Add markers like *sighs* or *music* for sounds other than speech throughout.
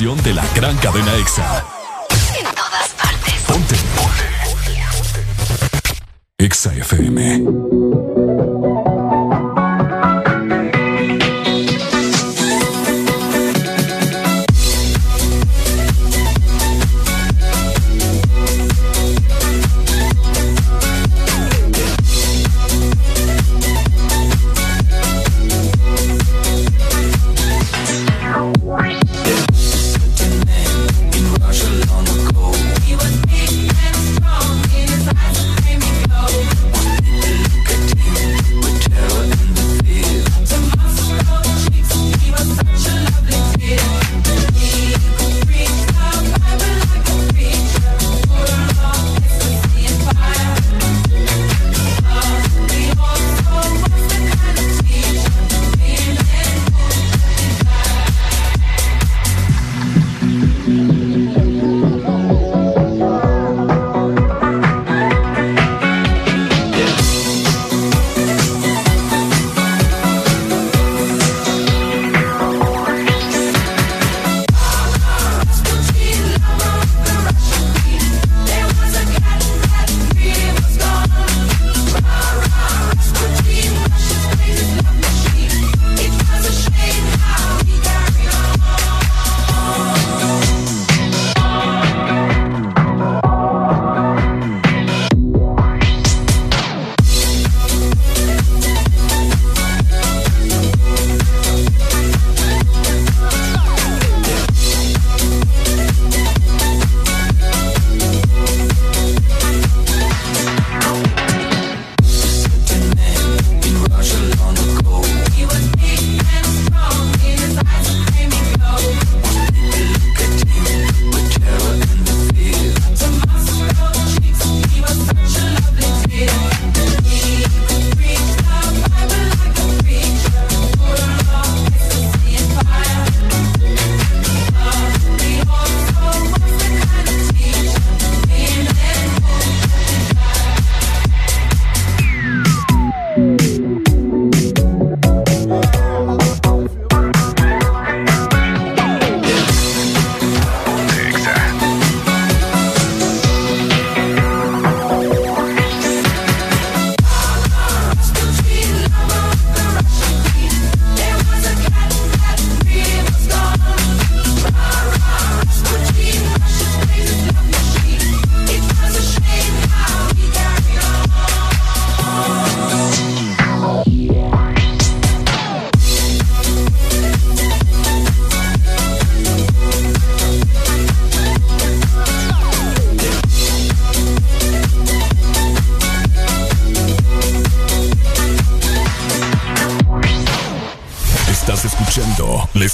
de la gran cadena EXA.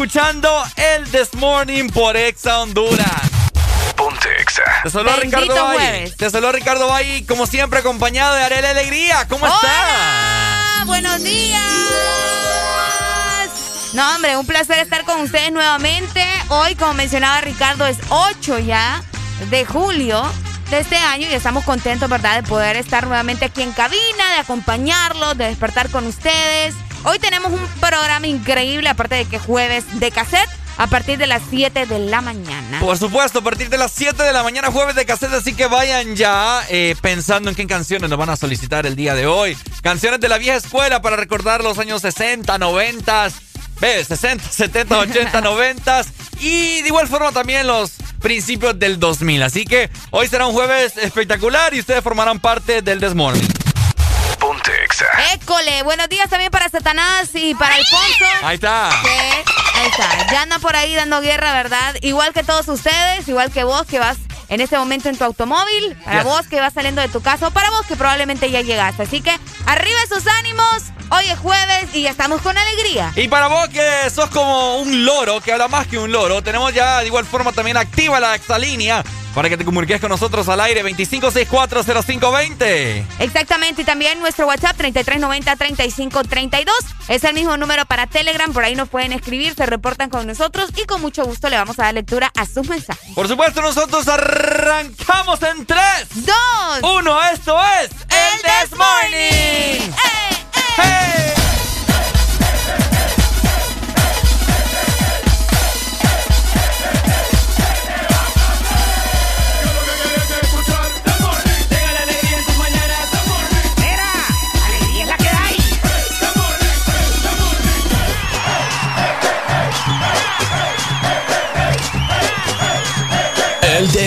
Escuchando el This Morning por Exa Honduras. Ponte Exa. Te saludo Ricardo Valle. Te saludo Ricardo Valle, como siempre acompañado de Arela Alegría. ¿Cómo estás? Buenos días. No, hombre, un placer estar con ustedes nuevamente. Hoy, como mencionaba Ricardo, es 8 ya de julio de este año y estamos contentos, ¿verdad?, de poder estar nuevamente aquí en cabina, de acompañarlos, de despertar con ustedes. Hoy tenemos un programa increíble, aparte de que jueves de cassette a partir de las 7 de la mañana. Por supuesto, a partir de las 7 de la mañana, jueves de cassette, así que vayan ya eh, pensando en qué canciones nos van a solicitar el día de hoy. Canciones de la vieja escuela para recordar los años 60, 90, 60, 70, 80, 90 y de igual forma también los principios del 2000. Así que hoy será un jueves espectacular y ustedes formarán parte del Desmorning. École, buenos días también para Satanás y para Alfonso. Ahí está. ahí está. Ya anda por ahí dando guerra, ¿verdad? Igual que todos ustedes, igual que vos que vas en este momento en tu automóvil, para vos que vas saliendo de tu casa o para vos que probablemente ya llegaste. Así que arriba esos ánimos. Hoy es jueves y ya estamos con alegría. Y para vos que sos como un loro, que habla más que un loro, tenemos ya de igual forma también activa la exalínea para que te comuniques con nosotros al aire 25640520. Exactamente, y también nuestro WhatsApp 3390-3532 es el mismo número para Telegram, por ahí nos pueden escribir, se reportan con nosotros y con mucho gusto le vamos a dar lectura a sus mensajes. Por supuesto, nosotros arrancamos en 3, 2, 1, esto es El This Morning. El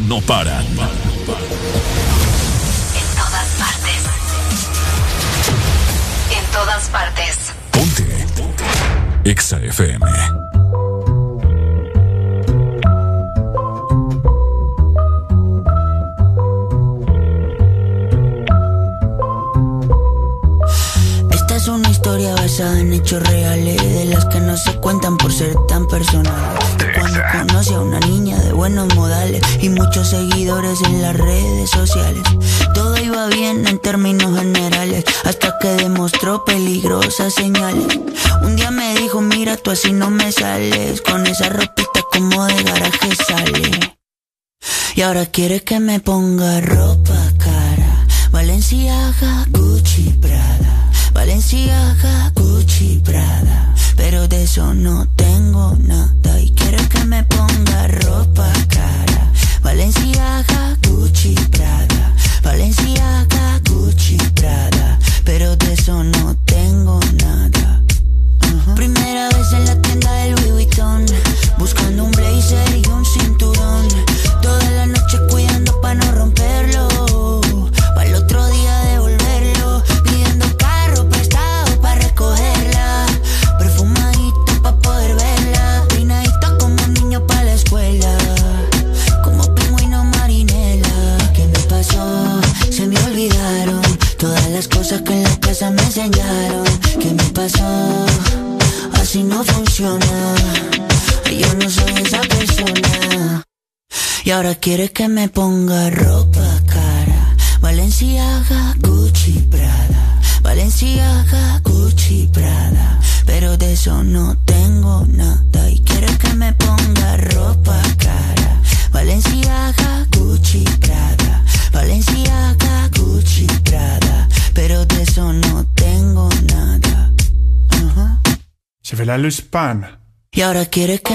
no paran. pan. Y ahora quiere que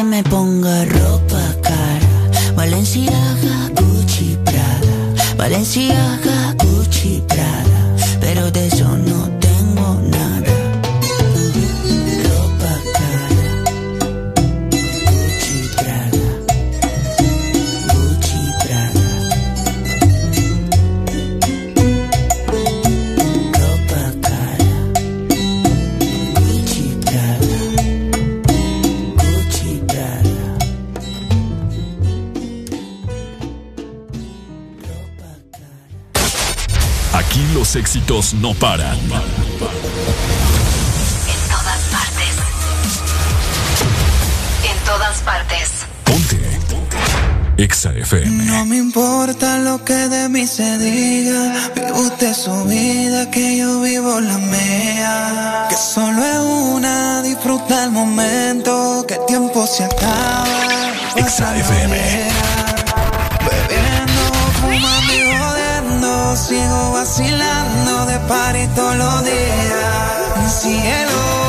No paran. En todas partes. En todas partes. Ponte. Ponte. Exa FM. No me importa lo que de mí se diga. Vive usted su vida, que yo vivo la mía. Que solo es una, disfruta el momento. Que el tiempo se acaba. Exa FM. Bebiendo, fumando y jodiendo, sigo vacilando party todos los días. Cielo.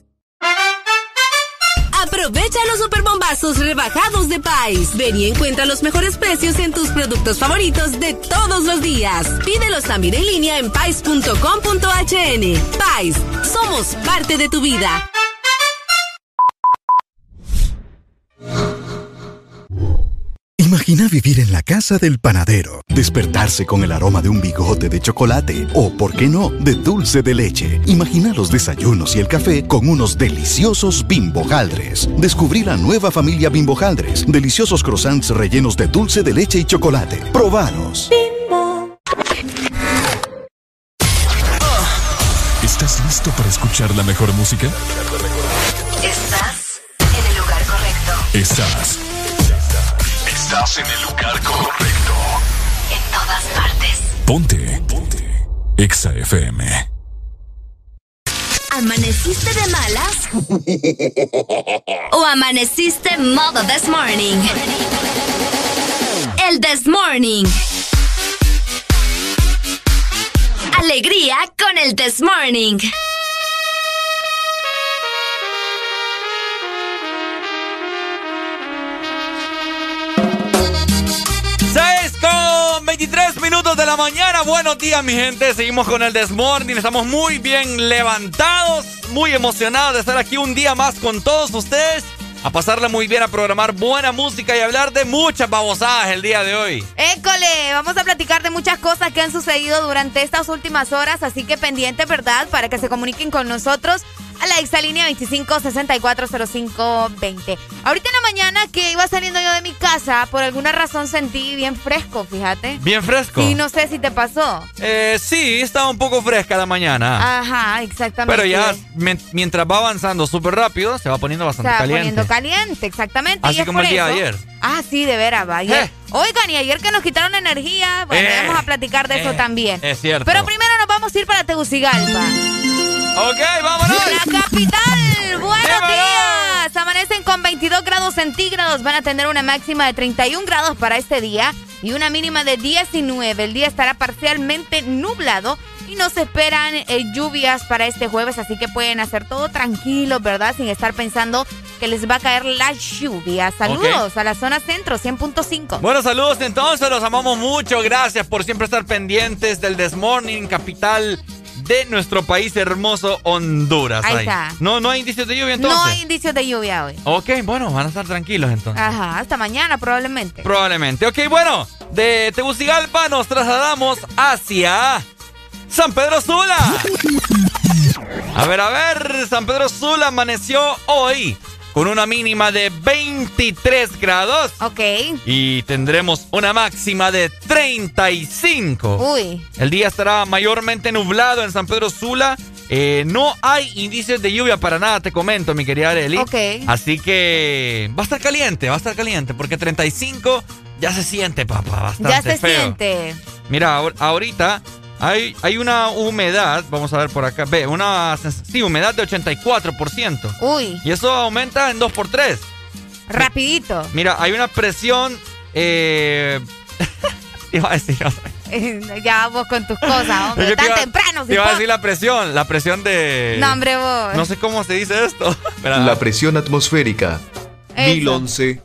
Aprovecha los superbombazos rebajados de Pais. Ven y encuentra los mejores precios en tus productos favoritos de todos los días. Pídelos también en línea en pais.com.hn. Pais, somos parte de tu vida. Imagina vivir en la casa del panadero, despertarse con el aroma de un bigote de chocolate o, por qué no, de dulce de leche. Imagina los desayunos y el café con unos deliciosos bimbojaldres. Descubrí la nueva familia bimbojaldres, deliciosos croissants rellenos de dulce de leche y chocolate. Probanos. Bimbo. ¿Estás listo para escuchar la mejor música? Estás en el lugar correcto. Estás Estás en el lugar correcto. En todas partes. Ponte. Ponte. Exa FM. ¿Amaneciste de malas? ¿O amaneciste modo this morning? El this morning. Alegría con el this morning. De la mañana. Buenos días, mi gente. Seguimos con el Desmorning. Estamos muy bien levantados, muy emocionados de estar aquí un día más con todos ustedes. A pasarla muy bien, a programar buena música y hablar de muchas babosadas el día de hoy. École, vamos a platicar de muchas cosas que han sucedido durante estas últimas horas, así que pendiente, ¿verdad? Para que se comuniquen con nosotros a la exalínea 25640520. Ahorita en la mañana que iba saliendo yo de mi casa, por alguna razón sentí bien fresco, fíjate. ¿Bien fresco? Sí, no sé si te pasó. Eh, sí, estaba un poco fresca la mañana. Ajá, exactamente. Pero ya mientras va avanzando súper rápido, se va poniendo bastante caliente. Se va poniendo caliente, exactamente. Así como el día de ayer. Ah, sí, de veras, va. Eh. Oigan, y ayer que nos quitaron energía, bueno, eh. vamos a platicar de eso también. Es cierto. Pero primero nos vamos a ir para Tegucigalpa. Ok, vámonos. La capital. Buenos días. Amanecen con 22 grados centígrados. Van a tener una máxima de 31 grados para este día y una mínima de 19. El día estará parcialmente nublado y no se esperan eh, lluvias para este jueves, así que pueden hacer todo tranquilo, ¿verdad? Sin estar pensando que les va a caer la lluvia. Saludos a la zona centro, 100.5. Bueno, saludos entonces, los amamos mucho. Gracias por siempre estar pendientes del Desmorning Capital de nuestro país hermoso Honduras. Ahí, está. No, no hay indicios de lluvia entonces. No hay indicios de lluvia hoy. Ok, bueno, van a estar tranquilos entonces. Ajá, hasta mañana probablemente. Probablemente. Ok, bueno, de Tegucigalpa nos trasladamos hacia San Pedro Sula. A ver, a ver, San Pedro Sula amaneció hoy con una mínima de 23 grados. Ok. Y tendremos una máxima de 35. Uy. El día estará mayormente nublado en San Pedro Sula. Eh, no hay indicios de lluvia para nada, te comento, mi querida Arely. Ok. Así que va a estar caliente, va a estar caliente, porque 35 ya se siente, papá, bastante Ya se feo. siente. Mira, ahorita hay, hay una humedad, vamos a ver por acá, ve, una sí, humedad de 84%. Uy. Y eso aumenta en 2 por 3 Rapidito. Mira, hay una presión... Eh, *laughs* iba a decir... *laughs* ya vos con tus cosas, *laughs* hombre. Tan temprano. Te iba a decir la presión, la presión de... No, hombre, vos. No sé cómo se dice esto. la presión atmosférica. Eso. 1011.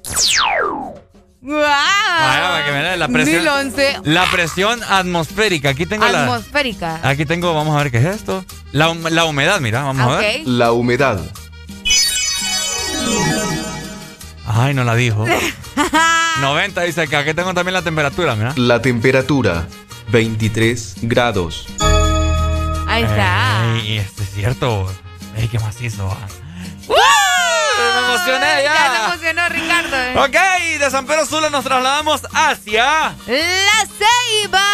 ¡Wow! la presión, La presión atmosférica. Aquí tengo la. Atmosférica. Aquí tengo, vamos a ver qué es esto. La, la humedad, mira, vamos a ver. La humedad. Ay, no la dijo. *laughs* 90 dice que aquí tengo también la temperatura, mira. La temperatura, 23 grados. Ahí está. Ay, este es cierto. Ey, qué macizo. Emocioné ya. Ya se emocionó Ricardo. ¿eh? Ok, de San Pedro Sula nos trasladamos hacia... La Ceiba.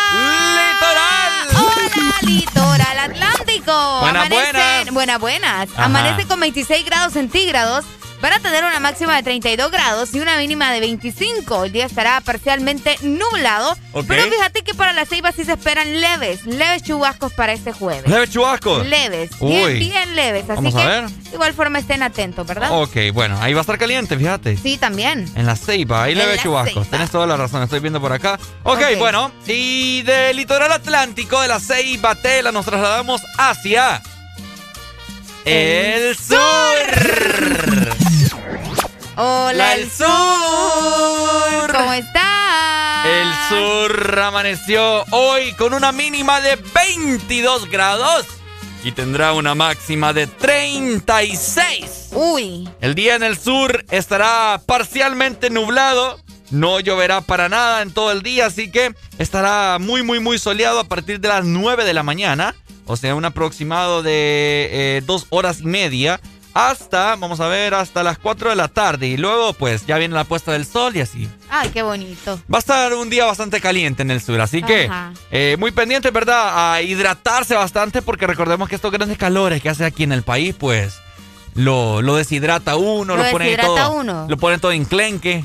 Litoral. Hola, Litoral Atlántico. Atlántico. Buenas, buenas. Buenas, buenas. Amanece con 26 grados centígrados. Van a tener una máxima de 32 grados y una mínima de 25. El día estará parcialmente nublado. Pero fíjate que para la ceiba sí se esperan leves, leves chubascos para este jueves. ¿Leves chubascos? Leves, bien, bien leves. Así que, de igual forma estén atentos, ¿verdad? Ok, bueno, ahí va a estar caliente, fíjate. Sí, también. En la ceiba, ahí leves chubascos. Tienes toda la razón, estoy viendo por acá. Ok, okay. bueno, y del litoral atlántico de la ceiba Tela nos trasladamos hacia... El, sur. Hola, el sur. ¿Cómo está? El sur amaneció hoy con una mínima de 22 grados y tendrá una máxima de 36. Uy. El día en el sur estará parcialmente nublado. No lloverá para nada en todo el día, así que estará muy, muy, muy soleado a partir de las 9 de la mañana. O sea, un aproximado de eh, dos horas y media hasta, vamos a ver, hasta las 4 de la tarde. Y luego, pues, ya viene la puesta del sol y así. Ay, qué bonito. Va a estar un día bastante caliente en el sur, así que eh, muy pendiente, ¿verdad? A hidratarse bastante porque recordemos que estos grandes calores que hace aquí en el país, pues, lo, lo deshidrata uno, lo, pone todo. Uno. Lo pone todo enclenque.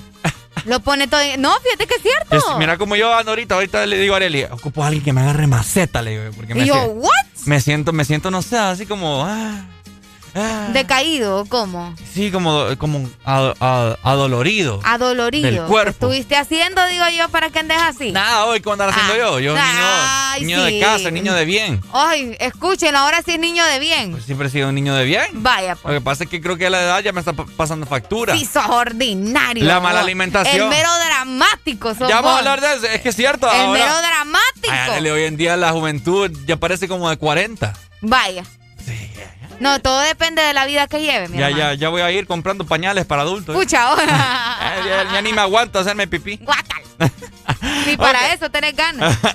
Lo pone todo. No, fíjate que es cierto. mira como yo ando ahorita, ahorita le digo a Arely, ocupo a alguien que me agarre maceta, le digo. Porque y yo, ¿what? Me siento, me siento, no sé, así como. Ah, Ah. ¿Decaído cómo? Sí, como, como adolorido. Adolorido. Del cuerpo. ¿Estuviste haciendo, digo yo, para que andes así? Nada, hoy, ¿cómo andar haciendo ah. yo? Yo, niño, niño de casa, niño de bien. Ay, escuchen, ahora sí es niño de bien. Pues siempre he sido un niño de bien. Vaya, pues. Lo que pasa es que creo que a la edad ya me está pasando factura. Sí, sos ordinario. La mala alimentación. El mero dramático, sos Ya vamos a hablar de eso. Es que es cierto. El mero dramático. Ay, hoy en día la juventud ya parece como de 40. Vaya. Sí, no, todo depende de la vida que lleve, mi Ya, ya, ya voy a ir comprando pañales para adultos. Escucha, ahora. *laughs* ya, ya, ni me aguanto hacerme pipí. Guacal. *laughs* Ni para eso tenés ganas. *laughs*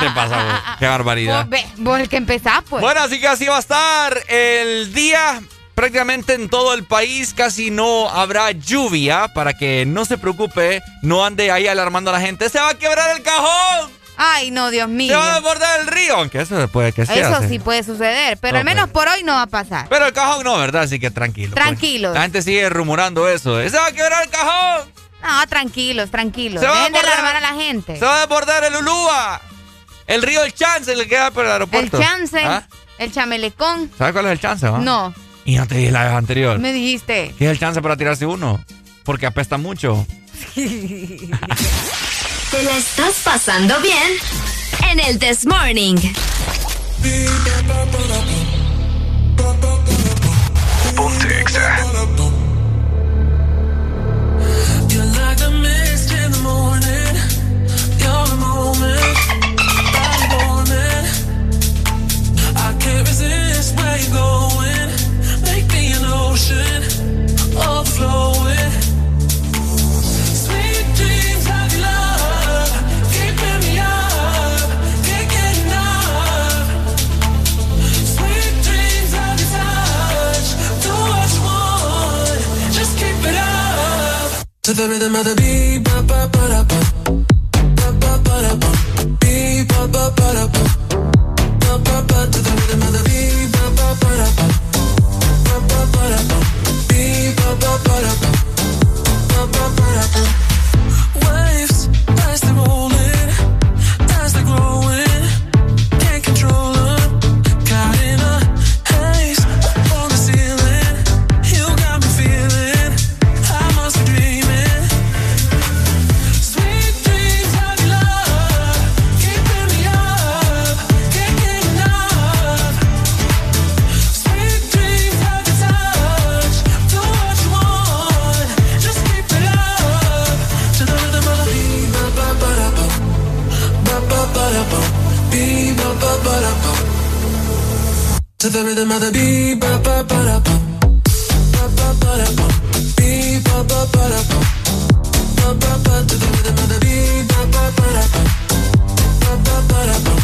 ¿Qué pasa, vos? Qué barbaridad. Vos, vos el que empezás, pues. Bueno, así que así va a estar el día. Prácticamente en todo el país casi no habrá lluvia para que no se preocupe, no ande ahí alarmando a la gente. ¡Se va a quebrar el cajón! Ay, no, Dios mío. Se va a desbordar el río, aunque eso puede que sea. Eso sí puede suceder, pero al menos por hoy no va a pasar. Pero el cajón no, ¿verdad? Así que tranquilo. Pues. Tranquilo. La gente sigue rumorando eso. ¡Se va a quebrar el cajón! No, tranquilos, tranquilos. Dejen de alarmar a la gente. Se va a desbordar el Ulúa. El río El Chance le queda por el aeropuerto. El Chance. ¿Ah? El Chamelecón. ¿Sabes cuál es el Chance? Va? No. Y no te dije la vez anterior. Me dijiste. ¿Qué es el Chance para tirarse uno? Porque apesta mucho. *laughs* ¿Te la estás pasando bien? En el This Morning. Ponte. You're like a mist in the morning. You're the moment. I'm warming. I can't resist where you're going. Make me an ocean. Overflowing. To the rhythm of the beat, ba ba ba da ba, ba ba ba da ba, ba ba ba ba, ba ba ba. To the rhythm of the beat, ba ba ba da ba, ba ba ba da ba, beat ba ba ba da ba, ba ba ba da ba. Waves To the rhythm of the beat, ba ba ba da ba, ba ba ba ba, ba ba ba ba. Ba ba ba ba ba ba ba, ba ba ba ba,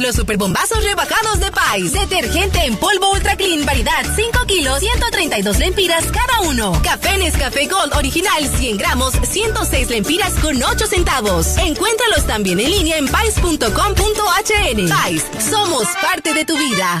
Los superbombazos rebajados de Pais. Detergente en polvo Ultra Clean, variedad 5 kilos, 132 lempiras cada uno. Café Nescafé Gold original 100 gramos, 106 lempiras con 8 centavos. Encuéntralos también en línea en pais.com.hn. Pais, somos parte de tu vida.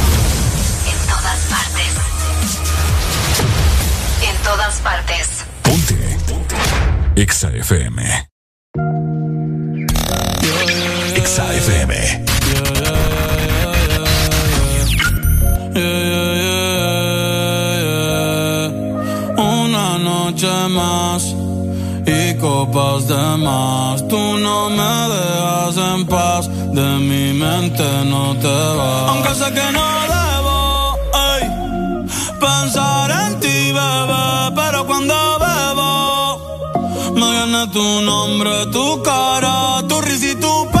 Todas partes. Exa FM. Exa FM. Una noche más y copas de más. Tú no me dejas en paz, de mi mente no te vas. Aunque sé que no debo ey, pensar en ti, bebé, cuando me tu nombre, tu cara, tu risa y tu pelo.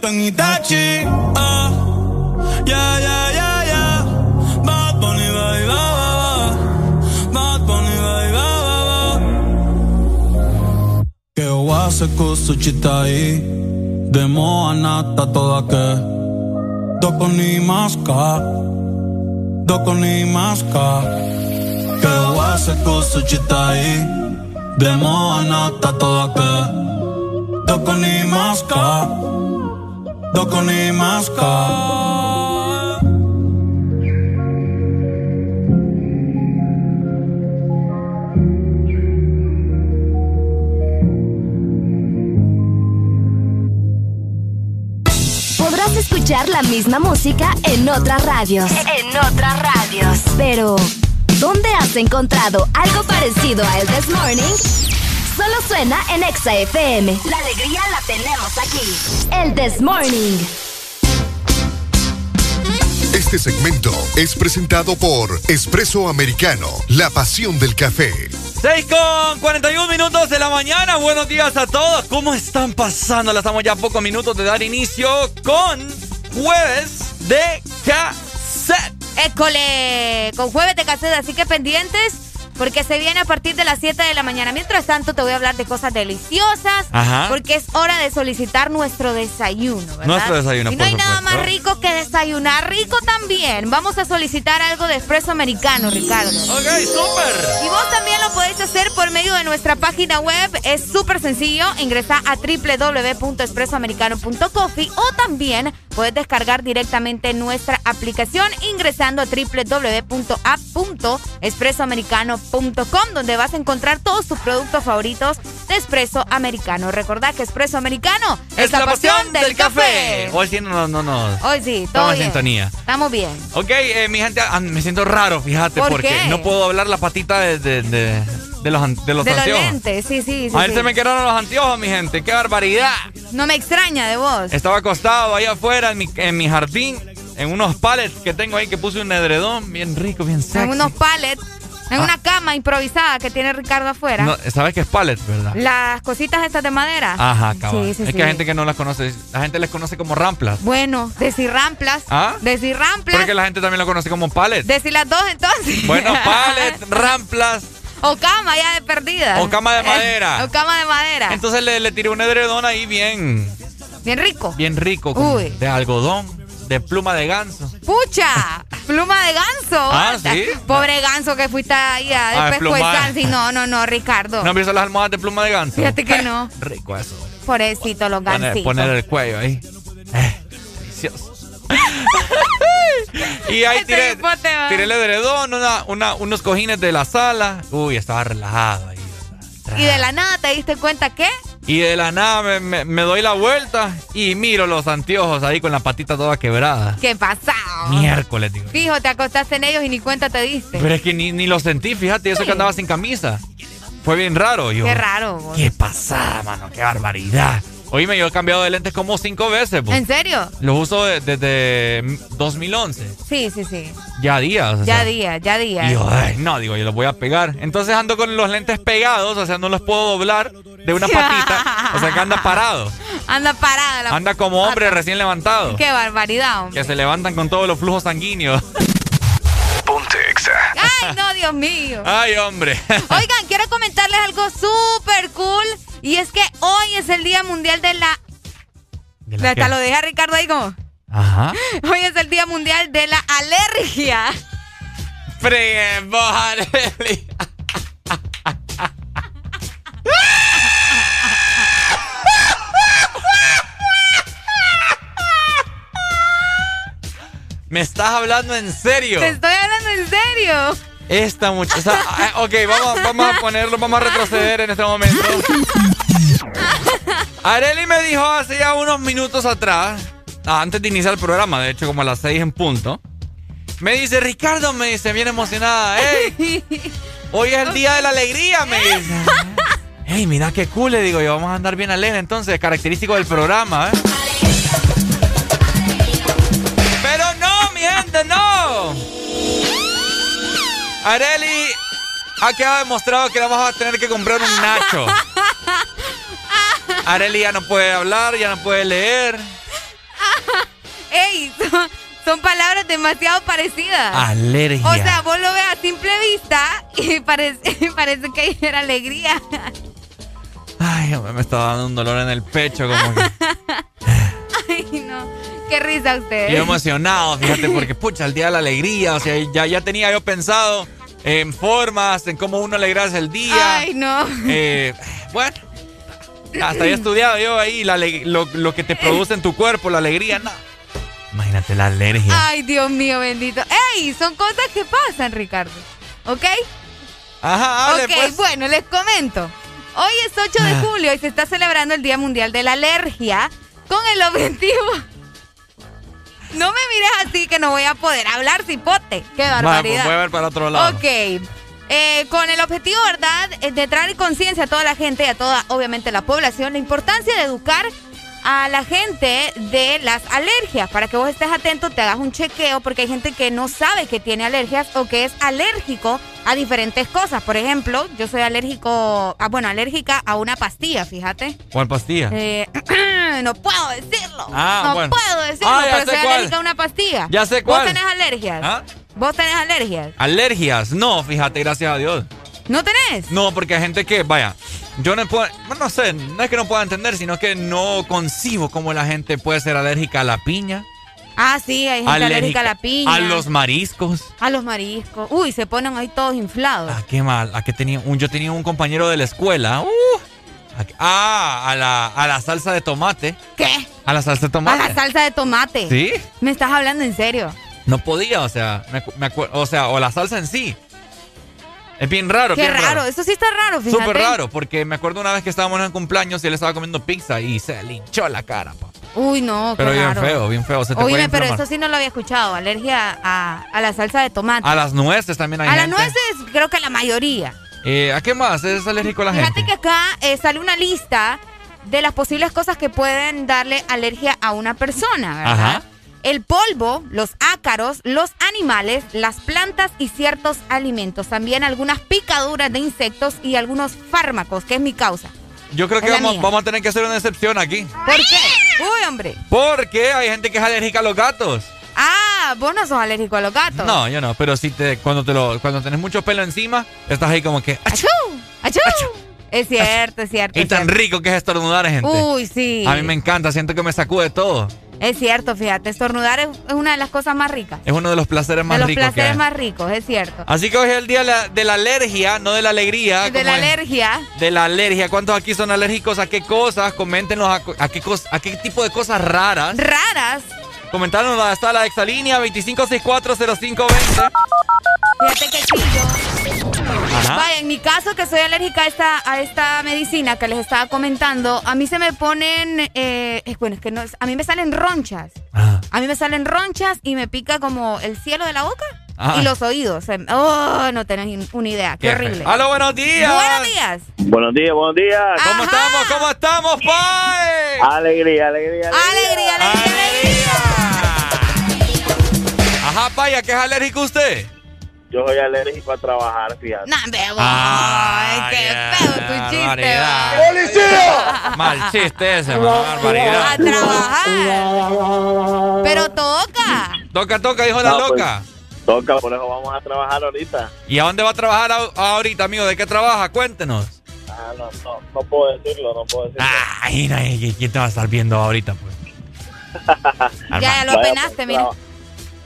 Convierto en Itachi ah. Yeah, yeah, yeah, yeah. Bad Bunny, ba, ba, ba. Bad Bunny, baby, ba, ba, ba. Que oase kusuchitai Demo anata toda que Doko ni maska Doko ni maska Que oase kusuchitai Demo anata toda que Doko ni maska Doko ni maska Podrás escuchar la misma música en otras radios. En otras radios. Pero, ¿dónde has encontrado algo parecido a El This Morning? Solo suena en Exa FM. La alegría la tenemos aquí. El This Morning. Este segmento es presentado por Espresso Americano, la pasión del café. 6 con 41 minutos de la mañana. Buenos días a todos. ¿Cómo están pasando? Le estamos ya a pocos minutos de dar inicio con jueves de cassette. École, con jueves de cassette, así que pendientes porque se viene a partir de las 7 de la mañana. Mientras tanto, te voy a hablar de cosas deliciosas, Ajá. porque es hora de solicitar nuestro desayuno, ¿verdad? Nuestro desayuno, Y no por hay nada más rico que desayunar rico también. Vamos a solicitar algo de espresso americano, Ricardo. Ok, súper. Y vos también lo podéis hacer por medio de nuestra página web. Es súper sencillo. Ingresa a www.expresoamericano.coffee o también puedes descargar directamente nuestra aplicación ingresando a www.app.expresoamericano.com donde vas a encontrar todos tus productos favoritos de Espresso Americano. Recordad que Espresso Americano es, la pasión del, café. Hoy sí, no, no, no. Hoy sí, todo Estamos en bien. sintonía. Estamos bien. Ok, eh, mi gente, ah, me siento raro, fíjate, ¿Por porque qué? no puedo hablar la patita de, de, de- de los, de los de los anteojos. lentes, sí, sí, sí. A sí. se me quedaron los anteojos, mi gente. ¡Qué barbaridad! No me extraña de vos. Estaba acostado ahí afuera en mi, en mi jardín, en unos pallets que tengo ahí que puse un edredón bien rico, bien sexy. En unos pallets, en Ah. una cama improvisada que tiene Ricardo afuera. No, ¿Sabes qué es pallet, verdad? Las cositas estas de madera. Ajá, cabrón. Sí, sí, es sí. que hay gente que no las conoce. La gente les conoce como ramplas. Bueno, decirramplas. ¿Ah? Decirramplas. Porque la gente también lo conoce como pallet. Decir las dos entonces. Bueno, *laughs* pallet, ramplas o cama ya de perdida. o cama de madera. o cama de madera. Entonces le, le tiré un edredón ahí bien, Bien rico. bien rico, Uy. de algodón, de pluma de ganso. ¡Pucha! *laughs* Pluma de ganso. Ah, ¿sí? Pobre ganso que fuiste ahí a Ah, pluma. Sí, no, no, no, Ricardo. ¿No visto las almohadas de pluma de ganso? Fíjate que no. *laughs* Rico eso. Pobrecito los Poner, gansitos. poner el cuello ahí. Eh, delicioso. *laughs* y ahí tiré, tiré el edredón, una, una- unos cojines de la sala. Uy, estaba relajado ahí. Y de la nada te diste cuenta que Y de la nada me, me- me doy la vuelta y miro los anteojos ahí con la patita toda quebrada. ¿Qué pasaba? Miércoles, digo. Fijo, te acostaste en ellos y ni cuenta te diste. Pero es que ni, ni lo sentí, fíjate, eso que andaba sin camisa. Fue bien raro. Yo, Qué raro. vos. ¿Qué pasada, mano? Qué barbaridad. Oíme, yo he cambiado de lentes como cinco veces. pues. ¿En serio? Los uso de- desde 2011. Sí, sí, sí. Ya días. o Ya sea. día, ya día. Y yo, ay, no, digo, yo los voy a pegar. Entonces ando con los lentes pegados, o sea, no los puedo doblar de una *laughs* patita. O sea, que anda parado. Anda parada la Anda como hombre recién levantado. Qué barbaridad, hombre. Que se levantan con todos los flujos sanguíneos. Ponte Exa. Ay, no, Dios mío. Ay, hombre. Oigan, quiero comentarles algo súper cool. Y es que hoy es el Día Mundial de la... la Hasta qué? lo deja Ricardo ahí como... Ajá. *laughs* Hoy es el Día Mundial de la Alergia. Fregue, vos, Arely. ¿Me estás hablando en serio? Te estoy hablando en serio. Esta muchacha. ah, ok, vamos, vamos a ponerlo, vamos a retroceder en este momento. Areli me dijo hace ya unos minutos atrás, ah, antes de iniciar el programa, de hecho, como a las seis en punto. Me dice, Ricardo, me dice, bien emocionada. ¡Ey! Hoy es el día de la alegría, me dice. ¡Ey, mira qué cool! Le digo yo, vamos a andar bien alegre entonces, característico del programa, ¿eh? Pero no, mi gente, no. Areli ha quedado demostrado que vamos a tener que comprar un Nacho. Areli ya no puede hablar, ya no puede leer. Ey, son, son palabras demasiado parecidas. Alergia. O sea, vos lo ves a simple vista y parece, *laughs* parece que era alegría. Ay, me estaba dando un dolor en el pecho, como que. *laughs* Ay, no. Qué risa ustedes. Yo emocionado, fíjate, porque pucha, el día de la alegría, o sea, ya, ya tenía yo pensado en formas, en cómo uno alegrarse el día. Ay, no. Eh, bueno, hasta había estudiado yo ahí la ale- lo, lo que te produce en tu cuerpo, la alegría, no. Imagínate la alergia. Ay, Dios mío, bendito. Ey, son cosas que pasan, Ricardo. ¿Ok? Ajá, hable ok, pues. bueno, les comento. Hoy es 8 de Ah. julio y se está celebrando el Día Mundial de la Alergia con el objetivo... No me mires así que no voy a poder hablar, cipote. Qué barbaridad. voy a ver para otro lado. Ok. Eh, con el objetivo, ¿verdad?, eh, de traer conciencia a toda la gente y a toda, obviamente, la población, la importancia de educar a la gente de las alergias, para que vos estés atento, te hagas un chequeo, porque hay gente que no sabe que tiene alergias o que es alérgico a diferentes cosas. Por ejemplo, yo soy alérgico, ah, bueno, alérgica a una pastilla, fíjate. ¿Cuál pastilla? Eh, *clears throat* no puedo decirlo. Ah, no bueno. puedo decirlo, Ah, pero soy cuál. alérgica a una pastilla. Ya sé cuál. ¿Vos tenés alergias? ¿Ah? ¿Vos tenés alergias? Alergias, no, fíjate, gracias a Dios. ¿No tenés? No, porque hay gente que, vaya, yo no puedo, no sé, no es que no pueda entender, sino que no concibo cómo la gente puede ser alérgica a la piña. Ah, sí, hay gente alérgica, a la piña. A los mariscos. A los mariscos. Uy, se ponen ahí todos inflados. Ah, qué mal. ¿A qué tenía un, yo tenía un compañero de la escuela. Uh, ¿A? Ah, a la, a la salsa de tomate. ¿Qué? A la salsa de A tomate. la salsa de tomate. ¿Sí? ¿Me estás hablando en serio? No podía, o sea, me, me o sea, o la salsa en sí. Es bien raro, Qué bien raro. Eso sí está raro, fíjate. Súper raro, porque me acuerdo una vez que estábamos en el cumpleaños y él estaba comiendo pizza y se le hinchó la cara, pa. Uy, no, Pero qué bien raro. feo, bien feo. Se te Oíme, pero eso sí no lo había escuchado. Alergia a, a la salsa de tomate. A las nueces también hay A las nueces, creo que la mayoría. Eh, ¿A qué más es alérgico la Fíjate gente? que acá eh, sale una lista de las posibles cosas que pueden darle alergia a una persona, ¿verdad? Ajá. El polvo, los ácaros, los animales, las plantas y ciertos alimentos. También algunas picaduras de insectos y algunos fármacos, que es mi causa. Yo creo que vamos, vamos a tener que hacer una excepción aquí. ¿Por qué? Uy, hombre. Porque hay gente que es alérgica a los gatos. Ah, vos no sos alérgico a los gatos. No, yo no, pero si te, cuando te lo, cuando tenés mucho pelo encima, estás ahí como que. ¡Achú! ¡Achú! Es cierto, es cierto. Y es tan cierto. rico que es estornudar, gente. Uy, sí. A mí me encanta, siento que me sacude todo. Es cierto, fíjate, estornudar es, es una de las cosas más ricas. Es uno de los placeres más de los ricos placeres más ricos, es cierto. Así que hoy es el día de la, de la alergia, no de la alegría. de la es. alergia. De la alergia. ¿Cuántos aquí son alérgicos a qué cosas? Coméntenos a, a qué, cos- a qué tipo de cosas raras. Raras. Comentaron hasta la exalínea 25640520. Fíjate que sí, yo. Ajá. Vaya, en mi caso, que soy alérgica a esta, a esta medicina que les estaba comentando, a mí se me ponen. eh, es- bueno, es que no. es- A mí me salen ronchas. A mí me salen ronchas y me pica como el cielo de la boca Ah. y los oídos. Se- Oh, no tenés ni una idea. Qué, Qué horrible. ¡Aló, buenos días! Buenos días. Buenos días, buenos días. ¿Cómo estamos? ¿Cómo estamos, Pai? Alegría, alegría. Alegría, alegría, Ajá, Paya, ¿qué es alérgico usted? Yo soy alérgico a trabajar, fíjate. Nah, bebo. Ay, Ay, qué feo tu chiste. va. ¡Policía! Mal chiste ese, barbaridad. A trabajar. Pero toca. Toca, toca, dijo la No, pues, loca. Toca, por eso vamos a trabajar ahorita. ¿Y a dónde va a trabajar ahorita, amigo? ¿De qué trabaja? Cuéntenos. Ah, no, no, no puedo decirlo, no puedo decirlo. Ay, ¿quién te va a estar viendo ahorita, pues? *laughs* Ya, ya lo Vaya, apenaste, pues, mira.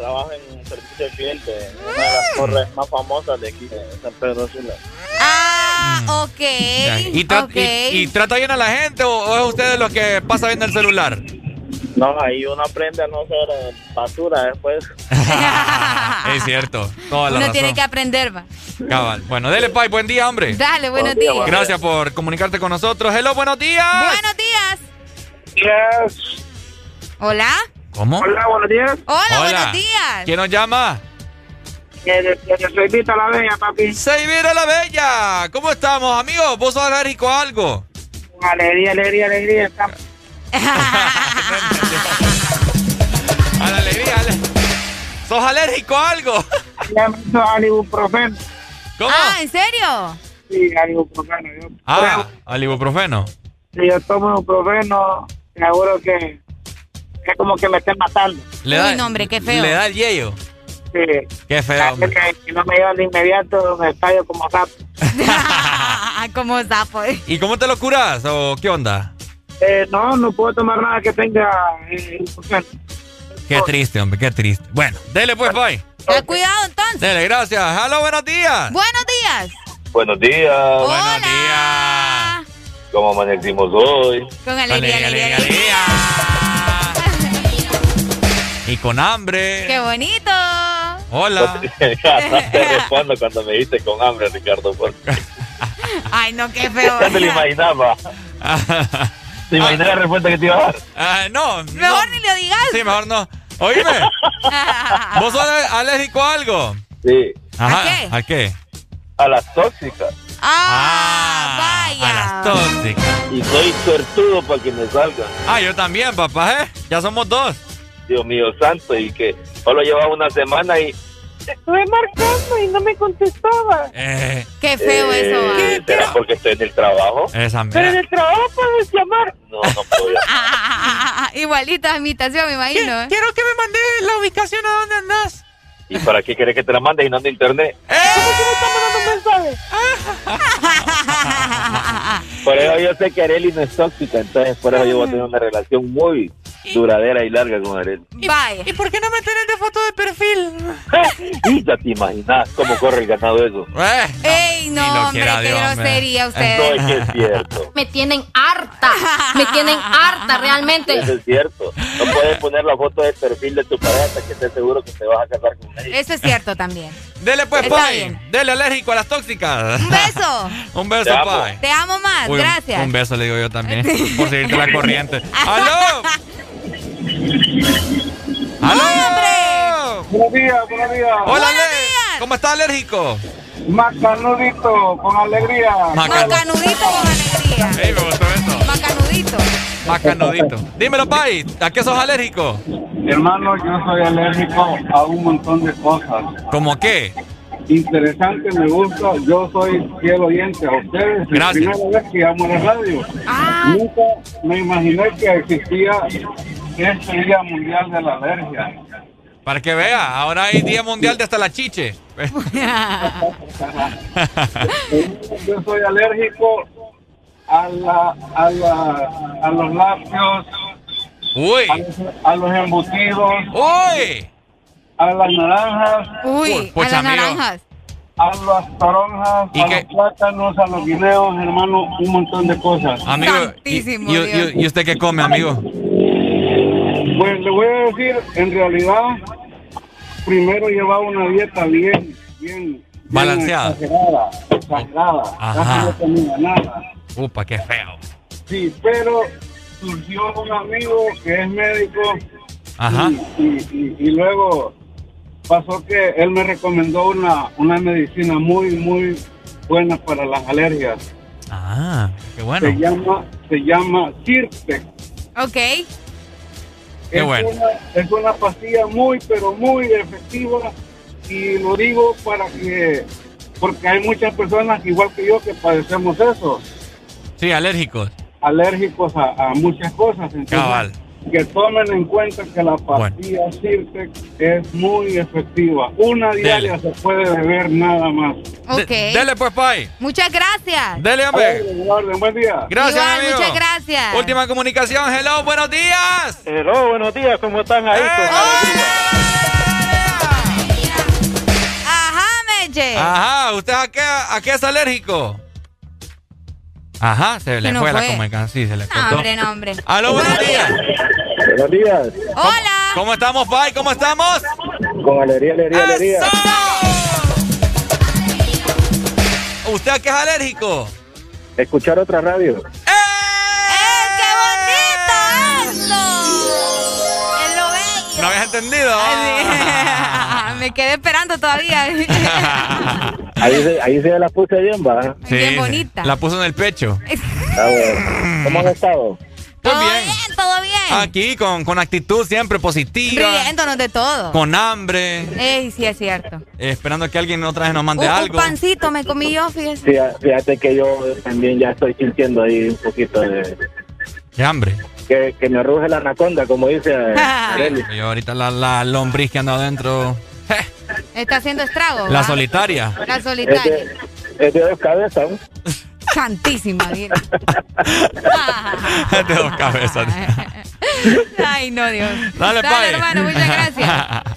Trabajo en un servicio al cliente, en una de las torres más famosas de aquí, de San Pedro Sula. Ah, ok. Ya, ¿Y, tra- ok. y- y trata bien a la gente o, o es usted de los que pasa viendo el celular? No, ahí uno aprende a no ser eh, basura después. *laughs* es cierto, toda la Uno razón. tiene que aprender, va. Cabal. Bueno, dele, Pai, buen día, hombre. Dale, buenos días. Gracias por comunicarte con nosotros. Hello, buenos días. Buenos días. Yes. Hola. ¿Cómo? Hola, buenos días. Hola, buenos días. ¿Quién nos llama? soy Vita la Bella, papi. Seivira la Bella. ¿Cómo estamos, amigos? ¿Vos sos alérgico a algo? Alegría, alegría, alegría. estamos. *laughs* *laughs* A la alegría. ale- ¿Sos alérgico a algo? Ya me hizo al ibuprofeno. ¿Cómo? Ah, ¿en serio? Sí, al ibuprofeno. Yo, Ah, al ibuprofeno. si yo tomo ibuprofeno, seguro que es como que me estén matando. Le Uy, da, no, hombre, qué feo. Le da el yello. Sí. Qué feo, hombre. Que, que no me llevan de inmediato, me estallo como sapo. *laughs* Como sapo. eh. ¿Y cómo te lo curas o qué onda? Eh, no, no puedo tomar nada que tenga eh. Qué triste, hombre, qué triste. Bueno, dele pues, bye. Ten cuidado entonces. Dele, gracias. Hello, buenos días. Buenos días. Buenos días. Buenos días. ¿Cómo amanecimos hoy? Con alegría, Alegría, alegría, Y con hambre. Qué bonito. Hola. te respondo cuando me dijiste con hambre, Ricardo. Porque *laughs* Ay, no, qué feo. ya te lo imaginaba. ¿Te imaginas la respuesta que te iba a dar? Ah, no. Mejor ni lo digas. Sí, mejor no. Oíme, *laughs* ¿vos sos alérgico a algo? Sí. Ajá, qué? ¿A qué? A las tóxicas. Ah, vaya. A las tóxicas. Y soy suertudo para que me salgan. Ah, yo también, papá, ¿eh? Ya somos dos. Dios mío santo. Y que solo llevaba una semana y... Estuve marcando y no me contestaba. Eh, Qué feo eso, va. Eh, ¿Será porque estoy en el trabajo? esa Pero en el trabajo puedes llamar. No, no puedo llamar. *laughs* *laughs* Ah, Igualita imitación, me imagino. ¿eh? Quiero que me mandes la ubicación a dónde andas. ¿Y para qué querés que te la mande y no ande internet? *laughs* Por eso yo sé que Areli no es tóxica, entonces por eso yo voy a tener una relación muy *laughs* duradera y larga con Arely. Vaya. ¿Y por qué no me tenés de foto de perfil? *laughs* Y ya te imaginas cómo corre el ganado eso. Ey, no, ni lo hombre, quiera qué Dios, grosería No, ustedes. es que es cierto. *laughs* Me tienen harta. Me tienen harta realmente. Eso es cierto. No puedes poner la foto de perfil de tu pareja hasta que estés seguro que te vas a casar con ella. Eso es cierto también. Dele pues, Está Pai. bien. Dele alérgico a las tóxicas. Un beso. Un beso, Te. Pai. Te amo más. Uy, un- Gracias. Un, beso le digo yo también. por seguirte la corriente. ¡Aló! ¡Aló! Buenos días, buenos días. Hola, Ale- ¿Cómo está alérgico? Macanudito, con alegría. Macan- Macanudito con alegría. Ey, me gustó eso. Macanudito. Macanudito. Dímelo, Pai. ¿A qué sos alérgico? Hermano, yo soy alérgico a un montón de cosas. ¿Cómo qué? Interesante, me gusta. Yo soy fiel oyente a ustedes. Gracias. Es la primera vez que llamo a la radio. Nunca me imaginé que existía este Día Mundial de la Alergia. Para que vea, ahora hay Día Mundial de hasta la chiche. *laughs* Yo soy alérgico a, la, a, la, a los lácteos, Uy. a, los- a los embutidos, Uy. a las naranjas, Uy, Pucha, a las amigo. naranjas. a las toronjas, ¿Y a qué? los plátanos, a los guineos, hermano, un montón de cosas. Amigo, y- y usted qué come, amigo? Pues le voy a decir, en realidad, primero llevaba una dieta bien, bien, bien Balanceada. exagerada, exagerada. Ajá. Casi no comía nada. Upa, qué feo. Sí, pero surgió un amigo que es médico Ajá. y, y- y luego pasó que él me recomendó una, una medicina muy, muy buena para las alergias. Ah, qué Se bueno. llama, se llama Sirtec. Ok. Qué es, bueno. una, es una pastilla muy, pero muy efectiva y lo digo para que, porque hay muchas personas igual que yo que padecemos eso, Sí, alérgicos. alérgicos a, a muchas cosas. Entonces, Cabal. Que tomen en cuenta que la pastilla Sirtec es muy efectiva. Una diaria se puede beber nada más. Ok. De- dele pues, Pai. Muchas gracias. Dele, hombre. Buen día. Gracias, Igual, amigo. muchas gracias. Última comunicación. Hello, buenos días. Hello, buenos días, ¿cómo están ahí? Ajá, Meche. Ajá, ¿usted a qué, a qué es alérgico? Ajá, se le no fue, la fue? comunicación. Sí, se le No, hombre, no, hombre. Aló, buenos días. Buenos días. Hola. ¿Cómo estamos, Pai? ¿Cómo estamos? Con alegría, alegría, alegría. ¿Usted a qué es alérgico? Escuchar otra radio. ¡Eh, qué bonito esto! Es lo bello. ¿No habías entendido? Ay, *laughs* sí. Me quedé esperando todavía. *laughs* Ahí se, ahí se la puse bien, va. Sí, Bien bonita. La puso en el pecho. *laughs* Bueno. ¿Cómo han estado? Pues todo bien. bien, todo bien. Aquí con, con actitud siempre positiva. Riéndonos de todo. Con hambre. Ey, sí, es cierto. eh, esperando que alguien otra vez nos mande Un, un algo. pancito me comí yo, fíjese. Fíjate, fíjate que yo también ya estoy sintiendo ahí un poquito de... Qué hambre. Que, que me ruge la anaconda, como dice. *laughs* Yo ahorita la, la lombriz que anda adentro. Está haciendo estrago. La solitaria. La Es solitaria. de, es de dos cabezas. Santísima, de dos cabezas. Ay, no, Dios. Dale, Pai. hermano, muchas gracias.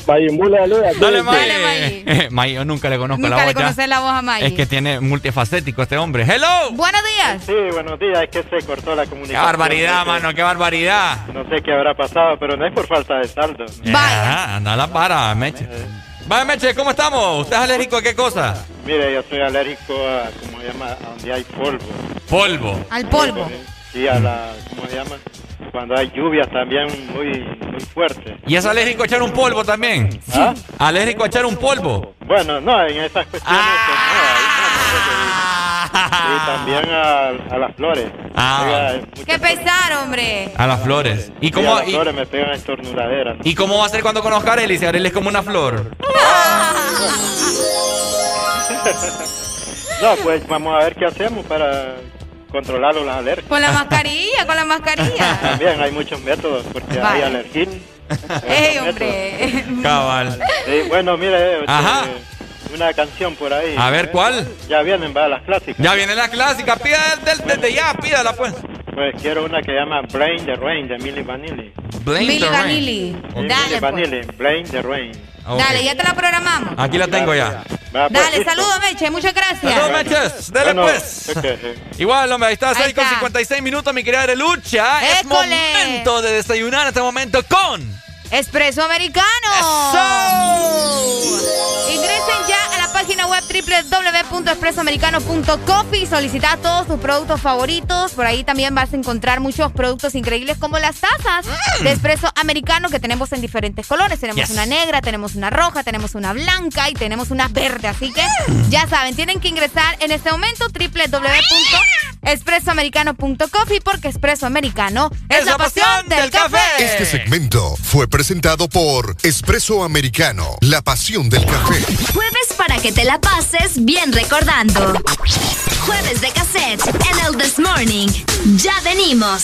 *laughs* Mayimbula, saluda. Dale, cuídense. May. May. May, yo nunca le conozco Nunca la le voz ya. conocí la voz a May. Es que tiene multifacético este hombre. ¡Hello! Buenos días. Sí, buenos días. Es que se cortó la ¡Qué comunicación. barbaridad, No sé- mano! ¡Qué barbaridad! No sé qué habrá pasado, pero no es por falta de saldo. Vaya. Anda la para, Meche. Vaya, Meche, ¿cómo estamos? ¿Usted es alérgico a qué cosa? Mire, yo soy alérgico a, ¿cómo se llama? A donde hay polvo. Polvo. Al polvo. Sí, a la, ¿cómo se llama? Cuando hay lluvias también muy, muy fuertes. ¿Y es alérgico a echar un polvo también? ¿Ah? ¿Alérgico a echar un polvo? Bueno, no, en esas cuestiones pues, no, ahí no, no. Y también a, a las flores. Ah. Oiga, Qué pesar, hombre. A las flores. ¿Y sí, cómo, a las y, flores me pegan estornudaderas. y cómo va a ser cuando conozca a Arely? Si Arely es como una flor. *laughs* No, pues vamos a ver qué hacemos para controlar las alergias. Con la mascarilla, con la mascarilla. *laughs* También hay muchos métodos porque hay alergín. Ey, hombre. Cabal. Sí, bueno, mire, este, Ajá. Una canción por ahí. A ver, ¿cuál? Ya vienen, va, las clásicas. Ya viene la clásica. Pida desde, desde ya, pídala pues. Pues quiero una que llama Brain the Rain de Milli Vanilli. The Rain. Vanilli. Dale, pues. Vanille, Blame the Rain. Dale, ya te la programamos. Aquí la tengo ya. Va, pues, Dale, saludos, Meche. Muchas gracias. Saludos, Meches. Dale Bueno, pues. sí. Igual, hombre, ahí está, Ahí 6 con está. 56 minutos, mi querida Arelucha. Es École. momento de desayunar en este momento con... Espresso Americano. Ingresen ya a la página web www.expresoamericano.coffee. Solicita todos tus productos favoritos. Por ahí también vas a encontrar muchos productos increíbles como las tazas de espresso americano que tenemos en diferentes colores. Tenemos Yes. una negra, tenemos una roja, tenemos una blanca y tenemos una verde. Así que ya saben, tienen que ingresar en este momento www.expresoamericano.coffee porque Espresso Americano es, la pasión del café. Este segmento fue presentado por Espresso Americano, la pasión del café. Jueves para que te la pases bien recordando. Jueves de cassette en el This Morning. Ya venimos.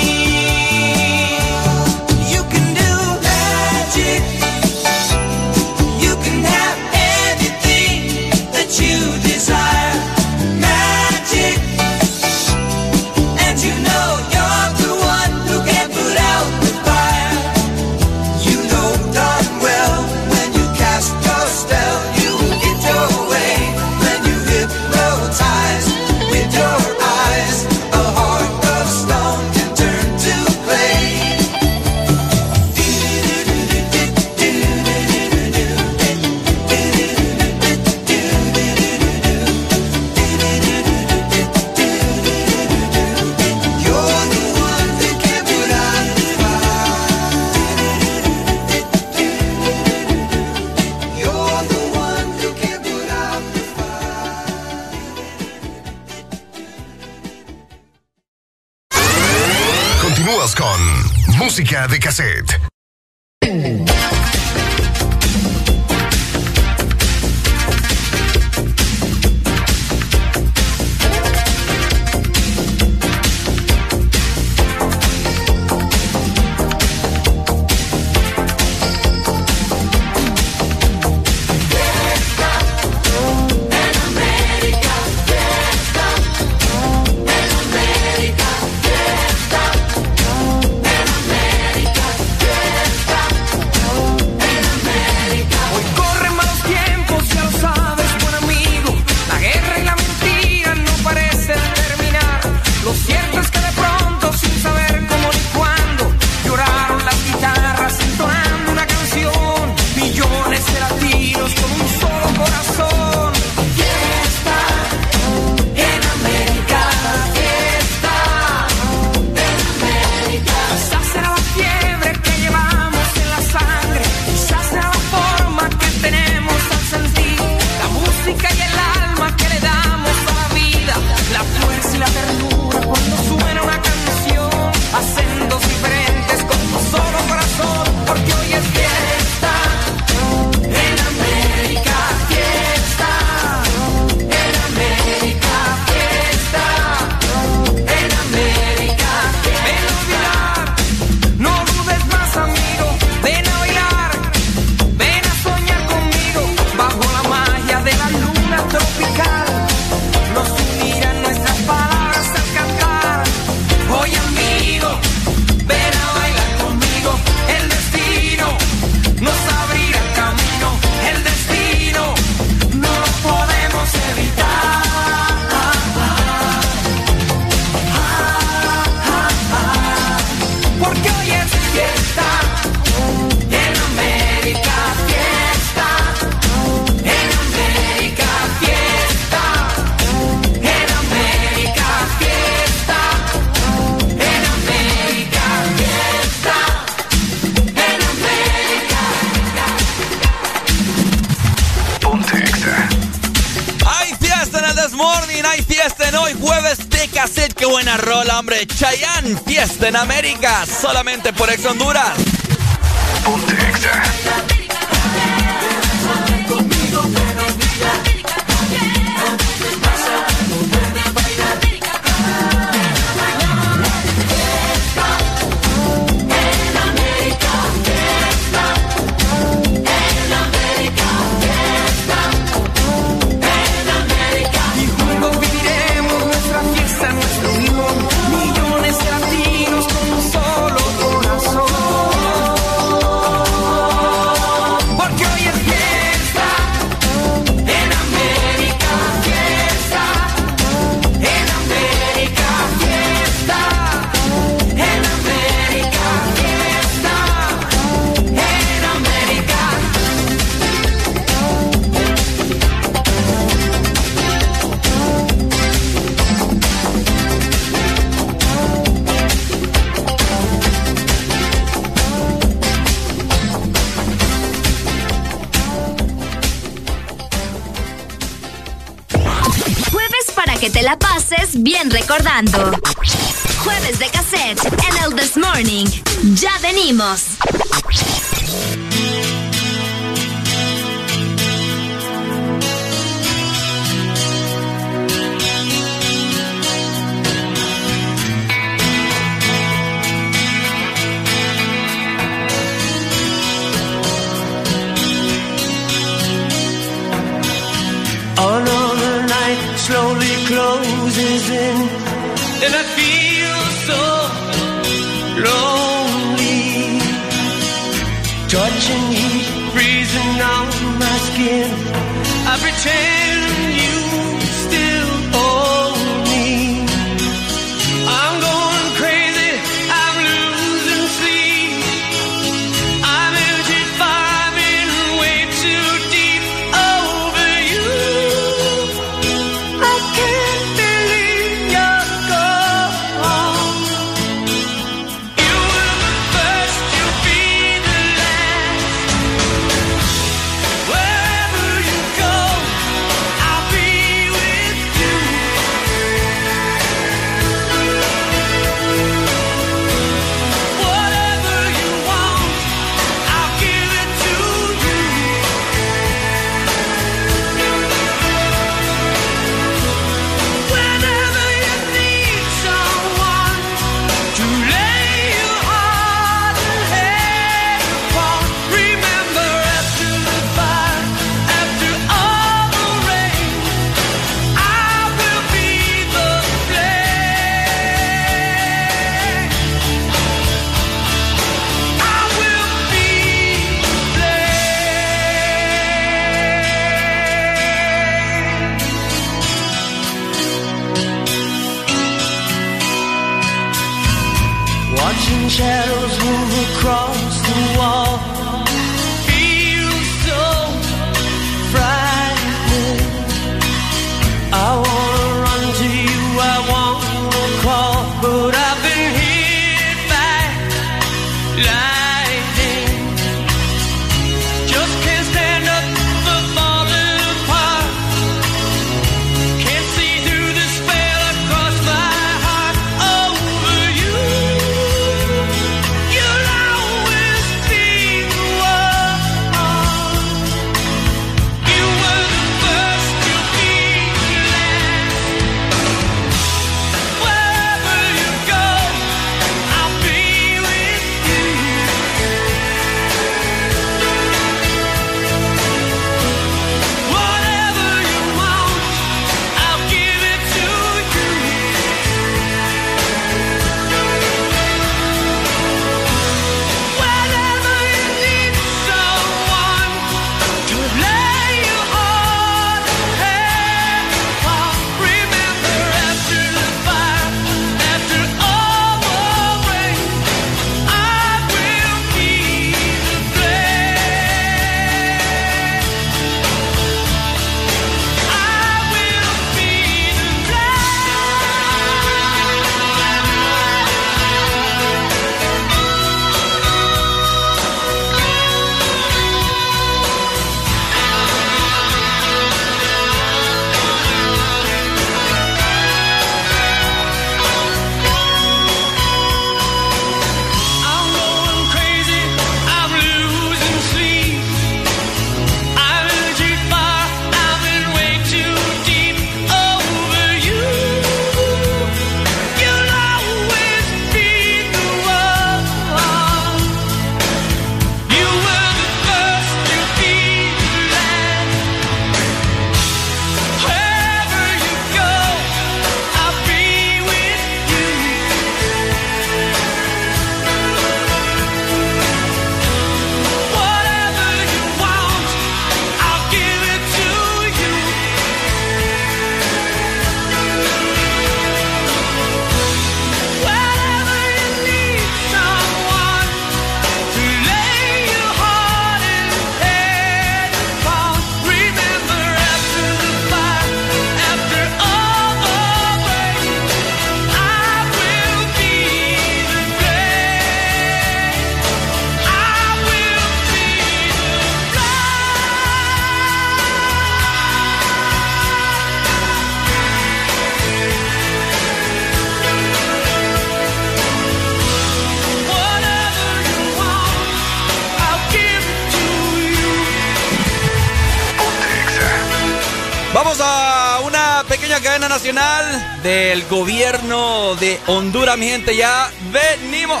Del gobierno de Honduras, mi gente, ya venimos.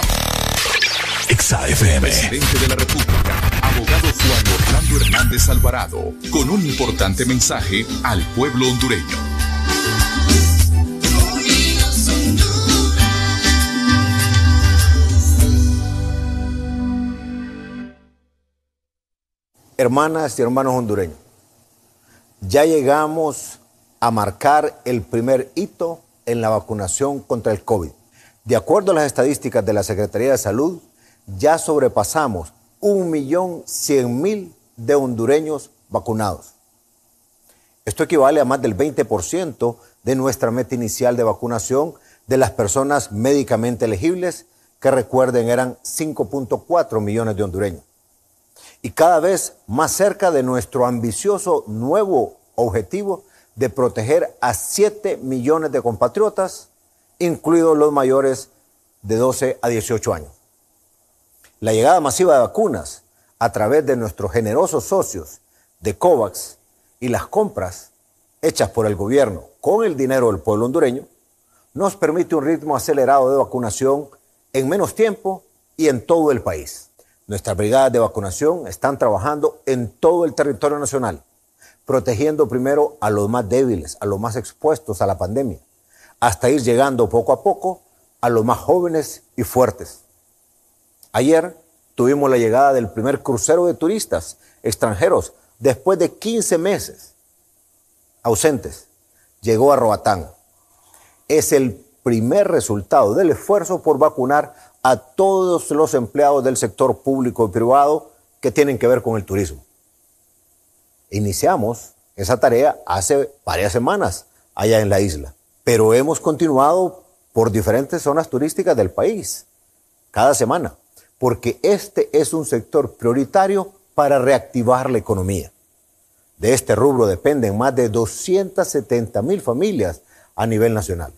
Exa FM. Presidente de la República, abogado Juan Orlando Hernández Alvarado, con un importante mensaje al pueblo hondureño. Hermanas y hermanos hondureños, ya llegamos a marcar el primer hito en la vacunación contra el COVID. De acuerdo a las estadísticas de la Secretaría de Salud, ya sobrepasamos 1.100.000 de hondureños vacunados. Esto equivale a más del 20% de nuestra meta inicial de vacunación de las personas médicamente elegibles, que recuerden eran 5.4 millones de hondureños. Y cada vez más cerca de nuestro ambicioso nuevo objetivo de proteger a 7 millones de compatriotas, incluidos los mayores de 12 a 18 años. La llegada masiva de vacunas a través de nuestros generosos socios de COVAX y las compras hechas por el gobierno con el dinero del pueblo hondureño nos permite un ritmo acelerado de vacunación en menos tiempo y en todo el país. Nuestras brigadas de vacunación están trabajando en todo el territorio nacional, protegiendo primero a los más débiles, a los más expuestos a la pandemia, hasta ir llegando poco a poco a los más jóvenes y fuertes. Ayer tuvimos la llegada del primer crucero de turistas extranjeros después de 15 meses ausentes. Llegó a Roatán. Es el primer resultado del esfuerzo por vacunar a todos los empleados del sector público y privado que tienen que ver con el turismo. Iniciamos esa tarea hace varias semanas allá en la isla, pero hemos continuado por diferentes zonas turísticas del país cada semana, porque este es un sector prioritario para reactivar la economía. De este rubro dependen más de 270 mil familias a nivel nacional.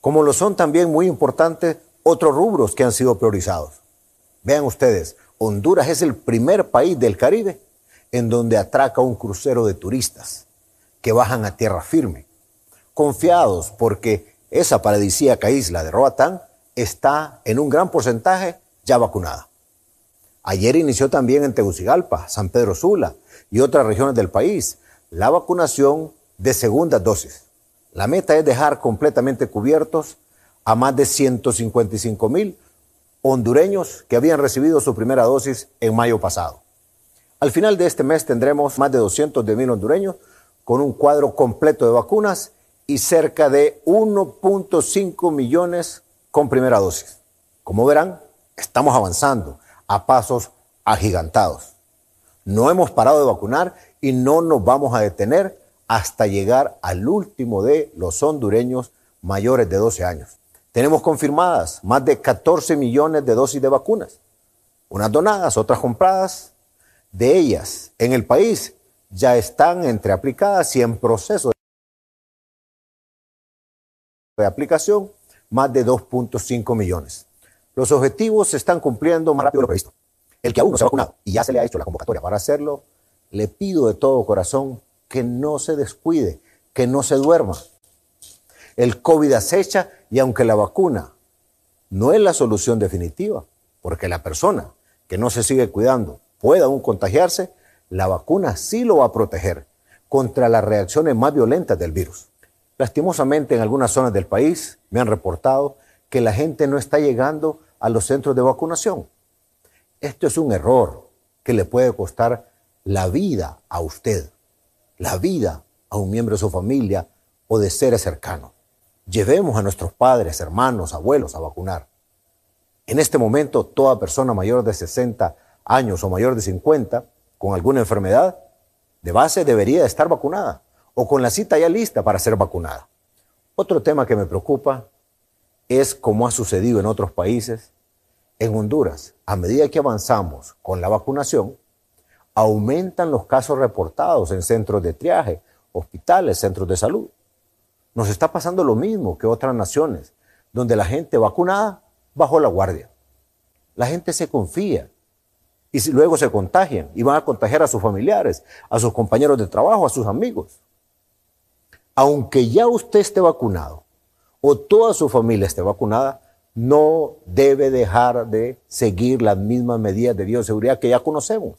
Como lo son también muy importantes otros rubros que han sido priorizados. Vean ustedes, Honduras es el primer país del Caribe en donde atraca un crucero de turistas que bajan a tierra firme, confiados porque esa paradisíaca isla de Roatán está en un gran porcentaje ya vacunada. Ayer inició también en Tegucigalpa, San Pedro Sula y otras regiones del país la vacunación de segundas dosis. La meta es dejar completamente cubiertos a más de 155 mil hondureños que habían recibido su primera dosis en mayo pasado. Al final de este mes tendremos más de 200 de mil hondureños con un cuadro completo de vacunas y cerca de 1.5 millones con primera dosis. Como verán, estamos avanzando a pasos agigantados. No hemos parado de vacunar y no nos vamos a detener hasta llegar al último de los hondureños mayores de 12 años. Tenemos confirmadas más de 14 millones de dosis de vacunas, unas donadas, otras compradas. De ellas, en el país, ya están entre aplicadas y en proceso de aplicación más de 2.5 millones. Los objetivos se están cumpliendo más rápido de lo previsto. El que aún no se ha vacunado y ya se le ha hecho la convocatoria para hacerlo, le pido de todo corazón que no se descuide, que no se duerma. El COVID acecha y aunque la vacuna no es la solución definitiva, porque la persona que no se sigue cuidando pueda aún contagiarse, la vacuna sí lo va a proteger contra las reacciones más violentas del virus. Lastimosamente, en algunas zonas del país me han reportado que la gente no está llegando a los centros de vacunación. Esto es un error que le puede costar la vida a usted, la vida a un miembro de su familia o de seres cercanos. Llevemos a nuestros padres, hermanos, abuelos a vacunar. En este momento, toda persona mayor de 60 años o mayor de 50 con alguna enfermedad de base debería estar vacunada o con la cita ya lista para ser vacunada. Otro tema que me preocupa es, como ha sucedido en otros países, en Honduras, a medida que avanzamos con la vacunación, aumentan los casos reportados en centros de triaje, hospitales, centros de salud. Nos está pasando lo mismo que otras naciones, donde la gente vacunada bajó la guardia. La gente se confía y luego se contagian y van a contagiar a sus familiares, a sus compañeros de trabajo, a sus amigos. aunque ya usted esté vacunado o toda su familia esté vacunada, no debe dejar de seguir las mismas medidas de bioseguridad que ya conocemos.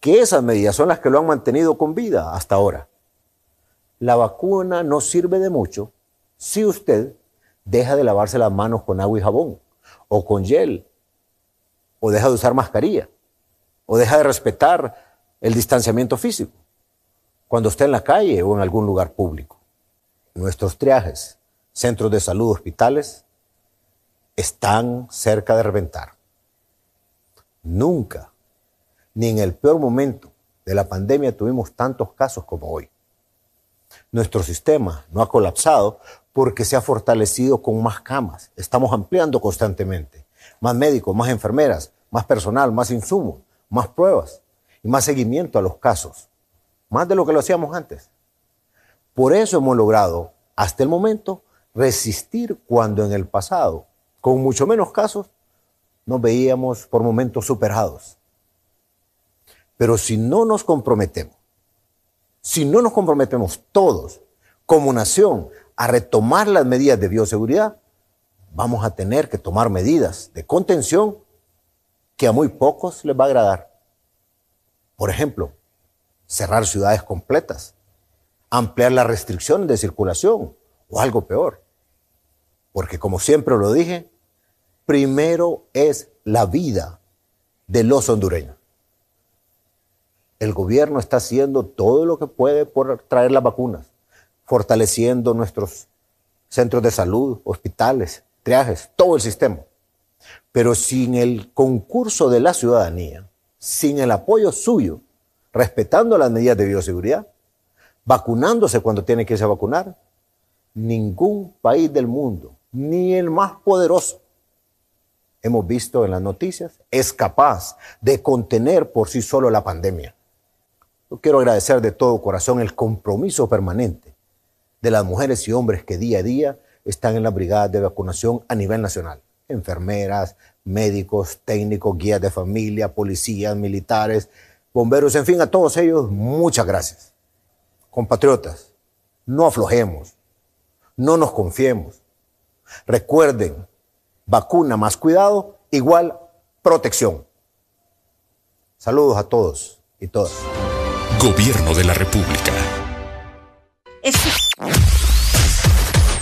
Que esas medidas son las que lo han mantenido con vida hasta ahora. La vacuna no sirve de mucho si usted deja de lavarse las manos con agua y jabón, o con gel, o deja de usar mascarilla, o deja de respetar el distanciamiento físico cuando esté en la calle o en algún lugar público. Nuestros triajes, centros de salud, hospitales, están cerca de reventar. Nunca, ni en el peor momento de la pandemia tuvimos tantos casos como hoy. Nuestro sistema no ha colapsado porque se ha fortalecido con más camas. Estamos ampliando constantemente. Más médicos, más enfermeras, más personal, más insumos, más pruebas y más seguimiento a los casos. Más de lo que lo hacíamos antes. Por eso hemos logrado, hasta el momento, resistir cuando en el pasado, con mucho menos casos, nos veíamos por momentos superados. Pero si no nos comprometemos, si no nos comprometemos todos como nación a retomar las medidas de bioseguridad, vamos a tener que tomar medidas de contención que a muy pocos les va a agradar. Por ejemplo, cerrar ciudades completas, ampliar las restricciones de circulación o algo peor. Porque como siempre lo dije, primero es la vida de los hondureños. El gobierno está haciendo todo lo que puede por traer las vacunas, fortaleciendo nuestros centros de salud, hospitales, triajes, todo el sistema. Pero sin el concurso de la ciudadanía, sin el apoyo suyo, respetando las medidas de bioseguridad, vacunándose cuando tiene que irse a vacunar, ningún país del mundo, ni el más poderoso, hemos visto en las noticias, es capaz de contener por sí solo la pandemia. Yo quiero agradecer de todo corazón el compromiso permanente de las mujeres y hombres que día a día están en las brigadas de vacunación a nivel nacional. Enfermeras, médicos, técnicos, guías de familia, policías, militares, bomberos, en fin, a todos ellos, muchas gracias. Compatriotas, no aflojemos, no nos confiemos. Recuerden, vacuna más cuidado igual protección. Saludos a todos y todas. Gobierno de la República.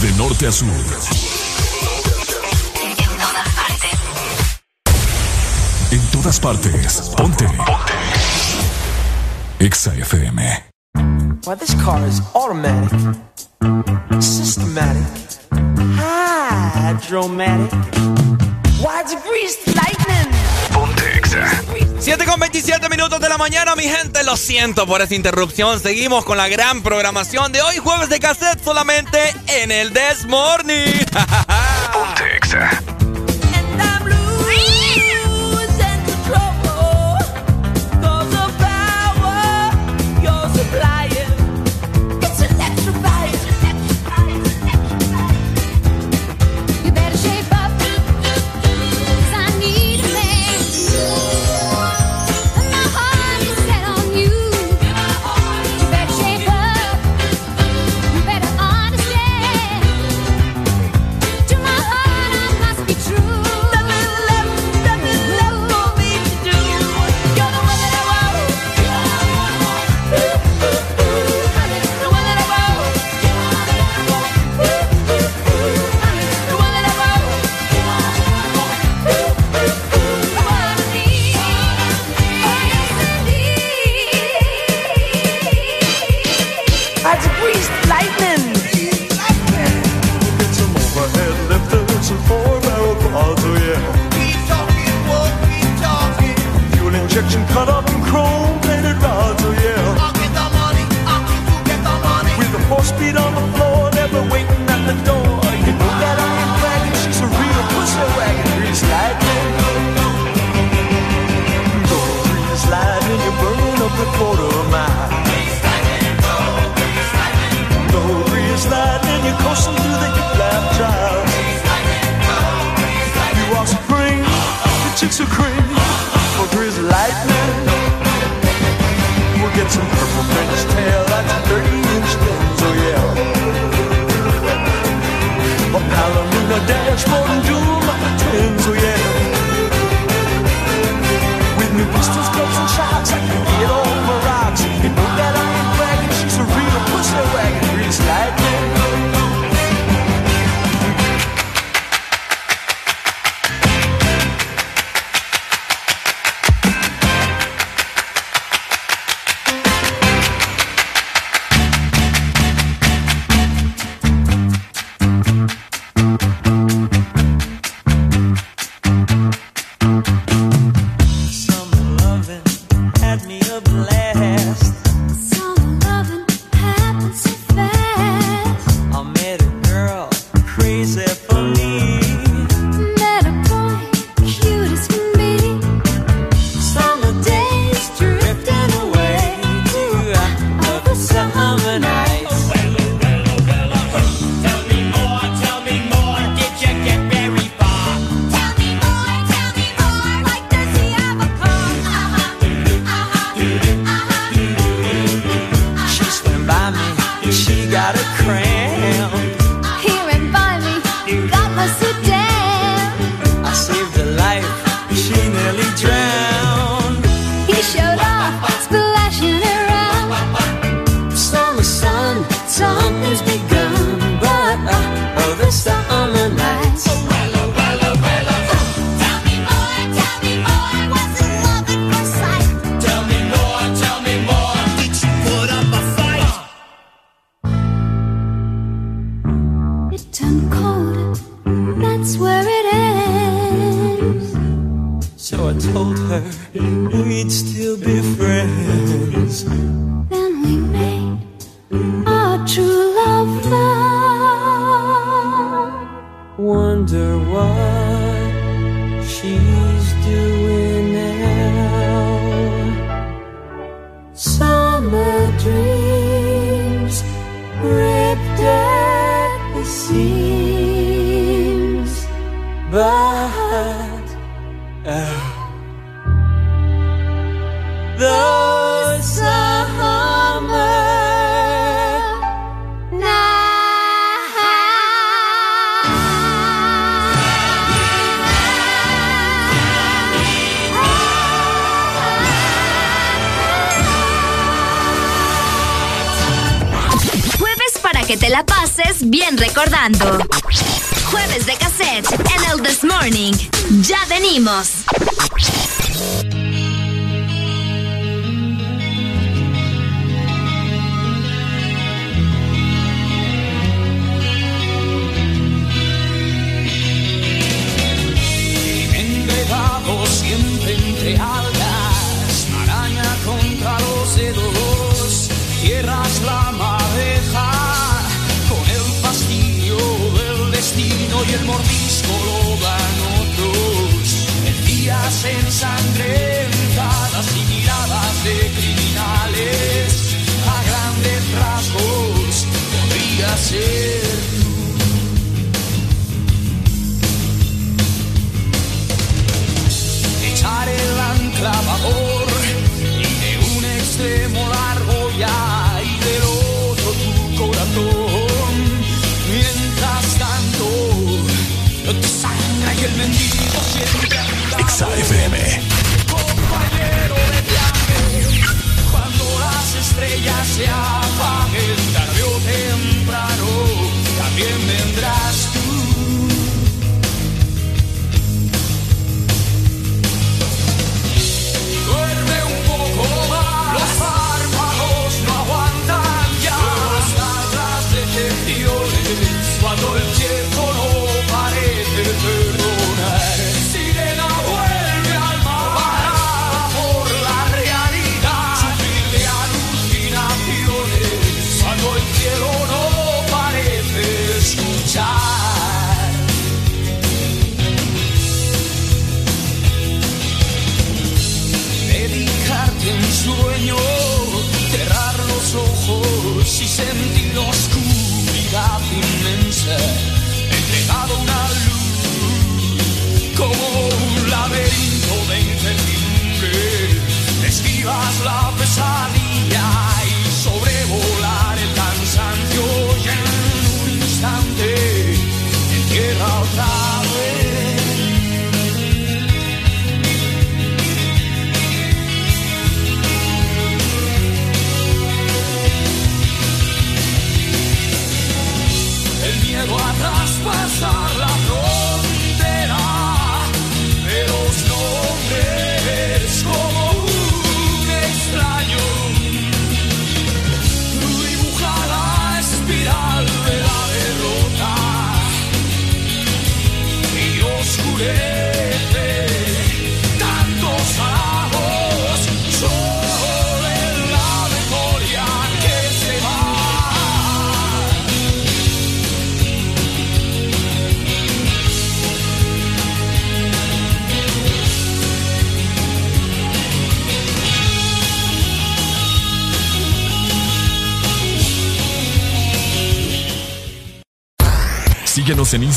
De norte a sur. En todas partes. Ponte. Ponte. Exa FM. Why, this car is automatic, systematic, hydromatic. Why, it's greased lightning. Ponte Exa. 7 con 27 minutos de la mañana, mi gente. Lo siento por esa interrupción. Seguimos con la gran programación de hoy, jueves de cassette, solamente en el This Morning. *laughs* to cream for Grizz Lightning. We'll get some purple French tail, that's 30 inch fins, oh yeah. A Palomino dashboard.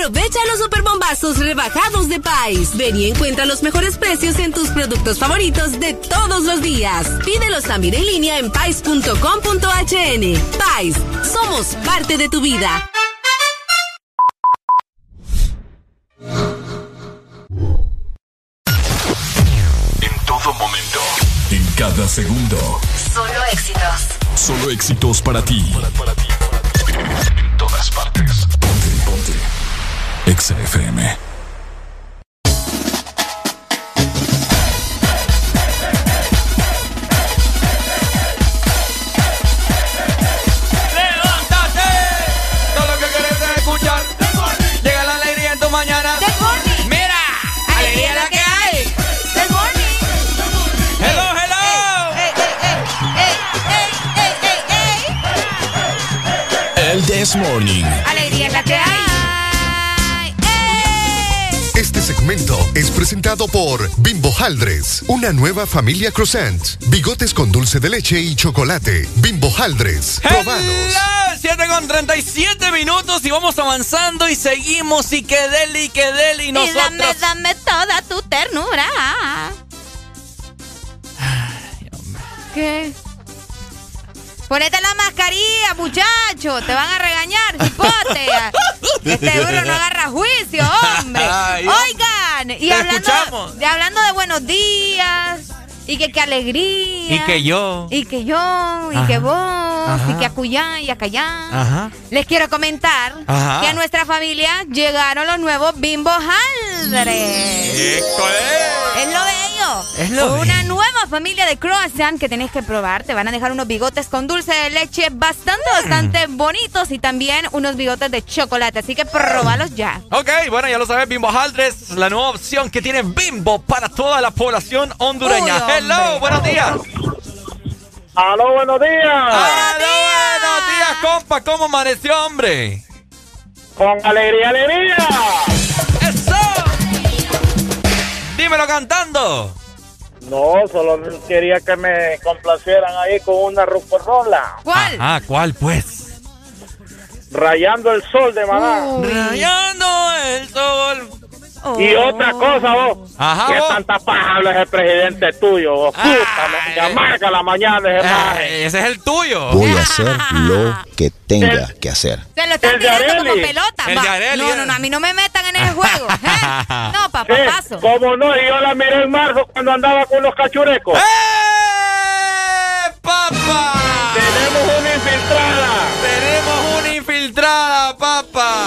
Aprovecha los superbombazos rebajados de Pais. Ven y encuentra los mejores precios en tus productos favoritos de todos los días. Pídelos también en línea en pais.com.hn. Pais, somos parte de tu vida. En todo momento. En cada segundo. Solo éxitos. Solo éxitos para ti. En todas partes. Ponte, ponte. Exa FM. ¡Levántate! Todo lo que quieres es escuchar. Llega la alegría en tu mañana. ¡Mira! ¡Alegría la que hay! ¡Good morning! ¡Hello, hello! El This Morning. ¡Alegría es la que hay! Segmento es presentado por Bimbo Haldres, una nueva familia croissant, bigotes con dulce de leche y chocolate. Bimbo Haldres, probados. Hello, 7 con 37 minutos y vamos avanzando y seguimos y que deli, y que deli y Y dame, nosotros. dame toda tu ternura. ¿Qué? Ponete la mascarilla, muchacho. Te van a regañar, cipote. *laughs* Este duro no agarra juicio, hombre. Ay, Oigan, y hablando escuchamos. de, hablando de buenos días, y que qué alegría. Y que yo. Y que yo, y Ajá. que vos, Ajá. y que acuyá y acallá. Ajá. Les quiero comentar que a nuestra familia llegaron los nuevos Bimbo Haldres. Es lo de ellos. Es lo Una nueva familia de croissant que tenés que probar. Te van a dejar unos bigotes con dulce de leche bastante, Mm. bastante bonitos y también unos bigotes de chocolate. Así que probalos ya. Ok, bueno, ya lo sabes, Bimbo Haldres, la nueva opción que tiene Bimbo para toda la población hondureña. Hello, buenos días. ¡Aló, buenos días! ¡Aló, buenos días, compa! ¿Cómo amaneció, hombre? ¡Con alegría, alegría! ¡Eso! Dímelo cantando. No, solo quería que me complacieran ahí con una ruporrola. ¿Cuál? Ah, ¿cuál pues? Rayando el sol de Maná. Rayando el sol. Y otra cosa, vos. Ajá, que vos. tanta paja habla ese presidente tuyo, vos. Puta, me, me amarga la mañana ese Ah, maje. ese es el tuyo. Voy a *laughs* hacer lo que tenga que hacer. Se lo están El de tirando como pelota. El Areli, no, eh. no, no, a mí no me metan en el juego. *laughs* ¿eh? No, papá, Eh, paso. ¿Cómo no? Y yo la miré en marzo cuando andaba con los cachurecos. ¡Eh, papá! Tenemos una infiltrada. Tenemos una infiltrada, papá.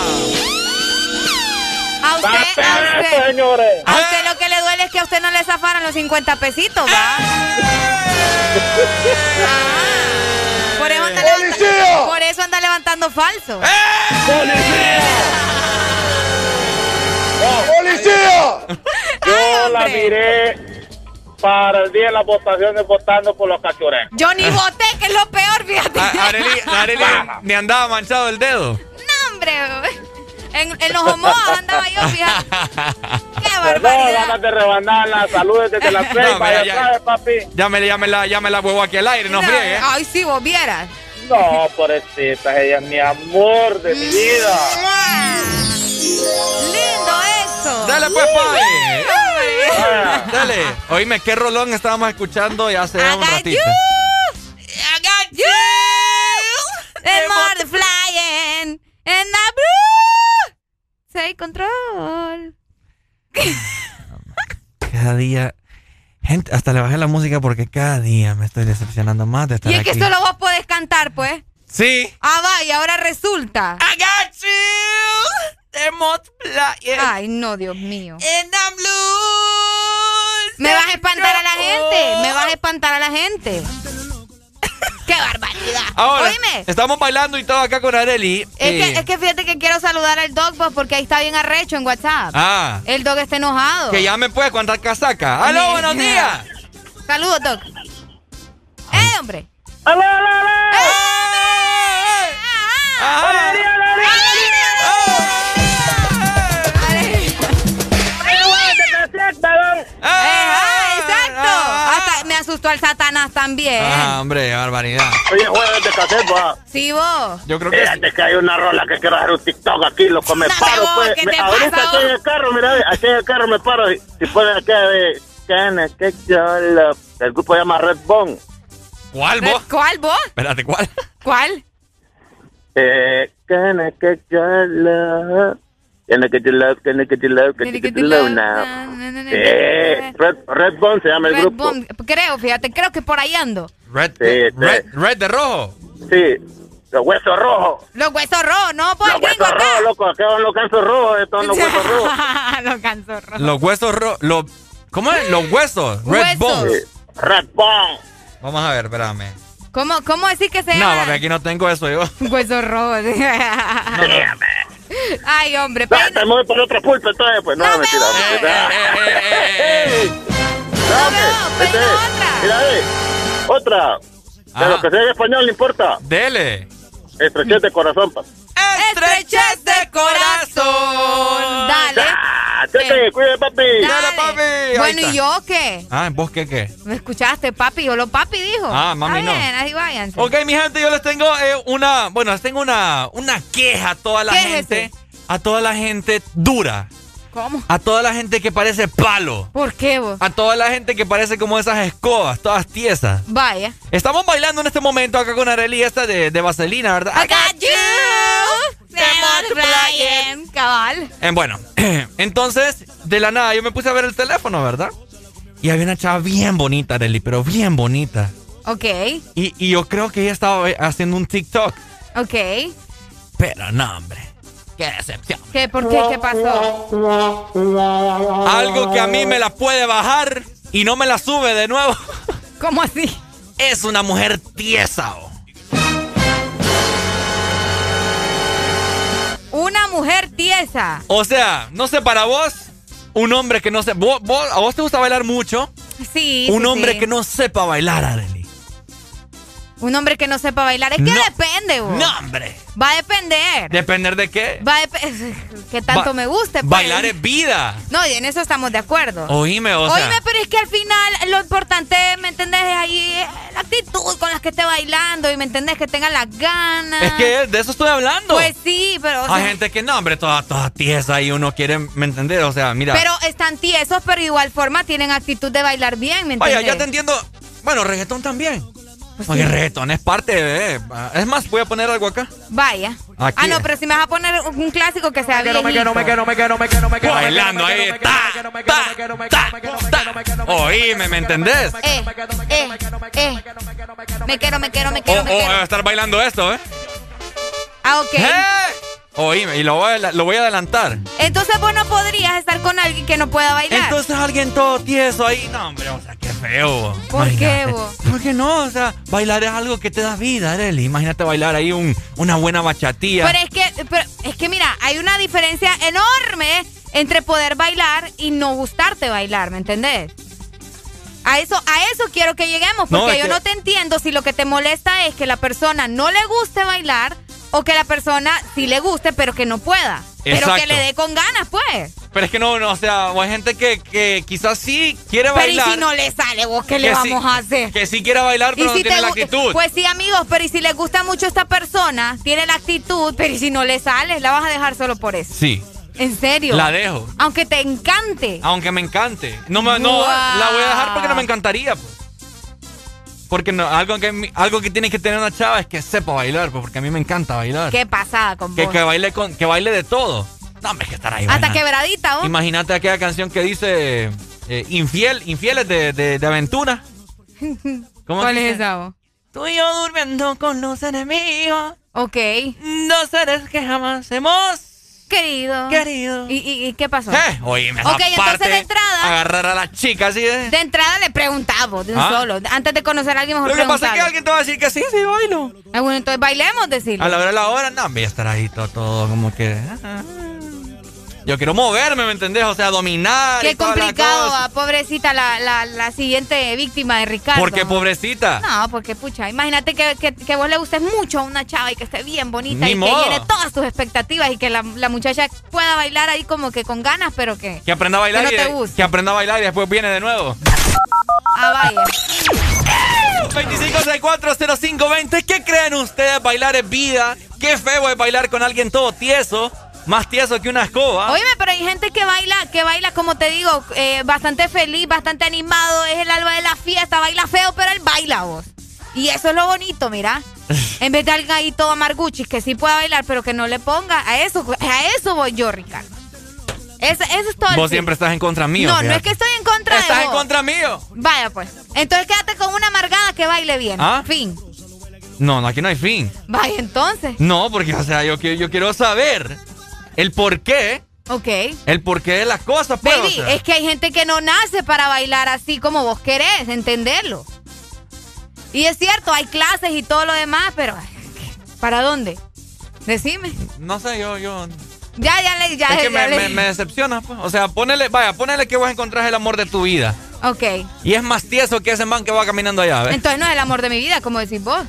A usted, a usted, señores. a usted lo que le duele es que a usted no le zafaran los 50 pesitos, ¿va? Ah. Por eso anda, levanta- por eso anda levantando falso. ¡Policía! Yo Ay, la miré para el día de las votaciones votando por los cachurecos. Yo ni voté, que es lo peor, fíjate. Areli, Areli ni andaba manchado el dedo. No, hombre. En, en los homos andaba yo, fíjate. Qué barbaridad. ganas de rebanar las saludes desde las seis, *laughs* No, vaya mira, ya- sabes, papi. Llámele, llámela, llámela huevo aquí al aire, no friegue. Ay, sí, vos vieras. No, *laughs* pobrecita, ella es mi amor de mi vida. Lindo eso. Dale pues, papi. Dale. Oíme, ¿qué rolón estábamos escuchando ya hace un ratito? I got you. And more than flying. And the blue. Take control. *laughs* Cada día. Gente, hasta le bajé la música porque cada día me estoy decepcionando más de estar Y es que solo vos podés cantar, pues. Sí. Ah, va, y ahora resulta. I got you. The most. Ay, no, Dios mío. And I'm blue. Me vas a espantar a la gente. Me vas a espantar a la gente. ¡Qué barbaridad! Ahora, Oíme. estamos bailando y todo acá con Areli. Es, Eh, que, es que fíjate que quiero saludar al dog pues, porque ahí está bien arrecho en WhatsApp. Ah. El dog está enojado. Que ya me puede contar casaca. ¡Aló, buenos días! Saludos, dog. ¡Eh, hombre! ¡Aló, aló, aló! ¡Ah, Al Satanás también. Ah, hombre, qué barbaridad. Oye, jueves de cassette, va. Sí, vos. Yo creo que Fíjate que hay una rola que quiero hacer un TikTok aquí, loco, me No, paro, vos, pues. ¿qué Me- te ahorita pasa, aquí en el carro, mira, aquí en el carro me paro. y Si ponen acá de... Que yo lo- El grupo se llama Red Bone. ¿Cuál, vos? ¿Cuál, vos? Espérate, ¿cuál? ¿Cuál? Eh, que yo Cana, que yo love, love, cana, que yo love now. Eh, Red, Red Bone se llama el Red grupo. Creo, fíjate, creo que por ahí ando. Red, Sí, red, red de rojo. Sí, los huesos rojos. Los huesos rojos, no, pues Los huesos rojos, loco, acá van los cansos rojos, estos son los *laughs* huesos rojos. los cansos rojos. Los huesos rojos. Los, ¿Cómo es? Los huesos. Red bones. Red Bone. Vamos a ver, espérame. ¿Cómo, ¿Cómo decir que se No, llama? papi, aquí no tengo eso yo. *laughs* Huesos rojos. Ay, hombre, Ah, Te mueves por otro pulpo, entonces, pues no, mentira. No. Mira, eh, otra. De lo que sea en español, no importa. Dele. Estrechez de corazón, pa. Estrechez de corazón. Dale. Ah, cuide, papi. Dale, papi. Bueno. ¿y yo qué? Ah, ¿vos qué qué? ¿Me escuchaste, papi? Yo lo papi dijo. Ah, mami, Está no. bien, ahí váyanse. Ok, mi gente, yo les tengo eh, una, bueno, les tengo una, una queja a toda la Quéjese. gente, a toda la gente dura, ¿Cómo? a toda la gente que parece palo, ¿Por qué vos? a toda la gente que parece como esas escobas, todas tiesas. Vaya. Estamos bailando en este momento acá con Arely esta de, de vaselina, ¿verdad? I got you. Multiplying. Cabal. Eh, bueno, *clears throat* entonces, de la nada, yo me puse a ver el teléfono, ¿verdad? Y había una chava bien bonita, Arely, pero bien bonita. Ok, Y, y yo creo que ella estaba haciendo un TikTok. ok. Pero no, hombre. Qué decepción. ¿Qué? ¿Por qué? ¿Qué pasó? Algo que a mí me la puede bajar y no me la sube de nuevo. *laughs* ¿Cómo así? Es una mujer tiesa. oh. Una mujer tiesa. O sea, no sé para vos, un hombre que no sé. vos- vos- ¿A vos te gusta bailar mucho? Sí. un sí, hombre sí. que no sepa bailar, Arely. Un hombre que no sepa bailar. Es que No. depende, vos. No, hombre. Va a depender. ¿Depender de qué? Va a depender. *laughs* Que tanto Ba- me guste. pues. Bailar es vida. No, y en eso estamos de acuerdo. Oíme, o sea. Oíme, pero es que al final lo importante, ¿me entendés? Es ahí eh, la actitud con la que esté bailando y ¿me entendés? Que tenga las ganas. Es que de eso estoy hablando. Pues sí, pero... o Hay gente que no, hombre, toda, toda tiesa y uno quiere, ¿me entendés? O sea, mira. Pero están tiesos, pero de igual forma tienen actitud de bailar bien, ¿me entendés? Vaya, ya te entiendo. Bueno, reggaetón también. Pues Porque sí. reggaetón es parte de... Es más, voy a poner algo acá. Vaya. Aquí. Ah, no, pero si me vas a poner un clásico que sea bien. Bailando ahí. Ta, ta, ta, ta. Oíme, ¿me entendés? Eh, eh, eh. Me quiero, me quiero, me quiero, o me quiero. voy a estar bailando esto, ¿eh? Ah, ok. ¡Eh! Oíme, y lo voy, a, lo voy a adelantar. Entonces vos no podrías estar con alguien que no pueda bailar. Entonces alguien todo tieso ahí. No, hombre, o sea, qué feo. ¿Por qué, vos? ¿Por qué no? O sea, bailar es algo que te da vida, Arely. Imagínate bailar ahí un, una buena bachatía. Pero es que, pero es que mira, hay una diferencia enorme entre poder bailar y no gustarte bailar, ¿me entendés? A eso, a eso quiero que lleguemos, porque yo que- no te entiendo si lo que te molesta es que la persona no le guste bailar o que la persona sí le guste, pero que no pueda. Pero que Exacto. le dé con ganas, pues. Pero es que no, no, o sea, hay gente que, que quizás sí quiere Pero bailar. y si no le sale, vos, ¿qué le sí- vamos a hacer? Que sí quiere bailar, pero no tiene la actitud. Pues sí, amigos, pero y si les gusta mucho esta persona, tiene la actitud, pero y si no le sale, la vas a dejar solo por eso. Sí. ¿En serio? La dejo. Aunque te encante. Aunque me encante. No, me, no la voy a dejar porque no me encantaría. pues. Porque no, algo, que, algo que tiene que tener una chava es que sepa bailar, pues, porque a mí me encanta bailar. Qué pasada con que, vos. que, baile con, que baile de todo. No, hombre, que estar ahí. Hasta bailando. quebradita, vos. Imagínate aquella canción que dice eh, Infiel, Infieles de, de, de aventura. *laughs* ¿Cómo ¿Cuál dice? es esa, vos? Tú y yo durmiendo con los enemigos. Ok. Dos seres que jamás hemos querido. Querido. ¿Y, y, y qué pasó? Eh, oíme, esa Ok, entonces parte, de entrada- Agarrar a la chica así de. De entrada le preguntamos de un Ah. solo. Antes de conocer a alguien, mejor Lo que pasa es que alguien te va a decir que sí, sí, bailo. Ah, bueno, entonces bailemos, decirle. A la hora de la hora, no, voy a estar ahí todo, todo como que. ah. Yo quiero moverme, ¿me entendés? O sea, dominar. Qué y la complicado, cosa. ah, pobrecita la, la, la siguiente víctima de Ricardo. ¿Por qué, pobrecita? No, porque pucha, imagínate que, que, que vos le gustes mucho a una chava y que esté bien bonita Ni y modo. que llene todas tus expectativas y que la, la muchacha pueda bailar ahí como que con ganas, pero que... Que aprenda a bailar. Que no te guste. que aprenda a bailar y después viene de nuevo. Ah, vaya. 25640520. ¿Qué creen ustedes? Bailar es vida. Qué feo es bailar con alguien todo tieso. Más tieso que una escoba. Oíme, pero hay gente que baila, que baila, como te digo, eh, bastante feliz, bastante animado, es el alba de la fiesta, baila feo, pero él baila vos. Y eso es lo bonito, mira. *laughs* En vez de alguien ahí todo amarguchis que sí pueda bailar, pero que no le ponga, a eso, a eso voy yo, Ricardo. Eso, eso es todo. Vos siempre estás en contra mío. No, no es que estoy en contra Estás de en vos. contra mío. Vaya pues. Entonces quédate con una amargada que baile bien. ¿Ah? Fin. No, no, aquí no hay fin. Vaya entonces. No, porque, o sea, yo quiero saber el por qué. Ok. El porqué de las cosas, pues. Baby, o sea. es que hay gente que no nace para bailar así como vos querés, entenderlo. Y es cierto, hay clases y todo lo demás, pero ¿para dónde? Decime. No sé, yo, yo. Ya, ya le, ya, es que ya me, le- me- me decepciona, pues. O sea, ponele, vaya, ponele que vos encontrás el amor de tu vida. Ok. Y es más tieso que ese man que va caminando allá, ¿ves? Entonces no es el amor de mi vida, como decís vos.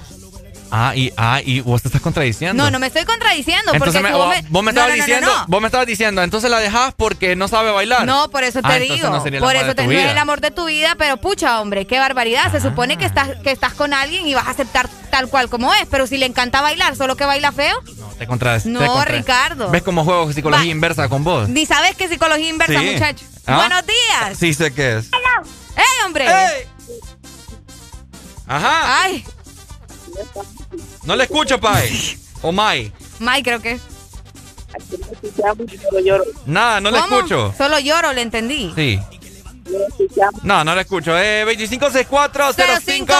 Ah, y, ah, y vos te estás contradiciendo. No, no me estoy contradiciendo. Entonces porque me- vos me, vos me No, estabas no, no, no, diciendo, no. vos me estabas diciendo, entonces la dejás porque no sabe bailar. No, por eso te Ah, digo. no por eso te no es el amor de tu vida, pero pucha, hombre, qué barbaridad. Se supone Ah. que estás, que estás con alguien y vas a aceptar tal cual como es, pero si le encanta bailar, solo que baila feo, Te contradices. No, Ricardo. ¿Ves cómo juego psicología inversa con vos? ni sabes qué psicología inversa, Sí. muchacho. ¿Ah? Buenos días. Sí sé qué es. ¡Ey, hombre! Ajá. ¡Ay! No le escucho, Pai. O Mai. Mai, creo que. Nada, no le ¿Cómo? escucho. Solo lloro, le entendí. Sí. No, no le escucho. Eh, 256405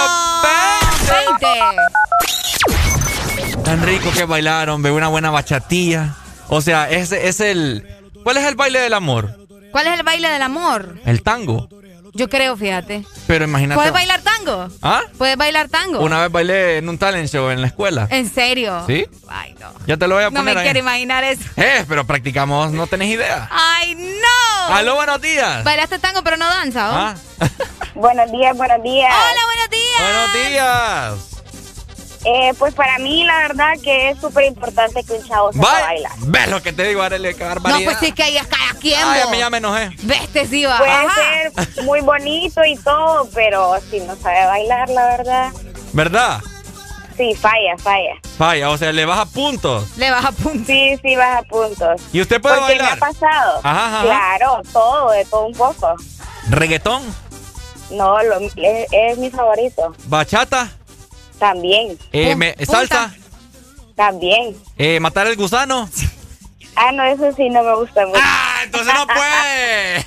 Tan rico que bailaron, ve una buena bachatilla. O sea, ese es el. ¿Cuál es el baile del amor? ¿Cuál es el baile del amor? El tango. Yo creo, fíjate. Pero imagínate. ¿Puedes bailar tango? ¿Ah? ¿Puedes bailar tango? Una vez bailé en un talent show en la escuela. ¿En serio? ¿Sí? Ay, no. Ya te lo voy a No me poner ahí. quiero imaginar eso. Eh, pero practicamos, no tenés idea. ¡Ay, no! Aló, buenos días. Bailaste tango, pero no danza, ¿o? Ah. *laughs* Buenos días, buenos días. Hola, buenos días. Buenos días. Eh, pues para mí la verdad que es súper importante que un chavo sepa bailar. ¿Ves lo que te digo, Arely? Qué barbaridad. No, pues sí que ahí es cada quien, Ay, a mí ya me enojé. Veste, sí, va. Puede Ajá. ser muy bonito y todo, pero si no sabe bailar, la verdad, ¿Verdad? sí, falla, falla. Vaya, o sea, le baja puntos. Le baja puntos. Sí, sí, baja puntos. ¿Y usted puede Porque bailar? me ha pasado. Ajá, ajá. Claro, todo, de todo un poco. ¿Reggaetón? No, lo, es, es mi favorito. ¿Bachata? También. Eh, me-. ¿Salsa? También. Eh, ¿Matar el gusano? *laughs* Ah, no, eso sí no me gusta mucho. ¡Ah, entonces no *laughs* puede! *laughs*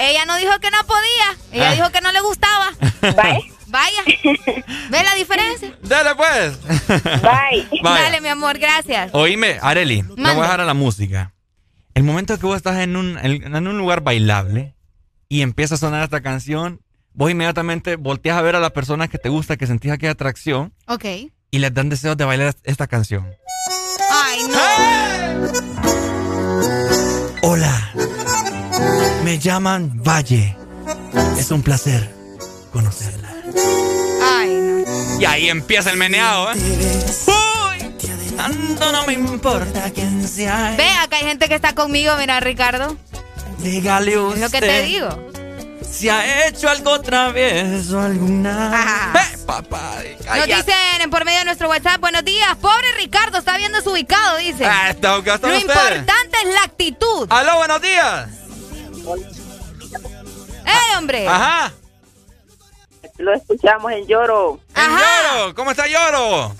Ella no dijo que no podía. Ella Ah. dijo que no le gustaba. Vaya. Vaya. ¿Ves la diferencia? Dale, pues. Bye. Vaya. Dale, mi amor, gracias. Oíme, Areli, me voy a dejar a la música. El momento que vos estás en un, en, en un lugar bailable y empieza a sonar esta canción, vos inmediatamente volteas a ver a las personas que te gusta, que sentís aquella atracción Ok. y les dan deseos de bailar esta canción. Ay, no. Hola, me llaman Valle. Es un placer conocerla. Ay, no. Y ahí empieza el meneado, ¿eh? Uy, tanto no me importa quién sea. Ve, acá hay gente que está conmigo, mira, Ricardo. Dígale usted. Es lo que te digo. Si ha hecho algo travieso alguna. Ah. vez. papá. Nos dicen por medio de nuestro WhatsApp, buenos días, pobre Ricardo, está bien desubicado, dice. Ah, está- ¿qué están Lo ustedes? importante es la actitud. Aló, buenos días. ¡Eh, hombre! Ajá. Lo escuchamos en Lloro. En Lloro, ¿cómo está Lloro?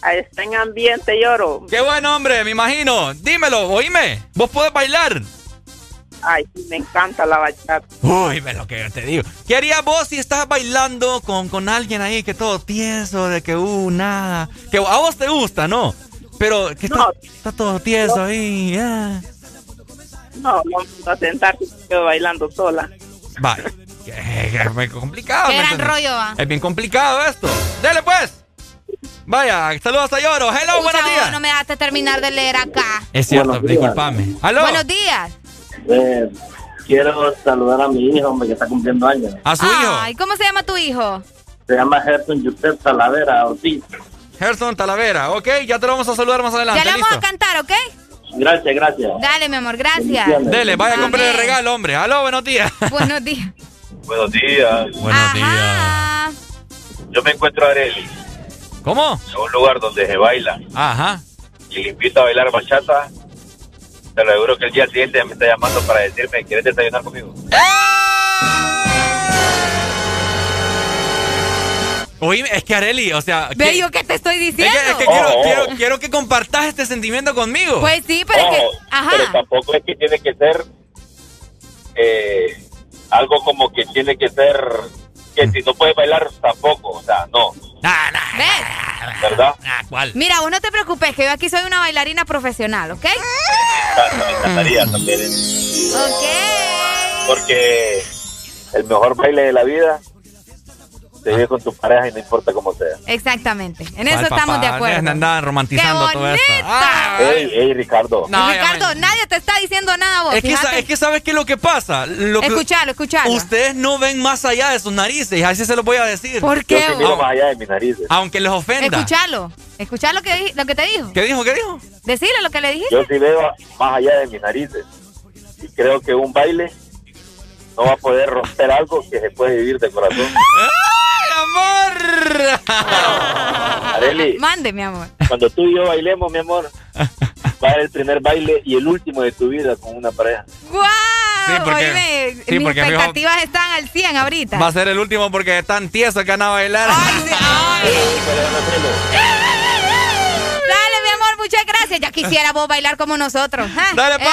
Ahí está en ambiente Lloro. Qué buen hombre, me imagino. Dímelo, oíme. ¿Vos podés bailar? Ay, sí, me encanta la bachata. Uy, ve lo que yo te digo. ¿Qué harías vos si estás bailando con, con alguien ahí que todo tieso, de que uh, nada? Que a vos te gusta, ¿no? Pero que está, está todo tieso ahí. ah. No, vamos a sentarse bailando sola. Que es muy complicado. Qué ¿me gran rollo, va. Es bien complicado esto. Dele pues. Vaya, saludos a Lloro. Hello, Pucha, buenos días. no me dejaste terminar de leer acá. Es cierto, discúlpame. Aló. Buenos días. Eh, quiero saludar a mi hijo, hombre, que está cumpliendo años. A su hijo. Ay, ¿cómo se llama tu hijo? Se llama Gerson Yusef Talavera Ortiz. Gerson Talavera. Ok, ya te lo vamos a saludar más adelante. ya le vamos ¿listo? a cantar, ¿ok? Gracias, gracias. Dale, mi amor, gracias. Dele, vaya a comprar el regalo, hombre. Aló, buenos días. *laughs* Buenos días. Buenos días. Buenos días. Yo me encuentro a Areli ¿Cómo? en un lugar donde se baila Ajá. y le invito a bailar bachata. Te lo aseguro que el día siguiente me está llamando para decirme, ¿quieres desayunar conmigo? Oye, es que Areli, o sea. Ve que- yo que te estoy es diciendo. que, es que quiero, quiero, quiero que compartas este sentimiento conmigo. Pues sí, pero es que. Ojo, Ajá. Pero tampoco es que tiene que ser eh, algo como que tiene que ser que si no puedes bailar tampoco, o sea, no, ¿Ves? ¿verdad? ¿Cuál? Mira, vos no te preocupes, que yo aquí soy una bailarina profesional, ¿ok? Me encantaría también. Ok. Porque el mejor baile de la vida se vive con tu pareja y no importa cómo sea. Exactamente. En ¿Cuál, eso estamos papá? de acuerdo. Andar romantizando ¡Qué todo esto. Ah, Ey, ey, Ricardo. No, Ricardo, nadie te está diciendo nada vos. Es que, es que sabes qué es lo que pasa. Lo que- Escuchalo, escuchalo. Ustedes no ven más allá de sus narices, así se lo voy a decir. ¿Por qué, Yo sí miro más allá de mis narices. Aunque les ofenda. Escuchalo. Escuchá lo que, lo que te dijo. ¿Qué dijo? ¿Qué dijo? Decirle lo que le dijiste. Yo sí veo más allá de mis narices. Y creo que un baile no va a poder romper algo que se puede vivir de corazón. *laughs* ¡Ay, amor! Areli, Mande, mi amor. cuando tú y yo bailemos, mi amor, va a ser el primer baile y el último de tu vida con una pareja. ¡Guau! Sí, porque- Oíme, sí, mis porque, fijo, expectativas están al 100 ahorita. Va a ser el último porque es tan tieso que anda a bailar. Dale, mi amor, muchas gracias. Ya quisiera vos bailar como nosotros. ¿eh? Dale, que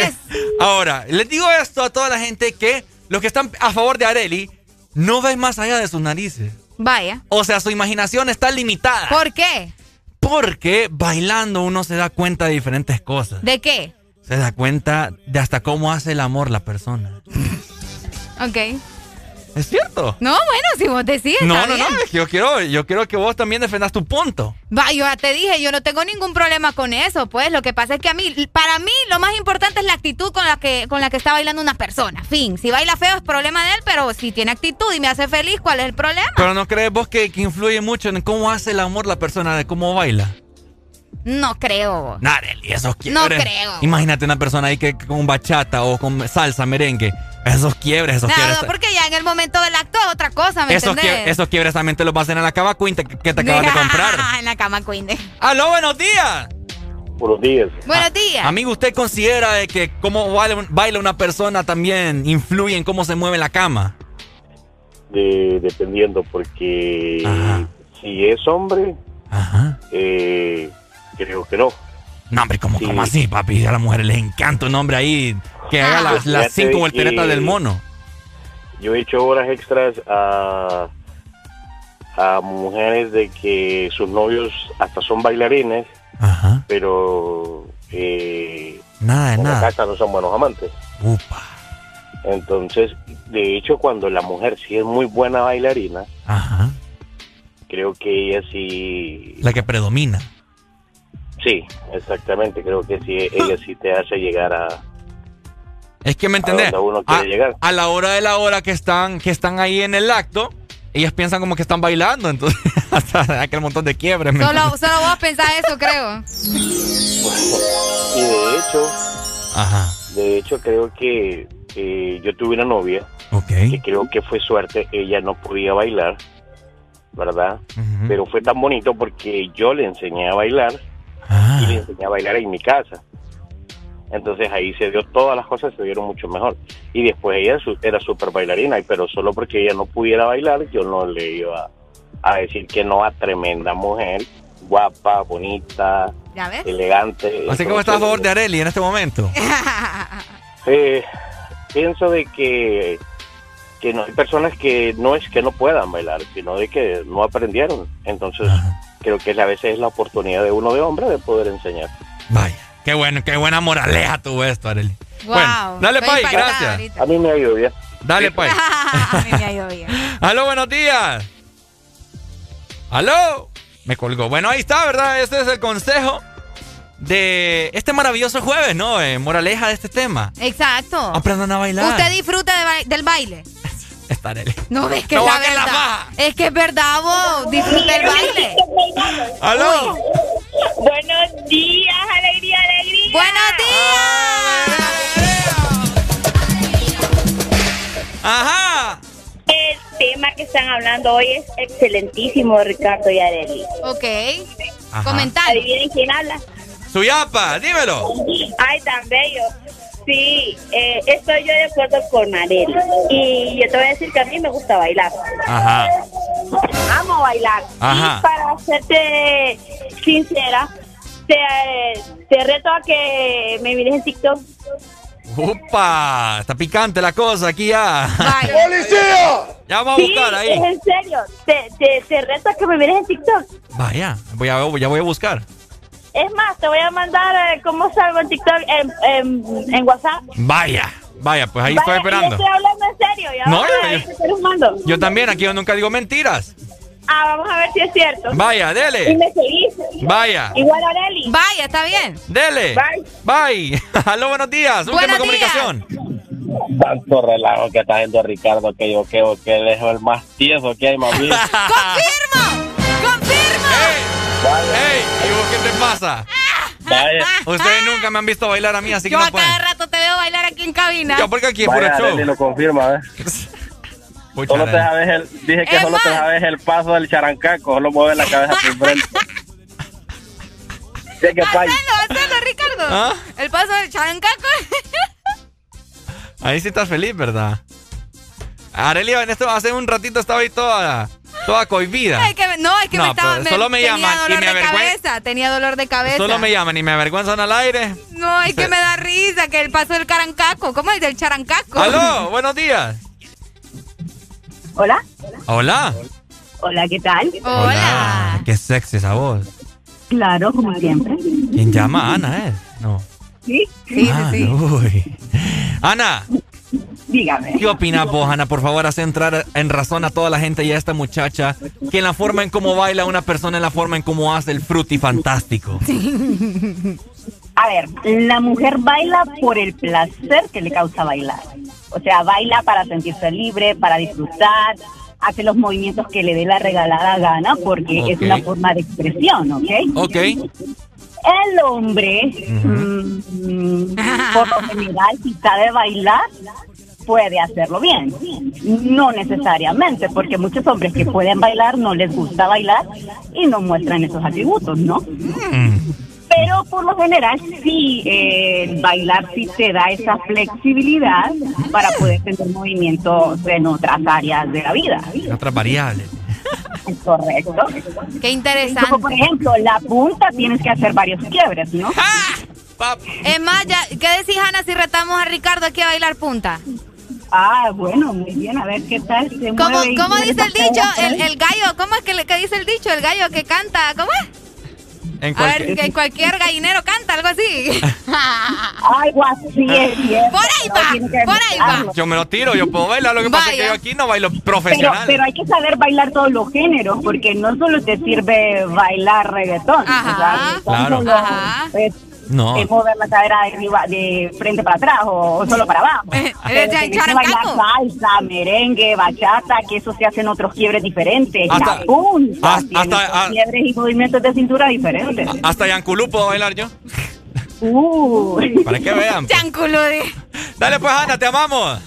pues. Ahora, les digo esto a toda la gente que los que están a favor de Areli no ven más allá de sus narices. Vaya. O sea, su imaginación está limitada. ¿Por qué? Porque bailando uno se da cuenta de diferentes cosas. ¿De qué? Se da cuenta de hasta cómo hace el amor la persona. Ok. ¿Es cierto? No, bueno, si vos decís. No, está no, bien. no. es que Yo quiero, yo quiero que vos también defendas tu punto. Va, yo ya te dije, yo no tengo ningún problema con eso, pues. Lo que pasa es que a mí, para mí, lo más importante es la actitud con la que, con la que está bailando una persona. Fin. Si baila feo es problema de él, pero si tiene actitud y me hace feliz, ¿cuál es el problema? Pero no crees vos que, que influye mucho en cómo hace el amor la persona, de cómo baila. No creo. Y esos No quiebres. creo. Imagínate una persona ahí que que con bachata o con salsa, merengue. Esos quiebres, esos No, quiebres. no, porque ya en el momento del acto es otra cosa, ¿me esos, entendés? quie- esos quiebres también te los vas a hacer en la cava queen que te acabas de *laughs* comprar. en la cama, Queen. ¡Aló, buenos días! Buenos días. Buenos días. Amigo, ¿usted considera de que cómo baila, un- baila una persona también influye en cómo se mueve en la cama? De- dependiendo, porque si es hombre, eh, creo que no. No, hombre, ¿cómo, cómo así, papi? A las mujeres les encanta un hombre ahí que haga las, las cinco volteretas del mono. Yo he hecho horas extras a, a mujeres de que sus novios hasta son bailarines, pero eh, Nada nada. casa no son buenos amantes. Upa. Entonces, de hecho, cuando la mujer sí es muy buena bailarina, Ajá. creo que ella sí, La que predomina. Sí, exactamente, creo que sí, ella sí te hace llegar a, Es que me entendés. donde uno quiere a, llegar. a la hora de la hora que están, que están ahí en el acto, ellas piensan como que están bailando, entonces *laughs* hasta aquel montón de quiebres. ¿me Solo, solo vos pensás eso, creo. Y de hecho, Ajá. de hecho creo que eh, yo tuve una novia Ok. que creo que fue suerte, ella no podía bailar ¿verdad? Pero fue tan bonito porque yo le enseñé a bailar y le enseñé a bailar en mi casa. Entonces ahí se dio todas las cosas, se dieron mucho mejor. Y después ella su- era súper bailarina, y- pero solo porque ella no pudiera bailar, yo no le iba a decir que no a tremenda mujer, guapa, bonita, ¿Ya ves? elegante. Así que ¿cómo estás a favor de Areli en este momento. *laughs* Eh, pienso de que que no hay personas que no es que no puedan bailar, sino de que no aprendieron. Entonces, creo que a veces es la oportunidad de uno de hombre de poder enseñar. Qué bueno, qué buena moraleja tuvo esto, Areli. Wow, Bueno, dale, Pai, gracias. ahorita. A mí me ha ido bien. Dale, Pai. *laughs* A mí me ha ido bien. *laughs* Aló, buenos días. Aló. Me colgó. Bueno, ahí está, ¿verdad? Este es el consejo de este maravilloso jueves, ¿no? Eh, moraleja de este tema. Exacto. Aprendan a bailar. Usted disfruta de ba- del baile. No ves que No es la verdad. Es que es verdad, vos. Disfruta el baile. Aló. Buenos días, alegría, alegría. Buenos Ajá. El tema que están hablando hoy es excelentísimo, Ricardo y Areli. Ok. Ajá. Comentario. ¿Adivinen quién habla? Suyapa, dímelo. Ay, tan bello. Sí, eh, estoy yo de acuerdo con Areli. Y yo te voy a decir que a mí me gusta bailar. Ajá. Amo bailar. Ajá. Y para serte sincera, te, te reto a que me mires en TikTok. Upa, está picante la cosa aquí ya. ¡Policía! Ya vamos a Sí, buscar ahí. es en serio. Te, te, te reto a que me mires en TikTok. Vaya, voy a, ya voy a buscar. Es más, te voy a mandar eh, cómo salgo en TikTok en, en, en WhatsApp. Vaya, vaya, pues ahí Vaya, estoy esperando. Estoy hablando en serio. Ya No, a yo- mando. Yo también, aquí yo nunca digo mentiras. Ah, vamos a ver si es cierto. Vaya, dele. Y me seguís. Vaya. Igual Areli. Vaya, está bien. Dele. Bye. Bye. *laughs* Aló, buenos días. Última Buenos comunicación. Tanto relajo que está haciendo Ricardo que yo creo que él es el más tieso que hay, mami. *laughs* ¡Confirmo! ¡Ey! ¿Y vos qué te pasa? Vaya. Ustedes nunca me han visto bailar a mí, así que Yo no a cada pueden. rato te veo bailar aquí en cabina. Yo porque aquí es puro show. Lo confirma, ¿eh? *laughs* Solo te sabes el, dije que Es solo te sabes el paso del charancaco, solo mueves la cabeza por frente. *laughs* Sí, que. Hacelo, hacelo, Ricardo. ¿Ah? El paso del chancaco. *laughs* Ahí sí estás feliz, ¿verdad? Arelia, en esto hace un ratito estaba ahí toda, toda cohibida. Ay, que me- no, es que No, me estaba. me- solo me tenía llaman y dolor me de cabeza. Tenía dolor de cabeza. Solo me llaman y me avergüenzan al aire. No, es que me da risa que el paso del carancaco. ¿Cómo es del charancaco? Aló, buenos días. Hola. Hola. Hola, ¿qué tal? Hola. Qué sexy esa voz. Claro, como siempre. ¿Quién llama? Ana, ¿eh? No. Sí, Sí, Ah, sí, sí. uy. Ana, dígame. ¿qué opinas vos, Ana? Por favor, haz entrar en razón a toda la gente y a esta muchacha que en la forma en cómo baila una persona, en la forma en cómo hace el fruti fantástico. A ver, la mujer baila por el placer que le causa bailar. O sea, baila para sentirse libre, para disfrutar, hace los movimientos que le dé la regalada gana, porque es una forma de expresión, ¿ok? Ok. El hombre, mm, por lo general, si sabe bailar, puede hacerlo bien. No necesariamente, porque muchos hombres que pueden bailar no les gusta bailar y no muestran esos atributos, ¿no? Pero por lo general sí, eh, bailar sí te da esa flexibilidad para poder tener movimientos en otras áreas de la vida. Otras variables. Es correcto. Qué interesante. Como por ejemplo, la punta tienes que hacer varios quiebres, ¿no? Es más, ya, ¿qué decís, Ana, si retamos a Ricardo aquí a bailar punta? Ah, bueno, muy bien, a ver qué tal se ¿Cómo, mueve dice el dicho? El, el gallo, ¿cómo es que, le, que dice el dicho? El gallo que canta, ¿cómo es? En A ver, cualquier- que cualquier gallinero canta, algo así. *laughs* Algo así es bien. Por ahí va, por ahí va. Yo me lo tiro, yo puedo bailar. Lo que pasa es que yo aquí no bailo profesional. pero hay que saber bailar todos los géneros, porque no solo te sirve bailar reggaetón. Ajá. o sea, no Claro. solo es, No. es mover la cadera de, arriba, de frente para atrás o, solo para abajo. Eh, Pero ya, que bailar salsa, merengue, bachata, que eso se hacen otros quiebres diferentes. Hasta- la punta, hasta- hasta- quiebres y movimientos de cintura diferentes. Hasta Yanculú puedo bailar yo. Uh. Para que vean. pues. Chanculudi. Dale pues, Ana, te amamos.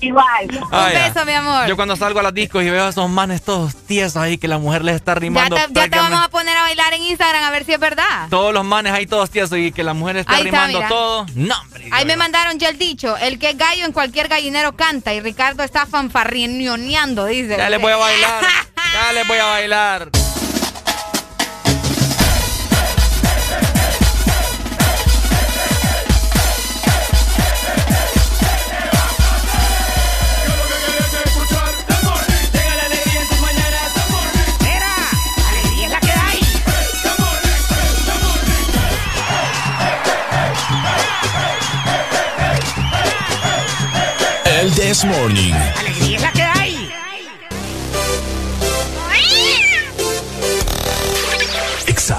Igual. Ah, Un ya. beso, mi amor. Yo cuando salgo a las discos y veo a esos manes todos tiesos ahí que la mujer les está Ya rimando. te, ya te vamos a poner a bailar en Instagram a ver si es verdad. Todos los manes ahí todos tiesos y que la mujer está Ahí está, rimando mira. todo. No, hombre. Ahí me mandaron ya el dicho, el que es gallo en cualquier gallinero canta y Ricardo está fanfarrioneando, dice. Ya les voy a bailar. *laughs* Ya les voy a bailar. El This Morning. Alegría es la que hay. Exa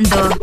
Bien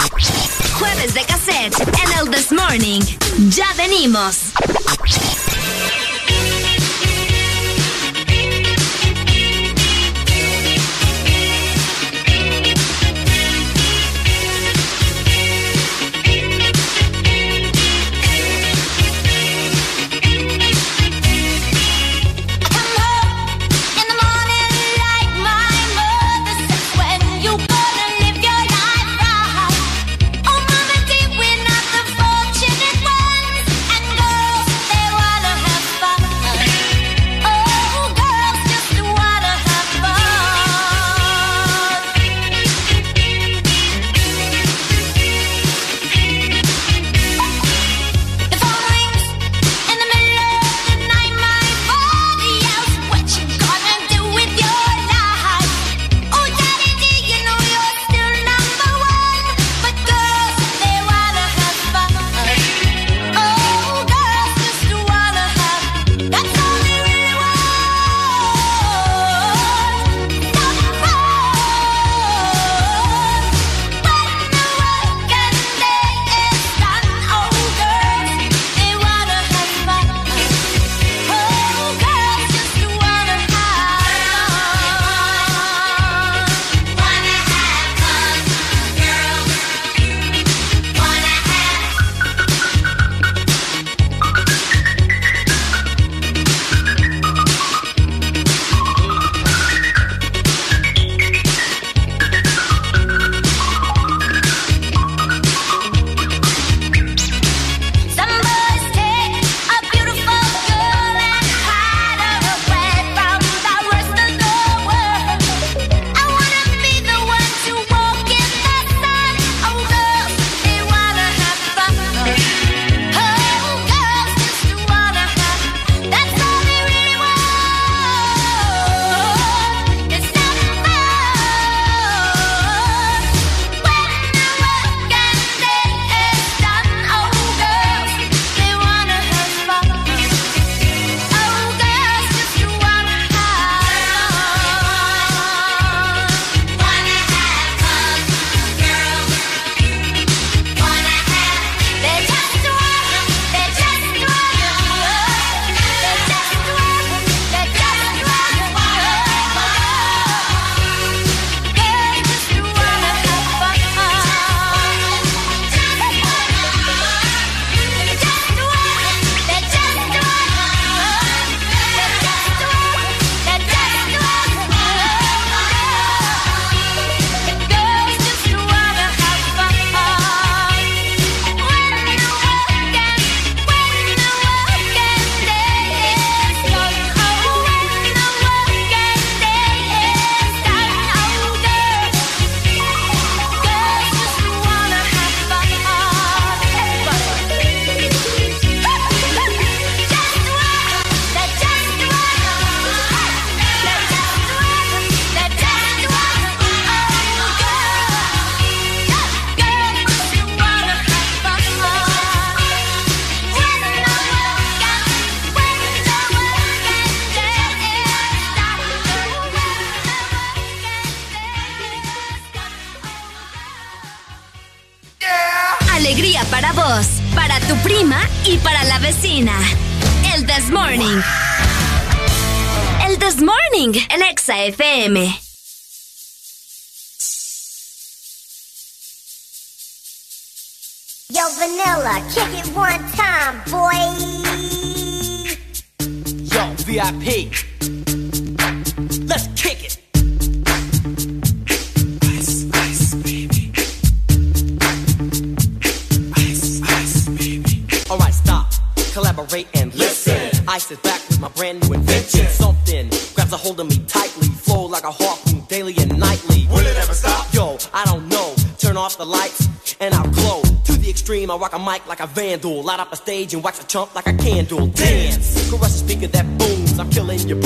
stage and watch a chump like a candle dance. Crush the speaker that booms. I'm killing your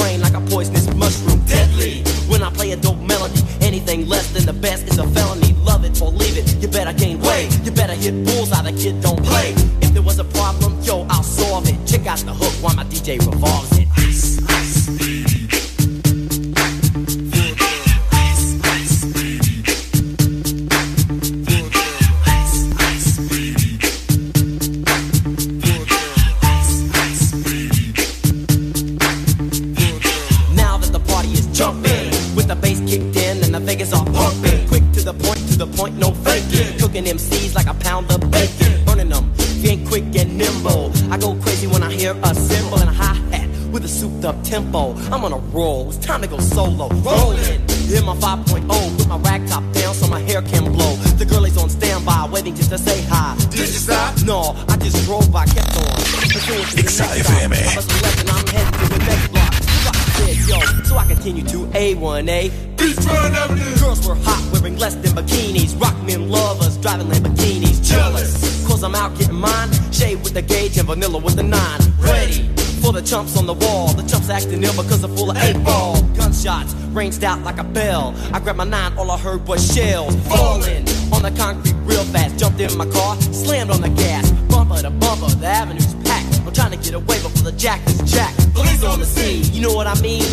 grabbed my nine, all I heard was shells falling on the concrete real fast. Jumped in my car, slammed on the gas, bumper to bumper, the avenue's packed. I'm trying to get away before the jack is jacked. Police on the scene, you know what I mean?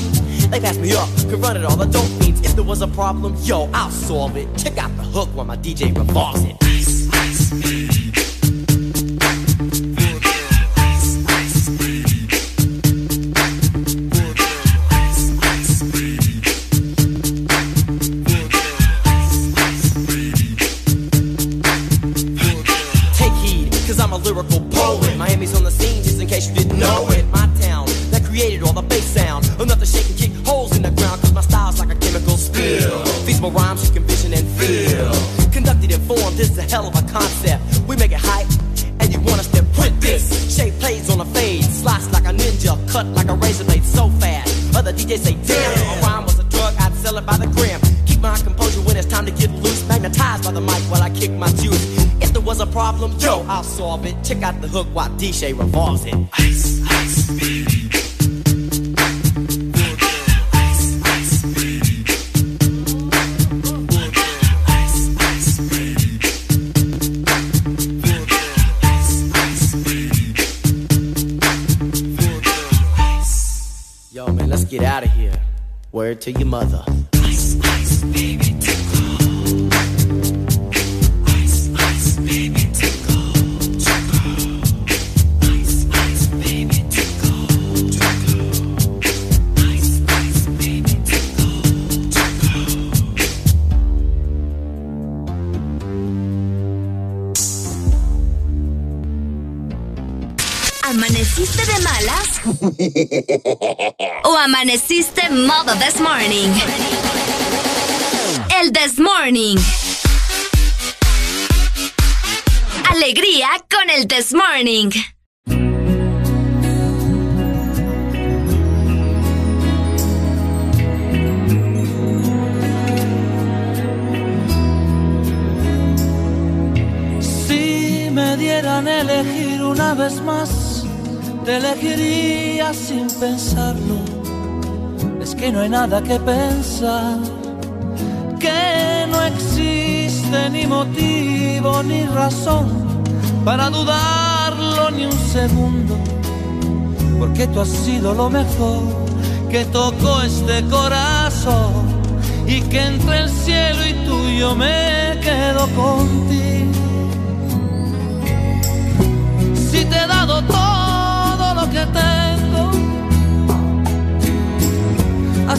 They passed me up, could run it all, I don't mean. If there was a problem, yo, I'll solve it. Check out the hook while my DJ revolves it. cliche revolves it. Ice, ice, baby. Yo, man, let's get out of here. Word to your mother. modo This Morning. El This Morning. que pensar que no existe ni motivo ni razón para dudarlo ni un segundo, porque tú has sido lo mejor que tocó este corazón y que entre el cielo y tuyo me quedo contigo.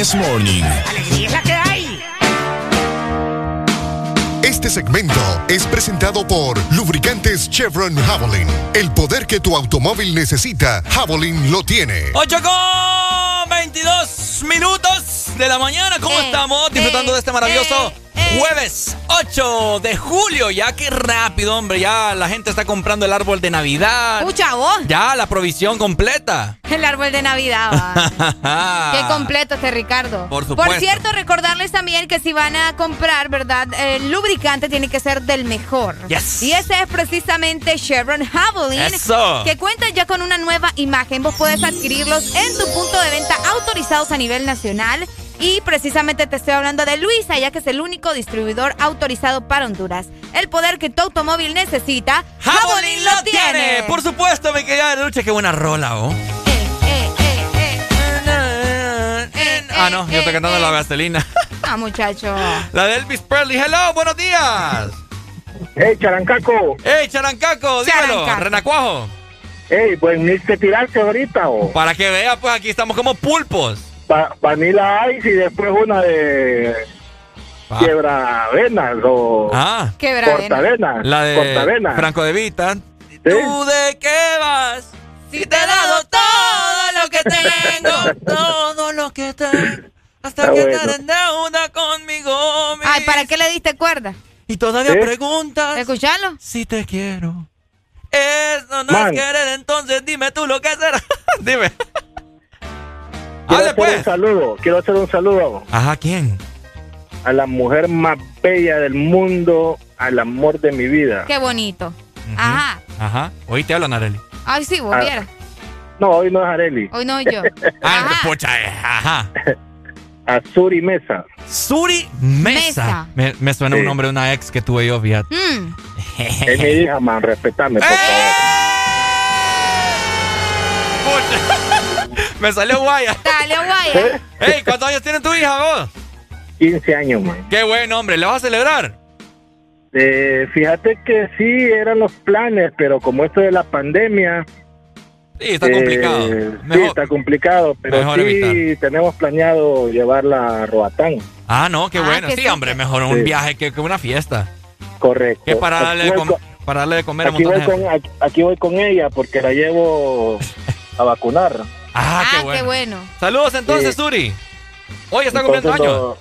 This Morning. ¡Alegría que hay! Este segmento es presentado por Lubricantes Chevron Javelin. El poder que tu automóvil necesita, Javelin lo tiene. 8 con 22 minutos de la mañana. ¿Cómo Eh, estamos? Disfrutando eh, de este maravilloso eh, jueves 8 de julio. Ya que rápido, hombre. Ya la gente está comprando el árbol de Navidad. Escucha vos. Ya la provisión completa. *laughs* El árbol de Navidad, va. *laughs* Qué completo este Ricardo. Por supuesto. cierto, recordarles también que si van a comprar, ¿verdad? El lubricante tiene que ser del mejor. Yes. Y ese es precisamente Chevron Javelin. Eso. Que cuenta ya con una nueva imagen. Vos puedes adquirirlos en tu punto de venta autorizados a nivel nacional. Y precisamente te estoy hablando de Luisa, ya que es el único distribuidor autorizado para Honduras. El poder que tu automóvil necesita, Javelin lo tiene. Por supuesto, me quedé de lucha. Qué buena rola, oh. Ah, no, yo estoy cantando la vaselina. *laughs* Ah, muchacho. La de Elvis Presley. Hello, buenos días. ¡Ey, Charancaco! ¡Ey, Charancaco! Charancaco. Renacuajo. ¡Ey, pues ni que tirarse ahorita, o! Para que vea, pues aquí estamos como pulpos. Pa vanilla Ice y después una de... Quiebravenas o... Ah. Quebravenas. Cortavenas. La de Cortavenas. Franco de Vita. ¿Tú de qué vas? Si te he dado todo lo que tengo, todo lo que tengo. Hasta Está que bueno. te deuda conmigo. mi- Ay, ¿para qué le diste cuerda? Y todavía ¿Sí? preguntas. ¿Escuchalo? Si te quiero. Eso no Man. es querer, entonces dime tú lo que será. *laughs* dime. Quiero Dale, hacer pues. un saludo, quiero hacer un saludo Ajá, ¿quién? a la mujer más bella del mundo, al amor de mi vida. Qué bonito. Ajá. Ajá. Hoy te hablan, Areli. Ay, sí, vos Ah. vieras. No, hoy no es Areli. Hoy no yo. *laughs* Ah, pucha, eh, ajá. A Suri Mesa. Suri Mesa. Mesa. Me, me suena un nombre de una ex que tuve yo, fíjate. Mm. Es mi hija, man, respetame, por ¡Eh! *laughs* favor. Me salió guaya. Dale, guaya. *laughs* Ey, ¿cuántos años tiene tu hija vos? 15 años, man. Qué buen hombre, ¿le vas a celebrar? Eh, fíjate que sí eran los planes, pero como esto de la pandemia. Sí, está eh, complicado. Sí, Mejor- está complicado, pero mejor sí evitar. tenemos planeado llevarla a Roatán. Ah, no, qué Ah, bueno. qué Sí, hombre, mejor un Sí. viaje que, que una fiesta. Correcto. Que para darle, de voy com- con- para darle de comer a voy con, aquí voy con ella porque la llevo a vacunar. Ah, Ah, qué qué bueno. Saludos entonces, Sí. Suri. Hoy está cumpliendo años.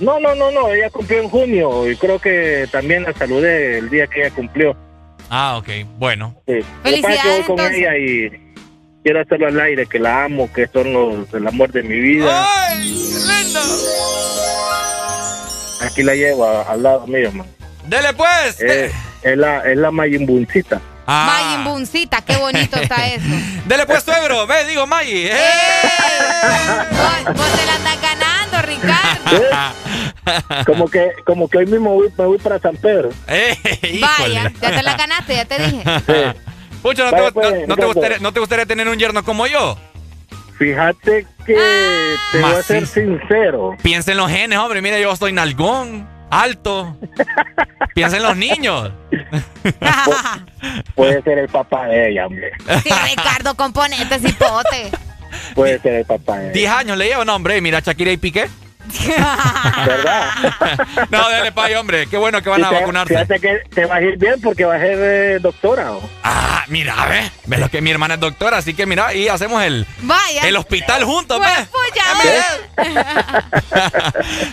No, no, no, no, ella cumplió en junio y creo que también la saludé el día que ella cumplió. Ah, ok, bueno. Sí. Es Felicidades, voy con entonces. ella y quiero hacerlo al aire, que la amo, que son los, el amor de mi vida. ¡Ay, lindo! Aquí la llevo a- al lado mío, man. Dele pues. Eh, es la, es la Mayimbuncita. Ah. Mayimbuncita, qué bonito está *laughs* eso. Dele pues, suegro. Ve, digo, Maggie. Eh. Vos, vos te la estás ganando, Ricardo. Como que, como que hoy mismo voy, me voy para San Pedro. Eh, Vaya, ya te la ganaste, ya te dije. Pucho, ¿no, Vaya, te, pues, no- no te gustaría, ¿no te gustaría tener un yerno como yo? Fíjate que te voy a ser sincero. Piensa en los genes, hombre. Mira, yo soy nalgón, alto. Piensa en los niños. *laughs* Puede ser el papá de ella, hombre. Sí, Ricardo, componente, cipote. Puede ser el papá de ella. 10 años le llevo, no, hombre. Mira, Shakira y Piqué. *laughs* ¿Verdad? No, dale, pay, hombre. Qué bueno que van Y a te- vacunarse. Fíjate que te va a ir bien porque vas a ser eh, doctora. ¿o? Ah, mira, ve. Ves lo que mi hermana es doctora, así que mira, y hacemos el, Vaya. el hospital juntos, Pues, ve. puya,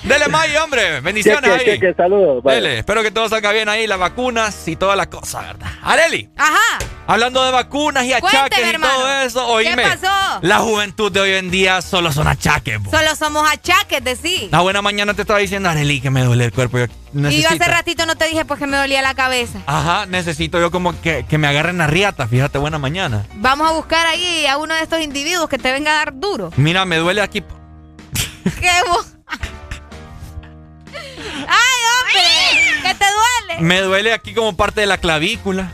Dele, May, hombre. Bendiciones Cheque, ahí. cheque, saludos. Dele, espero que todo salga bien ahí, las vacunas y toda la cosa, ¿verdad? Areli, Ajá. hablando de vacunas y achaques Cuénteme, y hermano. todo eso, ¿Qué oíme. pasó? La juventud de hoy en día solo son achaques, bo. Solo somos achaques de sí. La buena mañana te estaba diciendo, Areli, que me duele el cuerpo. Yo Y yo hace ratito no te dije pues que me dolía la cabeza. Ajá, necesito yo como que, que me agarren la riata, fíjate, buena mañana. Vamos a buscar ahí a uno de estos individuos que te venga a dar duro. Mira, me duele aquí. *laughs* ¿Qué vos? ¡Ay, hombre! ¿Qué te duele? Me duele aquí como parte de la clavícula.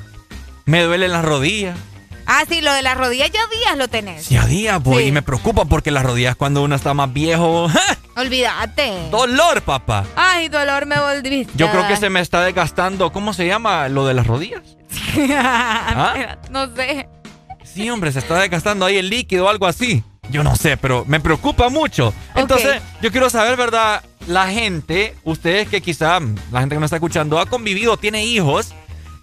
Me duele en las rodillas. Ah, sí, lo de las rodillas ya días lo tenés. Sí, a día, boy. Sí. Y me preocupa porque las rodillas cuando uno está más viejo. *laughs* Olvídate. ¡Dolor, papá! Ay, dolor me volviste. Yo creo que se me está desgastando. ¿Cómo se llama lo de las rodillas? *laughs* ¿Ah? No sé. Sí, hombre, se está desgastando ahí el líquido o algo así. Yo no sé, pero me preocupa mucho. Entonces, yo quiero saber, ¿verdad? La gente, ustedes que quizá, la gente que nos está escuchando, ha convivido, tiene hijos,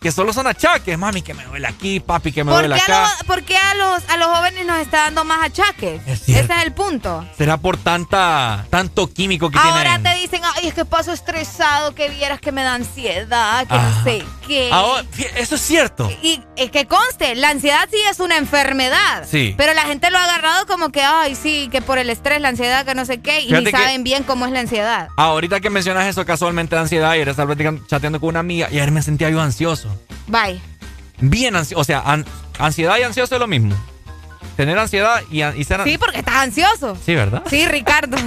que solo son achaques. Mami, que me duele aquí, papi, que me ¿Por duele acá. a, los, por qué a los, a los jóvenes nos está dando más achaques? Ese es el punto. ¿Será por tanta, tanto químico que Ahora tienen? te dicen, ay, es que paso estresado, que vieras que me da ansiedad, que no sé qué. Ahora, eso es cierto. Y es que conste, la ansiedad sí es una enfermedad. Sí. Pero la gente lo ha agarrado como que, ay, sí, que por el estrés, la ansiedad, que no sé qué, y ni saben bien cómo es la ansiedad. Ahorita que mencionas eso casualmente de ansiedad, ayer estaba chateando con una amiga y ayer me sentía yo ansioso. Bye. Bien ansioso. O sea, an- ansiedad y ansioso es lo mismo. Tener ansiedad y, y ser Sí, porque estás ansioso. Sí, ¿verdad? Sí, Ricardo. *laughs*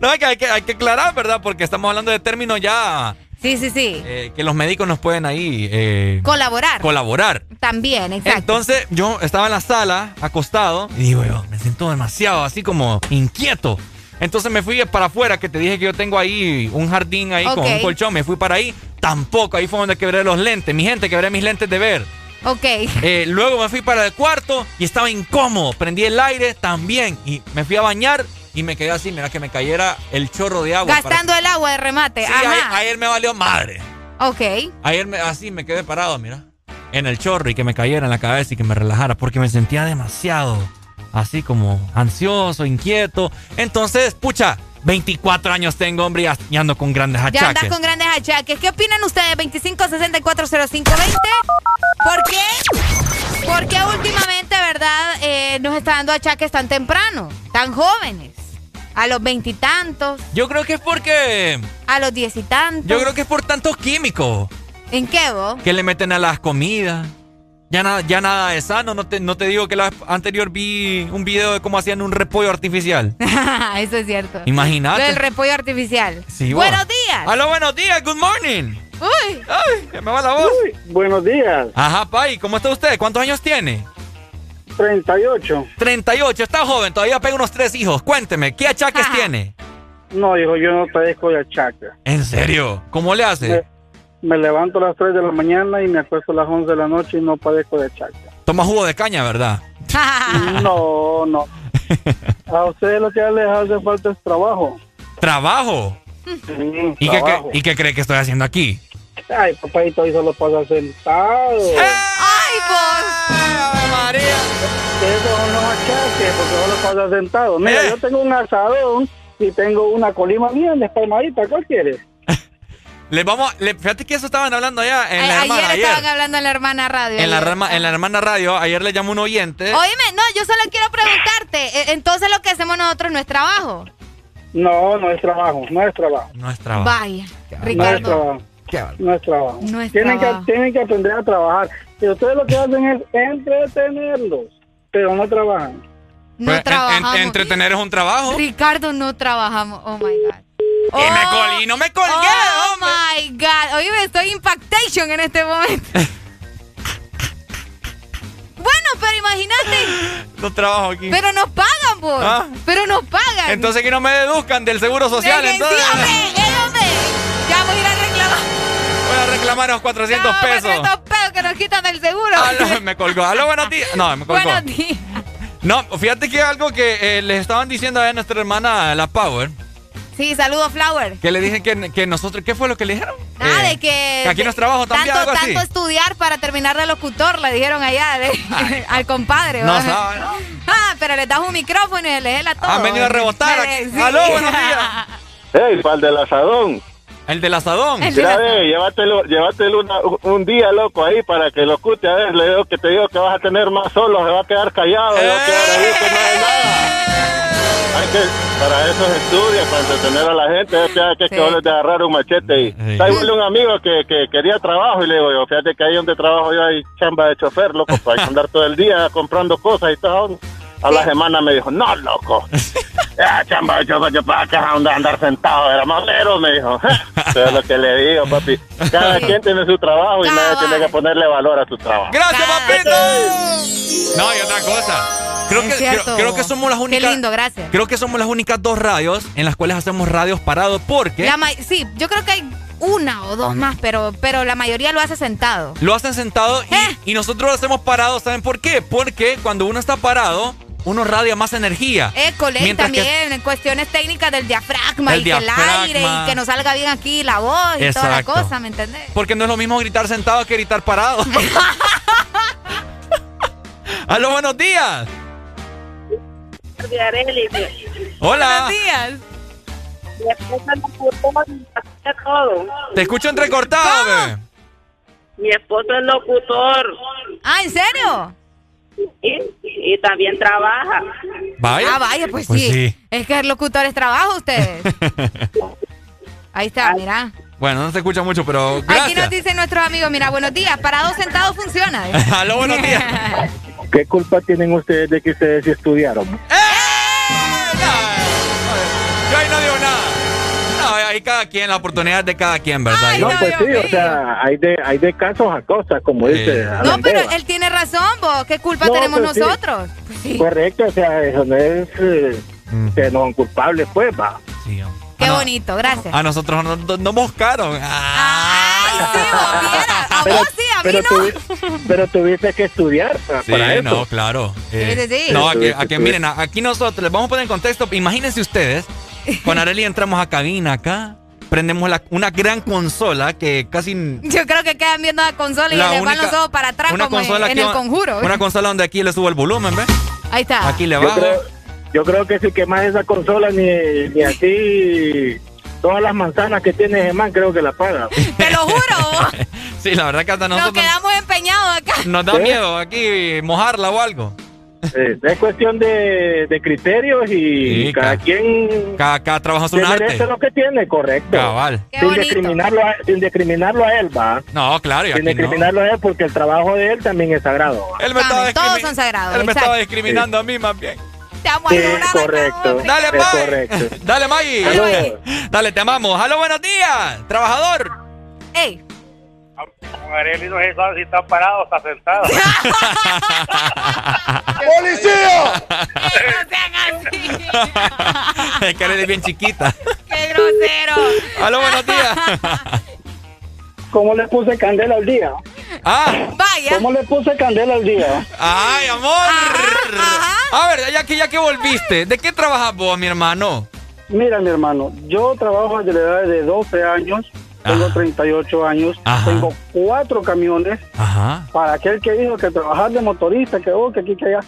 No, hay que, hay, que, hay que aclarar, ¿verdad? Porque estamos hablando de términos ya Sí, sí, sí. eh, que los médicos nos pueden ahí eh, Colaborar. colaborar. También, exacto. Entonces, yo estaba en la sala, acostado, y digo yo, me siento demasiado así como inquieto. Entonces me fui para afuera, que te dije que yo tengo ahí un jardín ahí con un colchón, me fui para ahí. Tampoco, ahí fue donde quebré los lentes. Mi gente, quebré mis lentes de ver. Ok. Eh, luego me fui para el cuarto y estaba incómodo. Prendí el aire también y me fui a bañar y me quedé así, mira que me cayera el chorro de agua. para- Gastando el agua de remate. Sí, Ajá. ayer, ayer me valió madre. Ok. Ayer me, así me quedé parado, mira. En el chorro y que me cayera en la cabeza y que me relajara porque me sentía demasiado así como ansioso, inquieto. Entonces, pucha, 24 años tengo, hombre, y ando con grandes Ya achaques. andas con grandes achaques. ¿Qué opinan ustedes? 25640520. ¿Por qué? Porque últimamente, ¿verdad? Eh, nos está dando achaques tan temprano, tan jóvenes. A los veintitantos, Yo creo que es porque... a los diez y tantos. Yo creo que es por tantos químicos ¿En qué vos? que le meten a las comidas. Ya nada, ya nada es sano. No te, no te digo que la vez anterior vi un video de cómo hacían un repollo artificial. *laughs* Eso es cierto. Imagínate. Del repollo artificial. Sí. Buenos días. Aló, buenos días, good morning. Uy. Ay, ya me va la voz. buenos días. Ajá, Pai, ¿cómo está usted? ¿Cuántos años tiene? 38. 38, está joven, todavía pega unos tres hijos. Cuénteme, ¿qué achaques tiene? No, hijo, yo no padezco de achaques. ¿En serio? ¿Cómo le hace? Me, me levanto a las 3 de la mañana y me acuesto a las 11 de la noche y no padezco de achaques. Toma jugo de caña, ¿verdad? *laughs* No, no. A ustedes lo que les hace falta es trabajo. ¿Trabajo? Sí, *laughs* ¿Y qué, trabajo. qué- ¿Y qué cree que estoy haciendo aquí? Ay, papadito, ahí solo pasa sentado. ¡Ay, vos! María! Eso los achaques, porque solo pasa sentado. Mira, Eh. yo tengo un asadón y tengo una colima bien despalmadita. ¿Cuál quieres? Les vamos, le- fíjate que eso estaban hablando allá en A- la hermana ayer ayer. estaban hablando en la hermana radio. En la, ayer. rama- en la hermana radio, ayer le llamó un oyente. Oíme, no, yo solo quiero preguntarte. eh, Entonces lo que hacemos nosotros no es trabajo. No, no es trabajo, no es trabajo. No es trabajo. Vaya, No es Ricardo. trabajo. No es trabajo. No es tienen, trabajo. Que, tienen que aprender a trabajar. Y ustedes lo que hacen es entretenerlos, pero no trabajan. No Pues, en- en- trabajamos. entretener es un trabajo. Ricardo, no trabajamos. Oh my God. Y me colí, no me colgué, Oh hombre. my God. Oye, estoy impactation en este momento. *laughs* bueno, pero imagínate. No trabajo aquí. Pero nos pagan, por. Ah. Pero nos pagan. Entonces que no me deduzcan del seguro social. Sí, entonces hombre. Ya voy a ir a reclamar. voy a reclamar los 400 No, pesos. 400 pesos que nos quitan del seguro. Aló, me colgó. Aló, buenos días. No, me colgó. Buenos días. No, fíjate que algo que eh, les estaban diciendo a nuestra hermana, la Power, Sí, saludos, Flower. que le dije que, que nosotros, ¿qué fue lo que le dijeron? Ah, Eh, de que. que aquí no es trabajo también, tanto, algo así. tanto estudiar para terminar de locutor, le dijeron allá de- *laughs* al compadre. No sabe, ¿no? *laughs* Ah, pero le das un micrófono y le la todo. Han venido a rebotar Me- aquí. sí. Aló, buenos *laughs* días. Hey, para el del asadón. El del asadón. El Mira, ve, llévatelo, llévatelo una- un día, loco, ahí para que lo escuche. A ver, le digo que te digo que vas a tener más solo, se va a quedar callado, se va a quedar ahí que no hay nada. Hay que, para eso se estudia, para entretener a la gente. Que hay que, Sí. que de agarrar un machete. Y hay un amigo que, que quería trabajo y le digo yo, fíjate que ahí donde trabajo yo hay chamba de chofer, loco, para hay que andar todo el día comprando cosas y todo. A la semana me dijo, no, loco. *laughs* Ya, chamba chofer, yo para acá andar, andar sentado, era malero, me dijo. *laughs* Eso es lo que le digo, papi. Cada quien tiene su trabajo y nadie tiene que ponerle valor a su trabajo. ¡Gracias, papito! No, y otra cosa. Creo Es que, creo, creo que somos las Qué únicas. lindo, gracias. Creo que somos las únicas dos radios en las cuales hacemos radios parados porque La sí, yo creo que hay una o dos más, pero, pero la mayoría lo hace sentado. lo hacen sentado y, Eh. y nosotros lo hacemos parados. ¿Saben por qué? Porque cuando uno está parado, uno radia más energía. École, Mientras que- también en cuestiones técnicas del diafragma El y que el diafragma. aire y que nos salga bien aquí la voz y toda la cosa, ¿me entendés? Porque no es lo mismo gritar sentado que gritar parado. *laughs* ¡Aló, buenos días! Hola. Buenos días. Mi esposo es locutor y hace todo. Te escucho entrecortado, bebé. Mi esposo es locutor. Ah, ¿en serio? Y, y también trabaja. Vaya. Ah, vaya, pues, Pues sí. sí. Es que el locutor es trabajo ustedes. *laughs* Ahí está, mira. Bueno, no se escucha mucho, pero Aquí nos dicen nuestros amigos, mira, buenos días, parado sentado funciona. *laughs* Aló, buenos *laughs* días. ¿Qué culpa tienen ustedes de que ustedes sí estudiaron? Yo ahí no digo nada. No, ahí cada quien, la oportunidad de cada quien, ¿verdad? No, Yo- pues sí, o sea, hay de, hay de casos a cosas, como dice. No, pero Beba. él tiene razón, vos. ¿Qué culpa No, tenemos pues sí. nosotros? Pues sí. Correcto, o sea, eso no es eh, que no son culpables, pues, va. Qué bonito, gracias. A nosotros nos no, no moscaron. Ah, Ay, sí, vos. A Pero- vos sí, a mí pero, no. tuvi- pero tuviste que estudiar pa- Sí, para eso. no, claro. Eh, Sí, sí, sí. No, aquí, miren, aquí nosotros les vamos a poner en contexto. Imagínense ustedes, con Areli entramos a cabina acá, prendemos la- una gran consola que casi... Yo creo que quedan viendo la consola y La les van única- los ojos para atrás una como en, el va- conjuro. Una consola donde aquí le subo el volumen, ¿ves? Ahí está. Aquí le Yo bajo. creo, yo creo que si quemas esa consola, ni, ni así todas las manzanas que tiene man, creo que la paga. *laughs* Te lo juro. *laughs* Sí, la verdad que hasta Nos nosotros quedamos empeñados acá. nos da ¿Sí? miedo aquí mojarla o algo. Eh, es cuestión de, de criterios y Sí, cada ca- quien Cada, cada trabajo es se un merece arte. lo que tiene, correcto. Cabal. Sin discriminarlo, a, sin discriminarlo a él, va. No, claro, y Sin no. discriminarlo a él, porque el trabajo de él también es sagrado. va. Él me estaba Todos son sagrados, Él me exacto. estaba discriminando a mí más bien. Te vamos a Sí, acá, correcto. Dale, Es May. correcto. Dale, May. Aló. Dale, te amamos. Halo, buenos días, trabajador. Ey, Areli no se sabe si está parado o está sentado. *laughs* ¡Policía! que no sean así. es que eres bien chiquita. Qué grosero. Halo, buenos días. ¿Cómo le puse candela al día? Ah, Vaya. ¿Cómo le puse candela al día? ay, amor. A ver, ya que ya que volviste, ¿de qué trabajas vos, mi hermano? Mira, mi hermano, yo trabajo desde la edad de 12 años, tengo Ajá. 38 años, Ajá. tengo cuatro camiones. Ajá. Para aquel que dijo que trabajar de motorista, que oh, que aquí, que allá.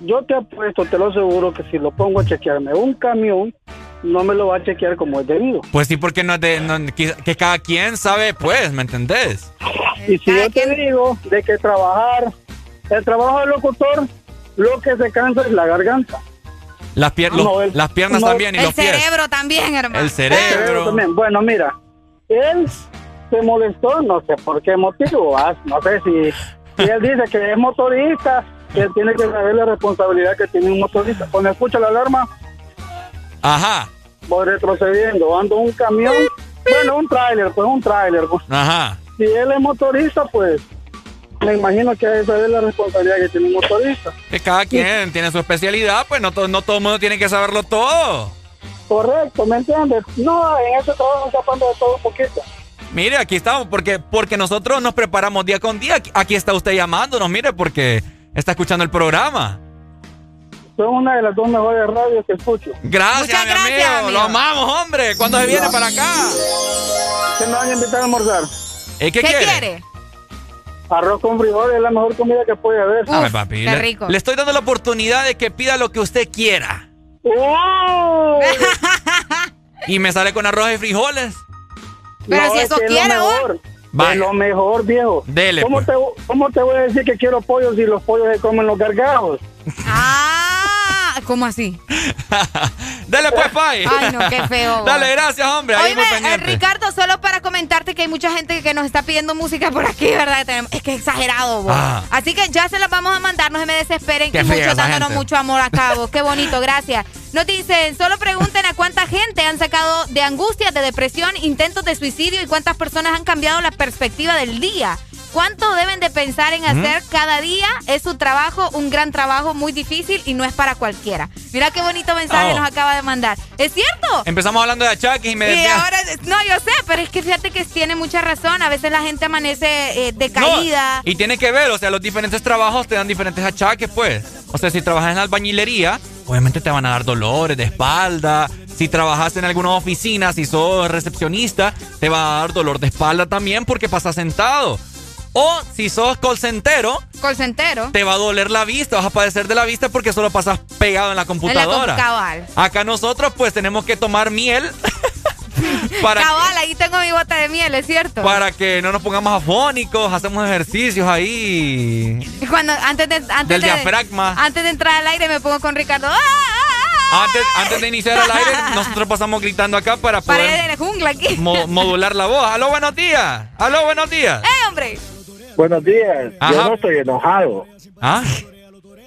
Yo te apuesto, te lo aseguro, que si lo pongo a chequearme un camión, no me lo va a chequear como es debido. Pues sí, porque no es de, no- que, que cada quien sabe, pues, ¿me entendés? Y si yo te digo de que trabajar, el trabajo del locutor, lo que se cansa es la garganta. Las, pier- No, los- el- las piernas no. también y El los pies. cerebro también, hermano. El cerebro. también, bueno, mira, él se molestó, no sé por qué motivo, ah, no sé si, si él dice que es motorista, que él tiene que saber la responsabilidad que tiene un motorista. Cuando escucha la alarma, Ajá, voy retrocediendo, ando un camión, bueno, un tráiler, pues un tráiler. pues. ajá. Si él es motorista, pues me imagino que debe saber la responsabilidad que tiene un motorista. Que cada quien tiene su especialidad, pues no, to- no todo el mundo tiene que saberlo todo. Correcto, ¿me entiendes? No, en ese trabajo escapando de todo un poquito. Mire, aquí estamos, porque, porque nosotros nos preparamos día con día. Aquí- está usted llamándonos, mire, porque está escuchando el programa. Son una de las dos mejores radios que escucho. Gracias, Muchas mi gracias, amigo. amigo. Lo amamos, hombre. ¿Cuándo se viene para acá? ¿Qué me van a invitar a almorzar? ¿Eh, ¿Qué, ¿Qué quiere? quiere? Arroz con frijoles es la mejor comida que puede haber. A ver, Uf, papi. qué le, rico. le estoy dando la oportunidad de que pida lo que usted quiera. ¡Wow! *laughs* Y me sale con arroz y frijoles. Pero No, si es eso que es quiere, lo mejor. Vaya. Es lo mejor, viejo. Dele, ¿Cómo, pues. te, ¿Cómo te voy a decir que quiero pollo si los pollos se comen los gargajos? Ah, ¿cómo así? *laughs* Dale, pues, Pai. Ay, no, qué feo. *laughs* Dale, gracias, hombre. Ahí Oíme, muy eh. Ricardo, solo para comentarte que hay mucha gente que nos está pidiendo música por aquí, ¿verdad? Es que es exagerado, vos. Ah. Así que ya se las vamos a mandar, no se me desesperen. Qué y fea mucho dándonos gente. mucho amor acá, vos. Qué bonito, *laughs* gracias. Nos dicen, solo pregunten a cuánta gente han sacado de angustia, de depresión, intentos de suicidio y cuántas personas han cambiado la perspectiva del día. ¿Cuánto deben de pensar en hacer cada día? Es su trabajo, un gran trabajo, muy difícil y no es para cualquiera. Mira qué bonito mensaje Oh. nos acaba de mandar. ¿Es cierto? Empezamos hablando de achaques y me Y ahora, no, yo sé, pero es que fíjate que tiene mucha razón. A veces la gente amanece eh, No, decaída. y tiene que ver, o sea, los diferentes trabajos te dan diferentes achaques, pues. O sea, si trabajas en la albañilería, obviamente te van a dar dolores de espalda. Si trabajas en alguna oficina, si sos recepcionista, te va a dar dolor de espalda también porque pasas sentado. O si sos colcentero, Colcentero. te va a doler la vista, vas a padecer de la vista porque solo pasas pegado en la computadora. cabal. Acá nosotros pues tenemos que tomar miel *laughs* para, cabal, ahí tengo mi bota de miel, es cierto. para que no nos pongamos afónicos, hacemos ejercicios ahí. Cuando antes de antes Del de, diafragma. Antes de entrar al aire me pongo con Ricardo. ¡Ah, ah, ah! Antes, antes de iniciar el aire, *laughs* nosotros pasamos gritando acá para poder de la jungla aquí. mo- modular la voz. Aló, buenos días. Aló, buenos días. ¡Eh, hombre! Buenos días. Ajá. Yo no estoy enojado. ¿Ah?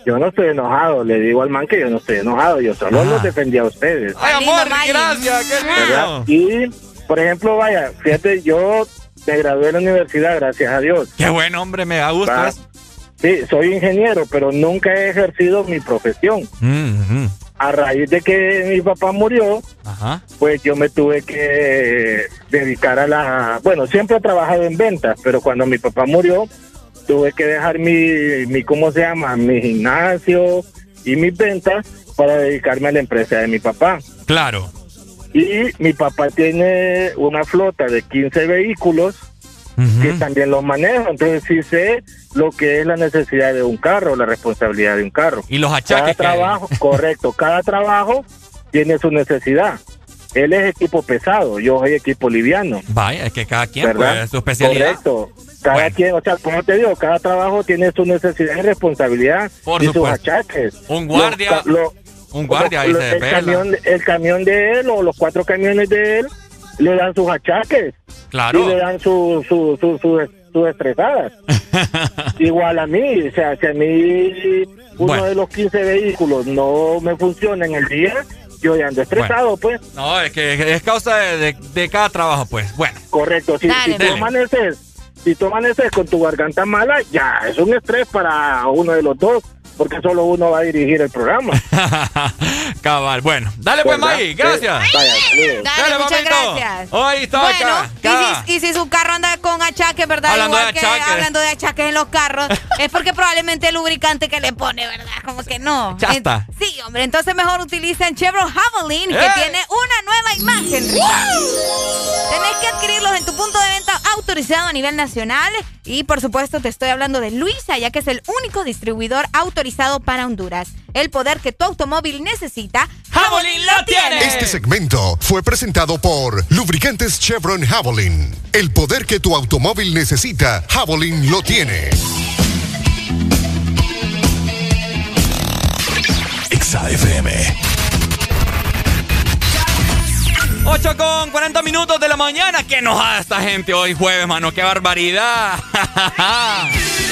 Yo no estoy enojado. Le digo al man que yo no estoy enojado. Yo solo Ah. los defendí a ustedes. Ay, amor, gracias. Qué lindo. Y, por ejemplo, vaya, fíjate, yo me gradué de la universidad, gracias a Dios. Qué buen hombre, me da gusto eso. Sí, soy ingeniero, pero nunca he ejercido mi profesión. Mm, mm. A raíz de que mi papá murió, Ajá. pues yo me tuve que dedicar a la... Bueno, siempre he trabajado en ventas, pero cuando mi papá murió, tuve que dejar mi, mi ¿cómo se llama? Mi gimnasio y mis ventas para dedicarme a la empresa de mi papá. Claro. Y mi papá tiene una flota de 15 vehículos que también los manejo, entonces sí sé lo que es la necesidad de un carro, la responsabilidad de un carro. Y los Cada achaques que hay. trabajo, *laughs* correcto, cada trabajo tiene su necesidad. Él es equipo pesado, yo soy equipo liviano. Vaya, es que cada quien, pues, su especialidad. Correcto. Cada quien, o sea, como te digo, cada trabajo tiene su necesidad y responsabilidad Por y sus achaques. Un guardia- Los Un guardia ahí se el, camión, el camión de él o los cuatro camiones de él le dan sus achaques. Claro. Y le dan sus su, su, su, sus estresadas. *laughs* Igual a mí, o sea, si a mí uno Bueno. de los 15 vehículos no me funciona en el día, yo ya ando estresado, pues. No, es que es causa de, de- de cada trabajo, pues. Bueno. Correcto, si, Dale, si tú amaneces, si tú amaneces con tu garganta mala, ya es un estrés para uno de los dos, porque solo uno va a dirigir el programa. *laughs* Cabal, bueno. Dale, pues, ¿Verdad? Gracias. Eh, vaya, saludos. Dale, muchas mamito. gracias. Ahí está, Bueno, acá, y acá. si, y si su carro anda con achaques, ¿verdad? Hablando Igual de que achaques. hablando de achaques en los carros, es porque probablemente el lubricante que le pone, ¿verdad? Como que no. Chasta. Sí, hombre, entonces mejor utilicen Chevron Javelin, que ¡Eh! tiene una nueva imagen. Tenés que adquirirlos en tu punto de venta autorizado a nivel nacional. Y por supuesto, te estoy hablando de Luisa, ya que es el único distribuidor autorizado para Honduras. El poder que tu automóvil necesita, Javelin lo tiene. Este segmento fue presentado por Lubricantes Chevron Javelin. El poder que tu automóvil necesita, Javelin lo tiene. Exa FM. 8 con 40 minutos de la mañana. ¿Qué enojada esta gente hoy jueves, mano? ¡Qué barbaridad! *laughs*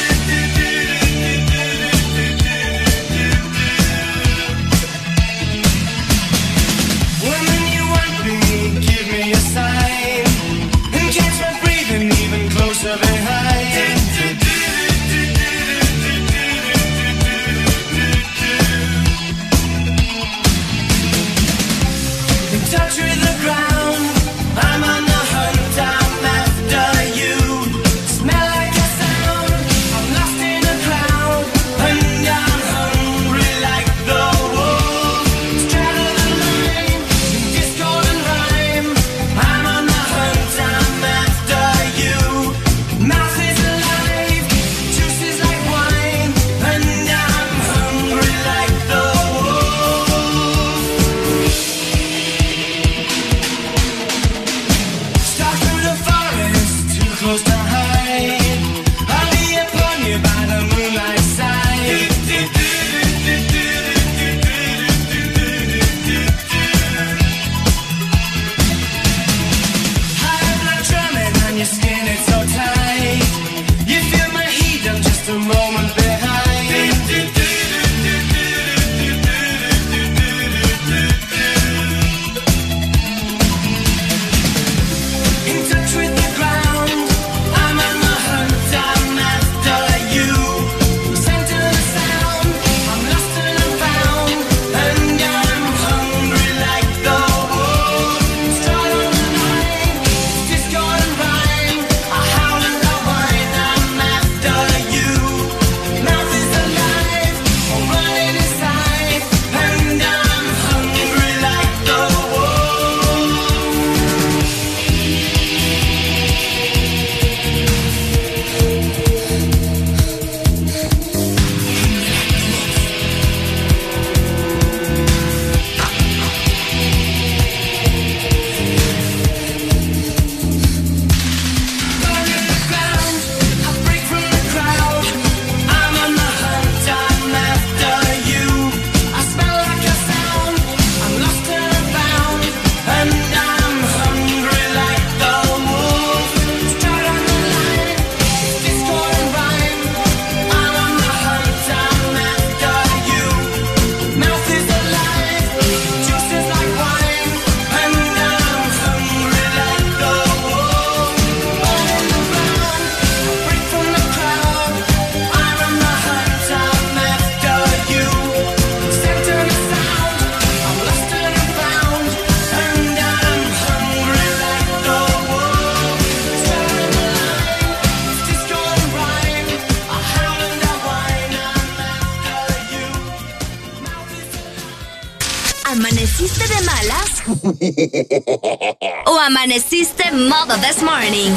¿O amaneciste modo this morning?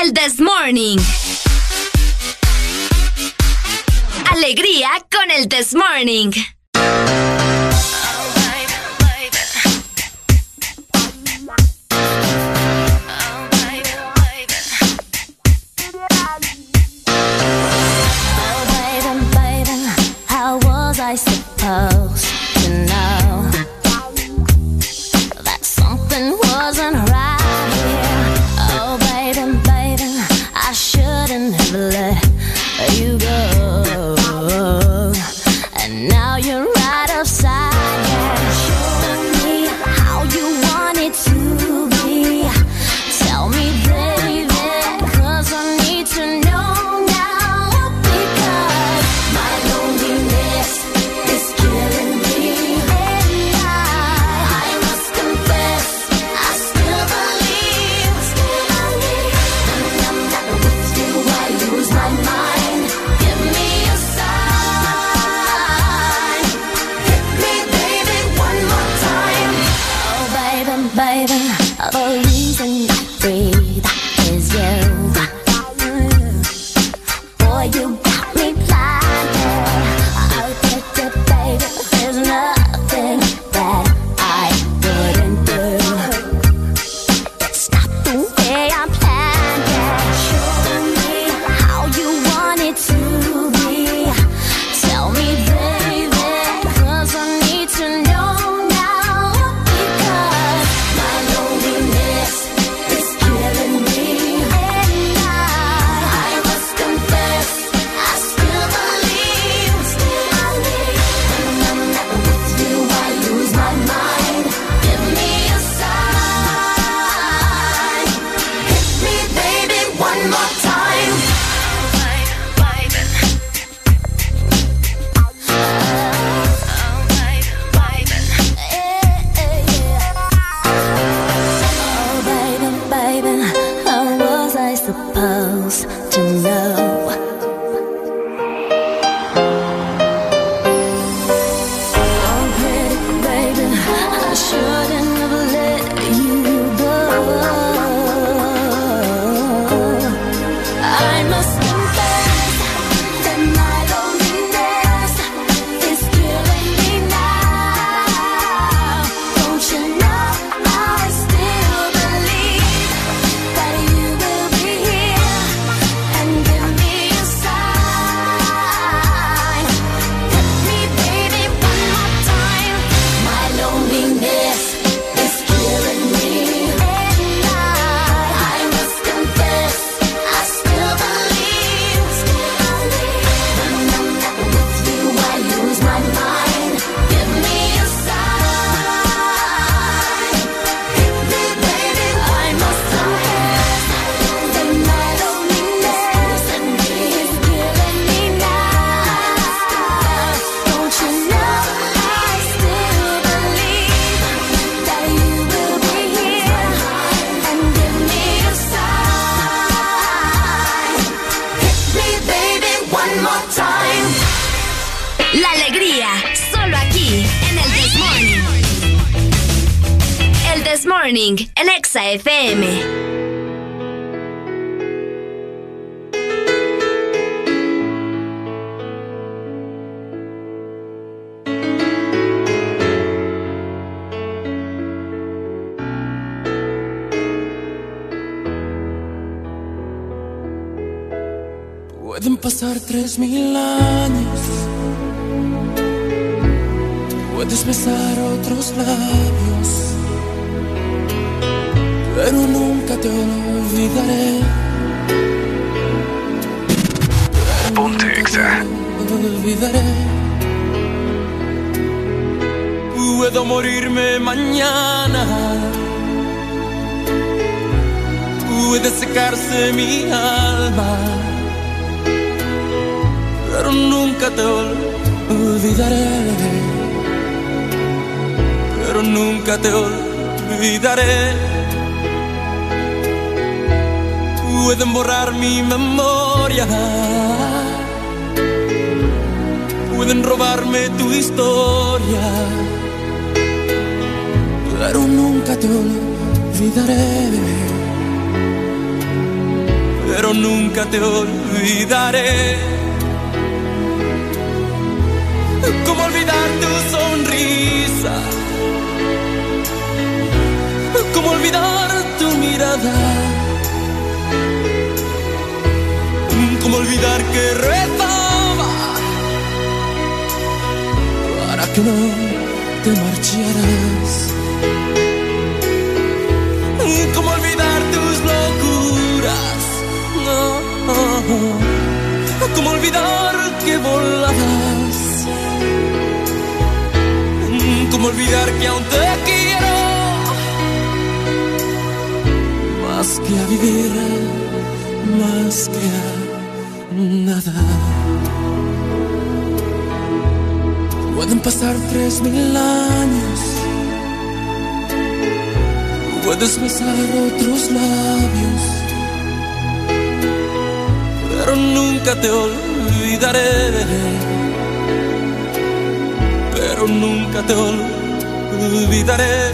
El this morning. Alegría con el this morning. memoria. Pueden robarme tu historia, pero nunca te olvidaré. Pero nunca te olvidaré. ¿Cómo olvidar tu sonrisa? ¿Cómo olvidar tu mirada? Olvidar que rezaba para que no te marcharas? ¿Cómo olvidar tus locuras? No. ¿Cómo olvidar que volabas? ¿Cómo olvidar que aún te quiero? Más que a vivir, más que a Pueden pasar tres mil años. Puedes besar otros labios. Pero nunca te olvidaré. Pero nunca te olvidaré.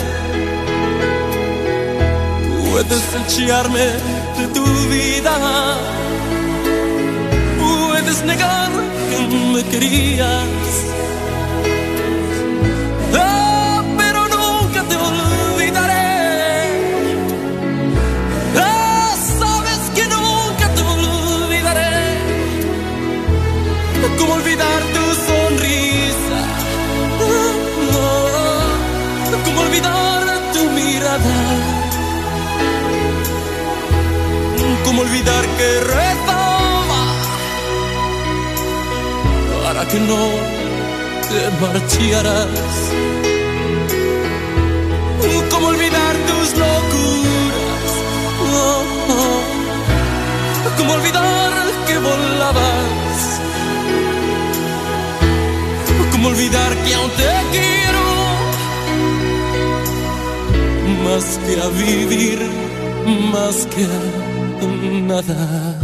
Puedes echarme de tu vida. Negar que me querías. Ah, pero nunca te olvidaré. Ah, sabes que nunca te olvidaré. ¿Cómo olvidar tu sonrisa? Ah, ¿Cómo olvidar tu mirada? ¿Cómo olvidar que no te marcharas? ¿Cómo olvidar tus locuras? Oh. ¿Cómo olvidar que volabas? ¿Cómo olvidar que aún te quiero? Más que a vivir, más que a nada.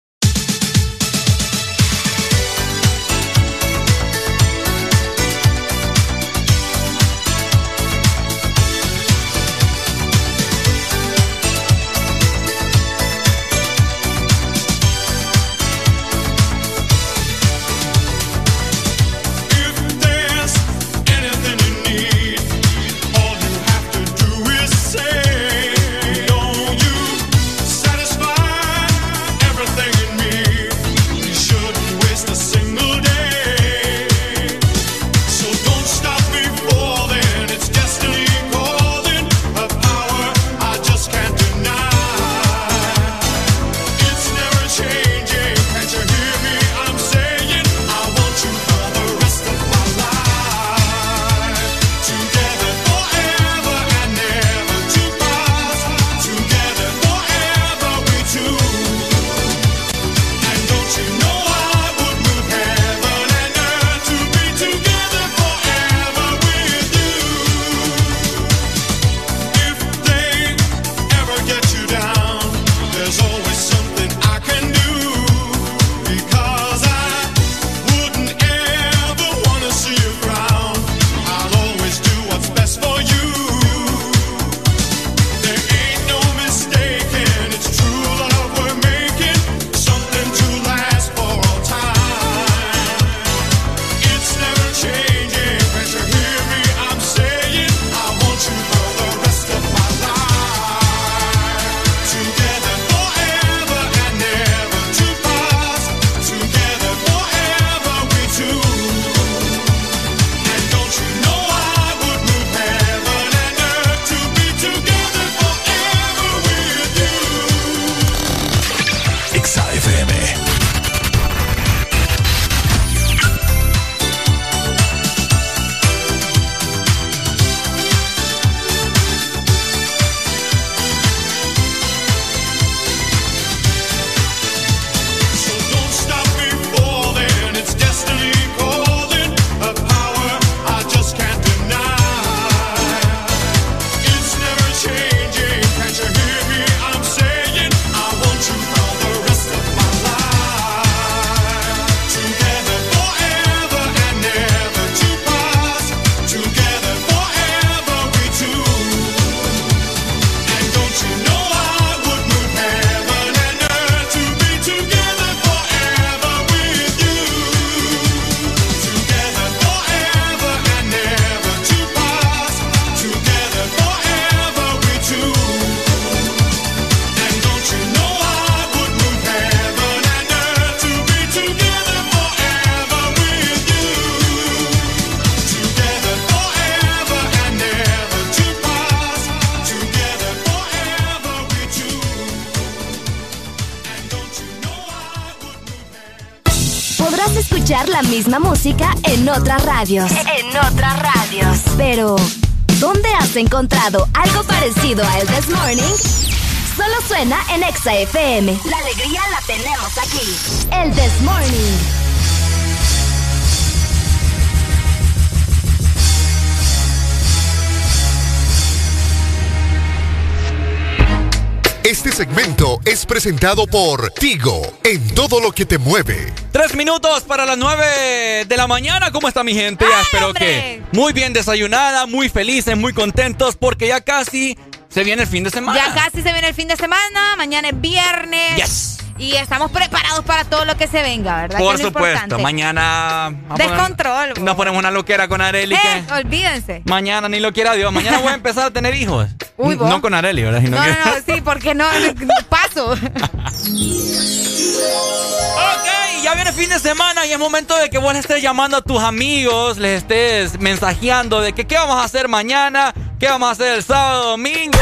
Otras radios. En otras radios. Pero, ¿dónde has encontrado algo parecido a El This Morning? Solo suena en Exa FM. La alegría la tenemos aquí. El This Morning. Este segmento es presentado por Tigo, en todo lo que te mueve. Tres minutos para las nueve de la mañana. ¿Cómo está mi gente? Ya espero que muy bien desayunada, muy felices, muy contentos, porque ya casi se viene el fin de semana. Ya casi se viene el fin de semana, mañana es viernes. Yes. Y estamos preparados para todo lo que se venga, ¿verdad? Por supuesto, mañana. a poner- Descontrol. Nos ponemos una loquera con Areli. Eh, que olvídense. mañana ni lo quiera Dios. Mañana voy a empezar a tener hijos. Uy, vos. no con Areli, ¿verdad? No, que- no, no, sí, porque no, *laughs* paso. *laughs* Ya viene fin de semana y es momento de que vos le estés llamando a tus amigos, les estés mensajeando de que qué vamos a hacer mañana, qué vamos a hacer el sábado, domingo.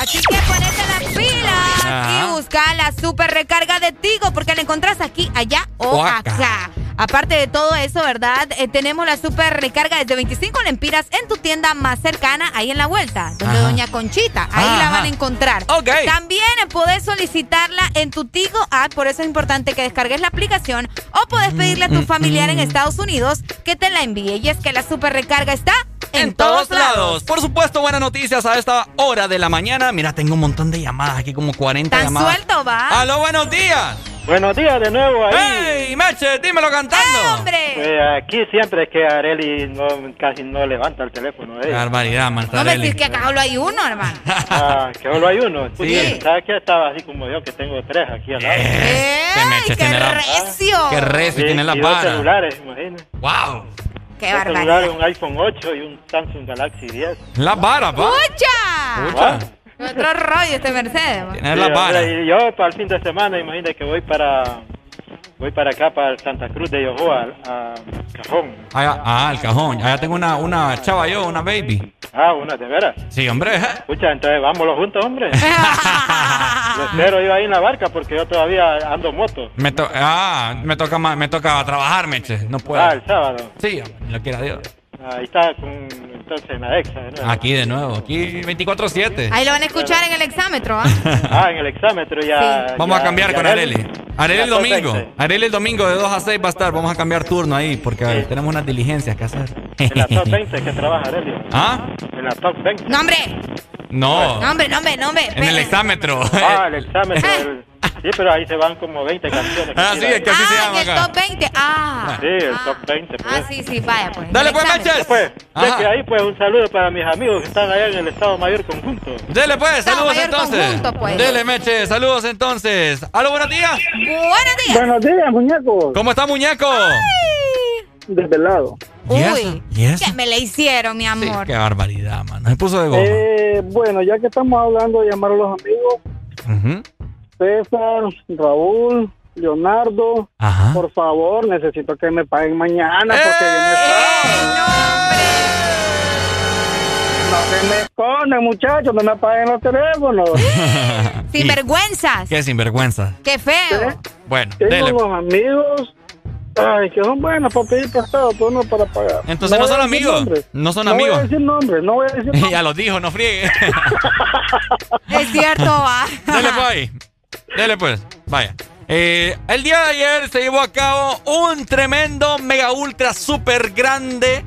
Así que ponete las pilas Ajá. y busca la super recarga de Tigo porque la encontrás aquí, allá o, O acá. acá. Aparte de todo eso, ¿verdad? Eh, tenemos la super recarga desde 25 lempiras en tu tienda más cercana, ahí en la vuelta, donde Ajá. Doña Conchita. Ahí Ajá. la van a encontrar. Ok. También podés solicitarla en tu Tigo app, por eso es importante que descargues la aplicación o podés pedirle a Mm, tu familiar en Estados Unidos que te la envíe. Y es que la super recarga está en, En todos lados. Por supuesto, buenas noticias a esta hora de la mañana. Mira, tengo un montón de llamadas aquí, como 40 Tan llamadas. suelto, va. ¡Aló, buenos días! Buenos días de nuevo ahí. ¡Ey, Meche, dímelo cantando! ¡Eh, hombre! Eh, aquí siempre es que Areli no, casi no levanta el teléfono. Qué eh. barbaridad, No me decís que acá solo hay uno, hermano. *laughs* Ah, que solo hay uno. Sí. ¿Sabes qué? Estaba así como yo, que tengo tres aquí al lado. Que Meche ¡Qué la... recio! Qué recio Sí, tiene la y dos celulares, imagínate. ¡Wow! ¡Qué Dos barbaridad! celulares, un iPhone 8 y un Samsung Galaxy 10. La vara, pa. ¡Escucha! Escucha. Otro rollo este Mercedes. Sí, la. Y yo para el fin de semana, imagínate que voy para voy para acá, para Santa Cruz de Yohoa, a Cajón. Allá- ah, el cajón. Allá tengo una, una chava yo, una baby. Ah, una, de veras. Sí, hombre. *laughs* ¿eh? Escucha, entonces vámonos juntos, hombre. *laughs* Lo espero yo ahí en la barca porque yo todavía ando moto. Me to- ah, me toca, me toca trabajar, Meche. No puedo. Ah, el sábado. Sí, hombre, lo quiera Dios. Ahí está, con, entonces en la EXA. de nuevo. Aquí de nuevo, aquí 24-7. Ahí lo van a escuchar en el exámetro, ¿ah? *laughs* Ah, en el exámetro ya. Vamos ya- a cambiar con Areli. Areli. El domingo. 20. Areli el domingo de 2 a 6 va a estar. Vamos a cambiar turno ahí porque tenemos unas diligencias que hacer. En la top 20 que *laughs* trabaja Areli. ¿Ah? En la top 20. No, hombre. No. No, hombre, no, hombre, no, hombre. En el exámetro. Ah, el exámetro. Sí, pero ahí se van como 20 canciones. Ah, sí, es que así se Ah, llama en el acá. top 20. Ah. Sí, el top 20. Pues. Ah, sí, sí, vaya, pues. Dale, pues. Meches. Pues, ya que ahí pues un saludo para mis amigos que están allá en el Estado Mayor conjunto. Dele pues, Estado saludos Mayor entonces. conjunto, pues. Dele, Meche, saludos entonces. Aló, buenos días. Buenos días. Buenos días, muñecos. ¿Cómo está, muñeco? Desvelado. ¿Y eso? Uy, ¿Y eso? ¿qué me le hicieron, mi Sí, amor? qué barbaridad, mano. Se puso de goma. Eh, bueno, ya que estamos hablando de llamar a los amigos, Ujú. César, Raúl, Leonardo, Ajá. por favor, necesito que me paguen mañana ¡Eh! porque viene sábado. No se me escondan, muchachos, no me apaguen los teléfonos. *laughs* Sin vergüenzas. Qué sinvergüenza. Qué feo. Bueno, Tengo dele. unos amigos ay, que son buenos para pedir prestado, pero no para pagar. Entonces no voy son amigos. nombres. No son No voy a amigos. decir nombres, no voy a decir *laughs* nombres. ya lo dijo, no friegue. Es cierto, va. *laughs* Dele pues ahí. Dele pues. Vaya. Eh, el día de ayer se llevó a cabo un tremendo, mega, ultra, super grande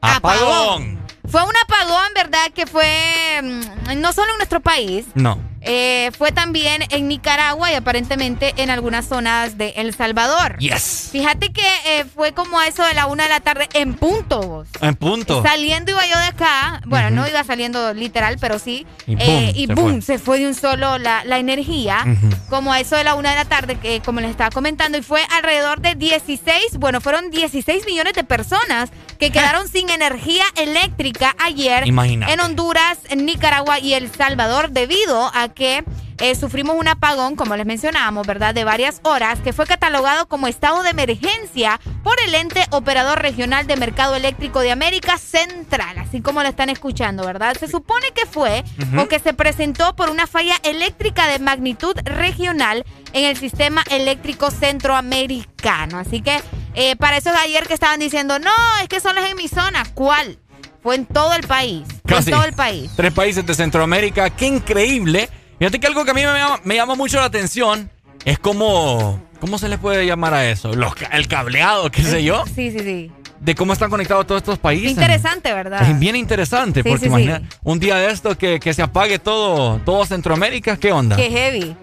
apagón. Fue un apagón, ¿verdad? Que fue mm, no solo en nuestro país, No. Eh, fue también en Nicaragua y aparentemente en algunas zonas de El Salvador. Yes. Fíjate que eh, fue como a eso de la una de la tarde en punto. vos. En punto. Saliendo iba yo de acá, bueno, no iba saliendo literal, pero sí. Y eh, boom, y se boom, fue. se fue de un solo la, la energía, como a eso de la una de la tarde, que como les estaba comentando, y fue alrededor de 16, bueno, fueron 16 millones de personas que *laughs* quedaron sin energía eléctrica ayer Imagínate. en Honduras, en Nicaragua y El Salvador debido a que eh, sufrimos un apagón, como les mencionábamos, ¿verdad? De varias horas, que fue catalogado como estado de emergencia por el ente operador regional de mercado eléctrico de América Central, así como lo están escuchando, ¿verdad? Se supone que fue Ujú. o que se presentó por una falla eléctrica de magnitud regional en el sistema eléctrico centroamericano. Así que eh, para eso de ayer que estaban diciendo, no, es que solo es en mi zona. ¿Cuál? Fue en todo el país. Fue Casi. en todo el país. Tres países de Centroamérica. ¡Qué increíble! Fíjate que algo que a mí me llama, me llama mucho la atención es como... ¿Cómo se le puede llamar a eso? Los el cableado, qué sé yo. Sí, sí, sí. De cómo están conectados todos estos países. interesante, ¿verdad? Es bien interesante, Sí, porque sí, sí. imagina, un día de esto que, que se apague todo, todo Centroamérica, ¿qué onda? Qué heavy.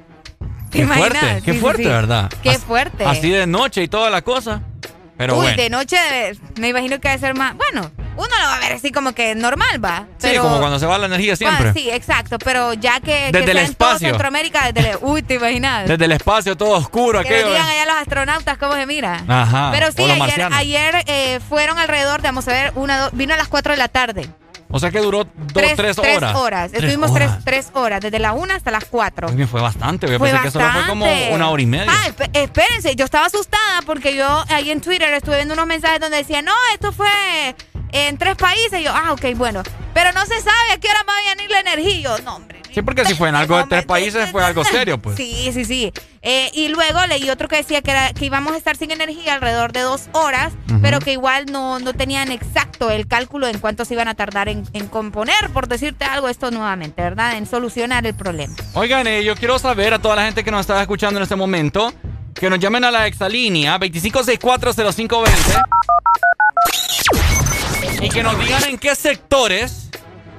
¿Te Qué fuerte, qué fuerte. ¿verdad? Qué fuerte. Así de noche y toda la cosa. Pero Uy, bueno. de noche me imagino que debe ser más. Bueno, uno lo va a ver así como que normal, va. Sí, Pero, como cuando se va la energía siempre. Ah, sí, exacto. Pero ya que, que Desde el en todo espacio. Centroamérica, desde el- uy, te imaginas. Desde el espacio todo oscuro, que aquello. digan allá los astronautas cómo se mira. Ajá, Pero sí, ayer, ayer eh, fueron alrededor, de, vamos a ver, una, dos, vino a las 4 de la tarde. O sea que duró dos, tres, tres horas. horas. Tres Estuvimos horas. Tres, tres horas, desde la 1 hasta las 4. Muy bien, fue bastante. Yo Fue pensé que solo fue como bastante. una hora y media. Ah, esp- espérense, yo estaba asustada porque yo ahí en Twitter estuve viendo unos mensajes donde decía, no, esto fue en tres países. Y yo, ah, ok, bueno. Pero no se sabe a qué hora va a venir la energía. Y yo, no, hombre. sí, porque si fue en algo de tres países fue algo serio, pues. *laughs* Sí, sí, sí. Eh, y luego leí otro que decía que, era, que íbamos a estar sin energía alrededor de dos horas, pero que igual no, no tenían exacto el cálculo en cuánto se iban a tardar en, en componer, por decirte algo, esto nuevamente, ¿verdad? En solucionar el problema. Oigan, eh, yo quiero saber a toda la gente que nos está escuchando en este momento que nos llamen a la exalínea 25640520 y que nos digan en qué sectores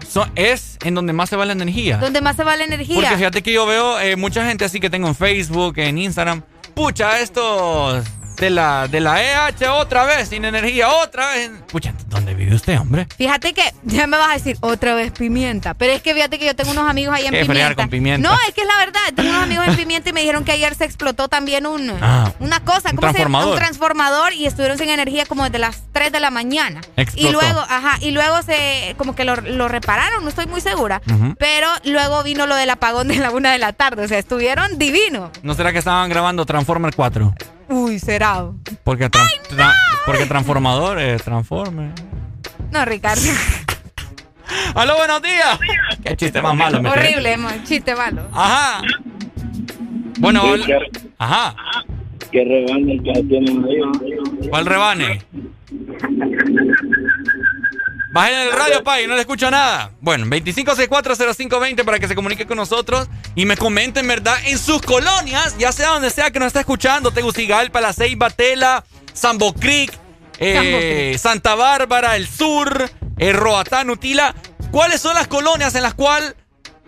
son- es en donde más se va la energía. ¿Dónde más se va la energía? Porque fíjate que yo veo eh, mucha gente así que tengo en Facebook, en Instagram. Pucha, estos de la, de la EH otra vez sin energía, otra vez. Pucha, ¿dónde vive usted, hombre? Fíjate que ya me vas a decir otra vez pimienta, pero es que fíjate que yo tengo unos amigos ahí en pimienta. con pimienta. No, es que es la verdad, tengo unos amigos en pimienta y me dijeron que ayer se explotó también un Ah, una cosa, un ¿cómo se llama? Un transformador y estuvieron sin energía como desde las 3 de la mañana. Explotó. Y luego, ajá, y luego se como que lo, lo repararon, no estoy muy segura, pero luego vino lo del apagón de la una de la tarde, o sea, estuvieron divinos. ¿No será que estaban grabando Transformer 4? Uy, será. Porque, tran- tra- porque Transformador, eh, Transformer. No, Ricardo. *laughs* ¡Aló, buenos días! Qué chiste más malo, me Horrible, mo- chiste malo. Ajá. Bueno, Ajá. ¿Qué rebane que tienen ahí? ¿Cuál rebane? Bajen el radio, pay, no le escucho nada. Bueno, 25640520 para que se comunique con nosotros y me comenten, ¿verdad? En sus colonias, ya sea donde sea que nos está escuchando, Tegucigalpa, La Ceiba, Tela, Sambo Creek, eh, Santa Bárbara, El Sur, eh, Roatán, Utila. ¿Cuáles son las colonias en las cuales,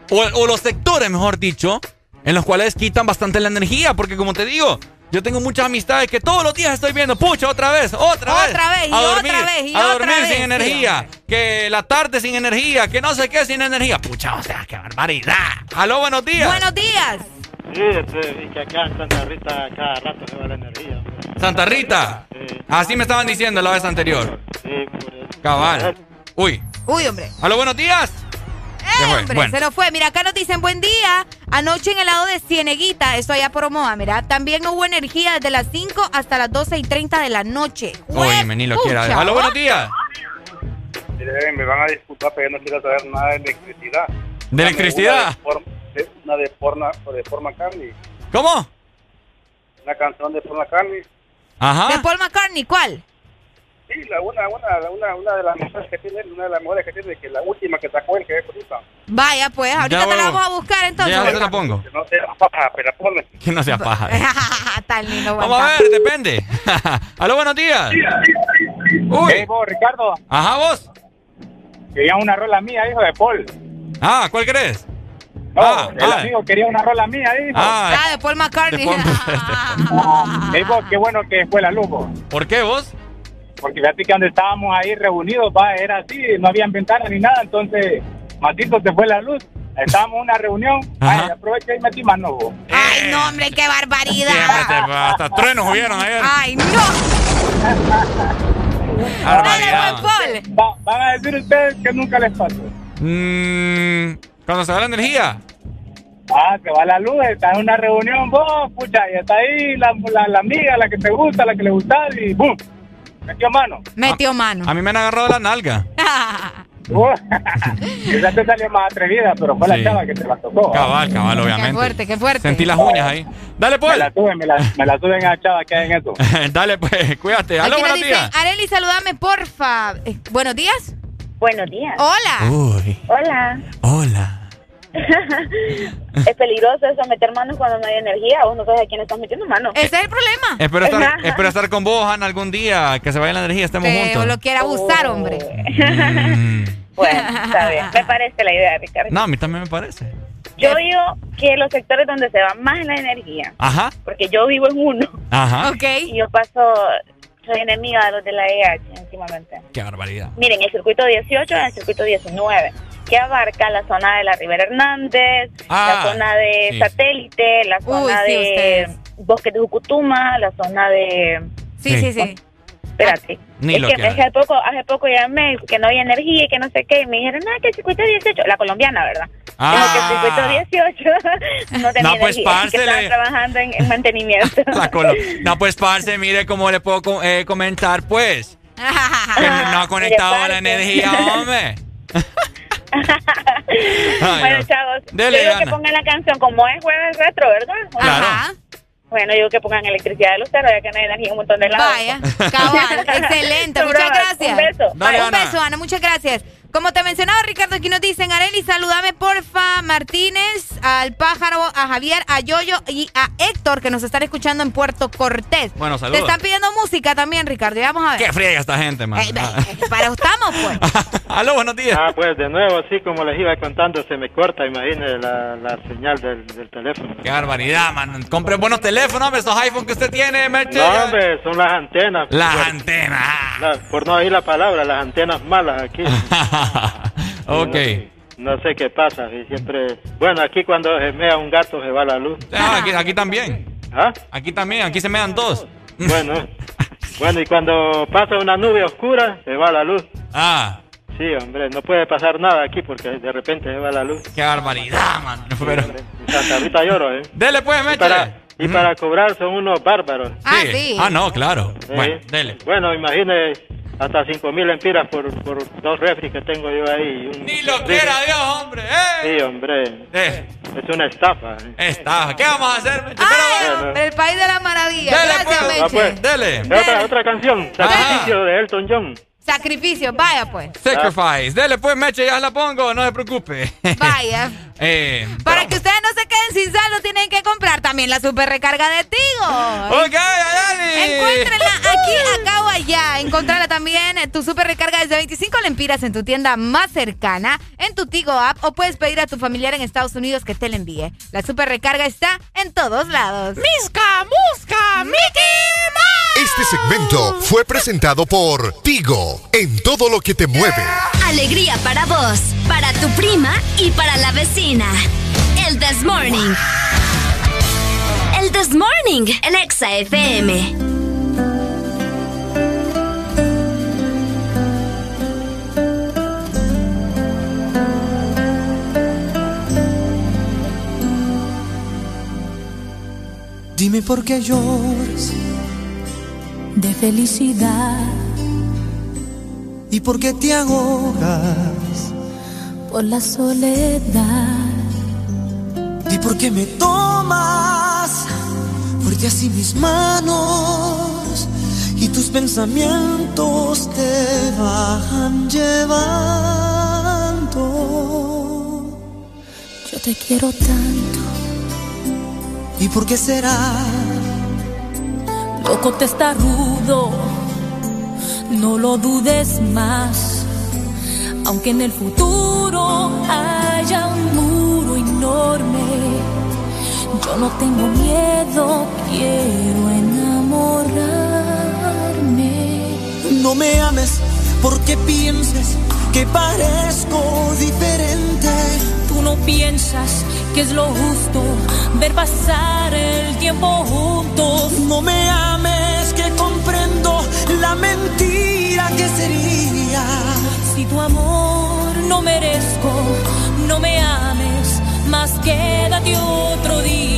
o, o los sectores, mejor dicho, en los cuales quitan bastante la energía? Porque como te digo, yo tengo muchas amistades que todos los días estoy viendo, pucha, otra vez, otra vez. Otra vez, y a otra dormir, vez, y a otra dormir vez, sin sí, energía. que la tarde sin energía, que no sé qué sin energía. Pucha, o sea, qué barbaridad. Aló, buenos días. Buenos días. Sí, y que acá en Santa Rita cada rato se va la energía. hombre. Santa Rita. Así me estaban diciendo la vez anterior. Sí, por eso. Cabal. Uy. Uy, hombre. Aló, buenos días. Se fue. Hombre, Bueno. se nos fue. Mira, acá nos dicen buen día. Anoche en el lado de Cieneguita, esto allá por Omoa, mira. También no hubo energía desde las 5 hasta las 12 y 30 de la noche. Uy, me ni lo quiera. Aló, buenos días. Me van a disculpar, pero yo no quiero saber nada de electricidad. ¿De electricidad? Una de, forma, de- una de, forma, de forma carne. ¿Cómo? Una canción de forma carne. Ajá. ¿De Paul McCartney? ¿Cuál? Sí, la, una, una, una, una de las mejores que tiene, una de las mejores que tiene, que la última que sacó él, que es ahorita. Vaya, pues, ahorita Ya te la vamos a buscar entonces. Ya te la pongo. No te la paja, pero ponle. Que no sea paja. *laughs* Tan lindo, Vamos a ver, depende. *laughs* Aló, buenos días. Uy. Hey, vos, Ricardo, Ajá, vos. quería una rola mía, hijo de Paul. Ah, ¿cuál querés? No, Ah, el ah. amigo quería una rola mía, hijo. Ah, Ah, de Paul McCartney. *laughs* Hey, vos, qué bueno que fue la luz, vos. ¿Por qué vos? Porque fíjate que donde estábamos ahí reunidos, va, era así, no habían ventanas ni nada, entonces, Matito se fue la luz. Estábamos en una reunión, ay, aproveché y metí mano, vos. Ay, no, hombre, qué barbaridad. Siempre hasta truenos hubieron ayer. Ay, no. Barbaridad. Va- van a decir ustedes que nunca les pasó. Mm, Cuando se va la energía. Ah, se va la luz, está en una reunión vos, pucha, y está ahí la, la, la amiga, la que te gusta, la que le gusta, y ¡bum! Metió mano. Metió mano. A mí me han agarrado la nalga. *laughs* Esa te salió más atrevida, pero fue Sí. la chava que te la tocó. Cabal, cabal, Qué obviamente. fuerte, qué fuerte. Sentí las uñas ahí. Dale, pues. Me la suben, me la, me la suben a la chava que hay en eso. *laughs* Dale, pues, cuídate. Aló, buenos dicen, días. Areli, saludame, porfa. Eh, Buenos días. Buenos días. Hola. Uy, Hola. hola. Es peligroso eso, meter manos cuando no hay energía. Vos no sabes a quién estás metiendo manos. Ese es el problema. Espero estar, espero estar con vos, Ana, algún día. Que se vaya la energía, estemos Que juntos. lo quiera abusar, hombre. Mm. Bueno, está bien. Me *laughs* parece la idea, Ricardo. No, a mí también me parece. Yo digo que los sectores donde se va más la energía, Ajá, porque yo vivo en uno ajá. y yo paso, soy enemiga de los de la EH últimamente. Qué barbaridad. Miren, el circuito 18 es el circuito 19, que abarca la zona de la Ribera Hernández, Ah, la zona de sí. Satélite, la zona sí, de ustedes. Bosque de Jucutuma, la zona de... Sí, sí, sí. Espérate. Ni es lo que, que hace poco, hace poco llamé que no había energía y que no sé qué, y me dijeron, no, que el circuito 18, la colombiana, ¿verdad? Ah. Que el circuito 18 *laughs* no tenía No, pues, energía, parce, que estaban le- trabajando en, en mantenimiento. *laughs* La colo- *laughs* No, pues, parce, mire cómo le puedo eh, comentar, pues. Que no no ha conectado la energía, hombre. *laughs* Ay, bueno, chavos, Dele, yo digo que pongan la canción como es jueves retro, ¿verdad? Claro. Ajá. Bueno, yo digo que pongan electricidad de lucero, ya que no hay energía en un montón de lados. Vaya, cabal, *laughs* excelente, muchas gracias. Un beso. Dale, Un Ana. beso, Ana, muchas gracias. Como te mencionaba, Ricardo, aquí nos dicen, Areli, saludame, porfa, Martínez, al pájaro, a Javier, a Yoyo y a Héctor, que nos están escuchando en Puerto Cortés. Bueno, Te saludos. están pidiendo música también, Ricardo, y vamos a ver. Qué friega esta gente, man. Eh, eh, para estamos, pues. *laughs* Aló, buenos días. Ah, pues de nuevo, así como les iba contando, se me corta, imagínese la, la señal del, del teléfono. Qué barbaridad, man. Compre buenos teléfonos, hombre. Esos iPhones que usted tiene, Merche. No, hombre, son las antenas. Las por, antenas. la- por no oír la palabra, las antenas malas aquí. *laughs* ok. No, no sé qué pasa, y siempre... Bueno, aquí cuando se mea un gato se va la luz. Ah, aquí, aquí también. ¿Ah? Aquí también. Aquí se me dan dos. Bueno, bueno, y cuando pasa una nube oscura, se va la luz. Ah, Sí, hombre, no puede pasar nada aquí porque de repente se va la luz. qué barbaridad, man. Pero... Santa Rita lloro, ¿eh? Dele, pues, Y para, y para cobrar son unos bárbaros. Ah, sí. Ah, no, claro. Bueno, dele. Bueno, imagine hasta cinco mil empiras por, por dos refris que tengo yo ahí. un- Ni lo quiera Dios, hombre. ¡Eh! Sí, hombre. Eh, Es una estafa. ¿eh? está. ¿Qué vamos a hacer, Merche? Ay, bueno. hombre, el país de la maravilla. Dele, Gracias, pues. Ah, Meche. pues. Dele. Otra, otra canción, Sacrificio de Elton John. Sacrificio, vaya pues. Sacrifice. Dele, pues, Meche, ya la pongo. No se preocupe. Vaya. *laughs* eh, Para que ustedes no se queden sin saldo, tienen que comprar también la super recarga de Tigo. Ok, Dani. Encuéntrenla *laughs* aquí, acá o allá. Encontrarla también, tu super recarga desde 25 lempiras en tu tienda más cercana, en tu Tigo app, o puedes pedir a tu familiar en Estados Unidos que te la envíe. La super recarga está en todos lados. ¡Misca, Musca, Mickey Este segmento fue presentado por Tigo, en todo lo que te mueve. Alegría para vos, para tu prima y para la vecina. El This Morning. El This Morning en Exa FM. Dime por qué lloras de felicidad y por qué te ahogas por la soledad y por qué me tomas fuerte así mis manos y tus pensamientos te van llevando. Yo te quiero tanto. ¿Y por qué será? Loco te está rudo, no lo dudes más. Aunque en el futuro haya un muro enorme, yo no tengo miedo, quiero enamorarme. No me ames porque pienses que parezco diferente. Tú no piensas que es lo justo ver pasar el tiempo juntos. No me ames la mentira que sería si tu amor no merezco, no me ames, más quédate otro día.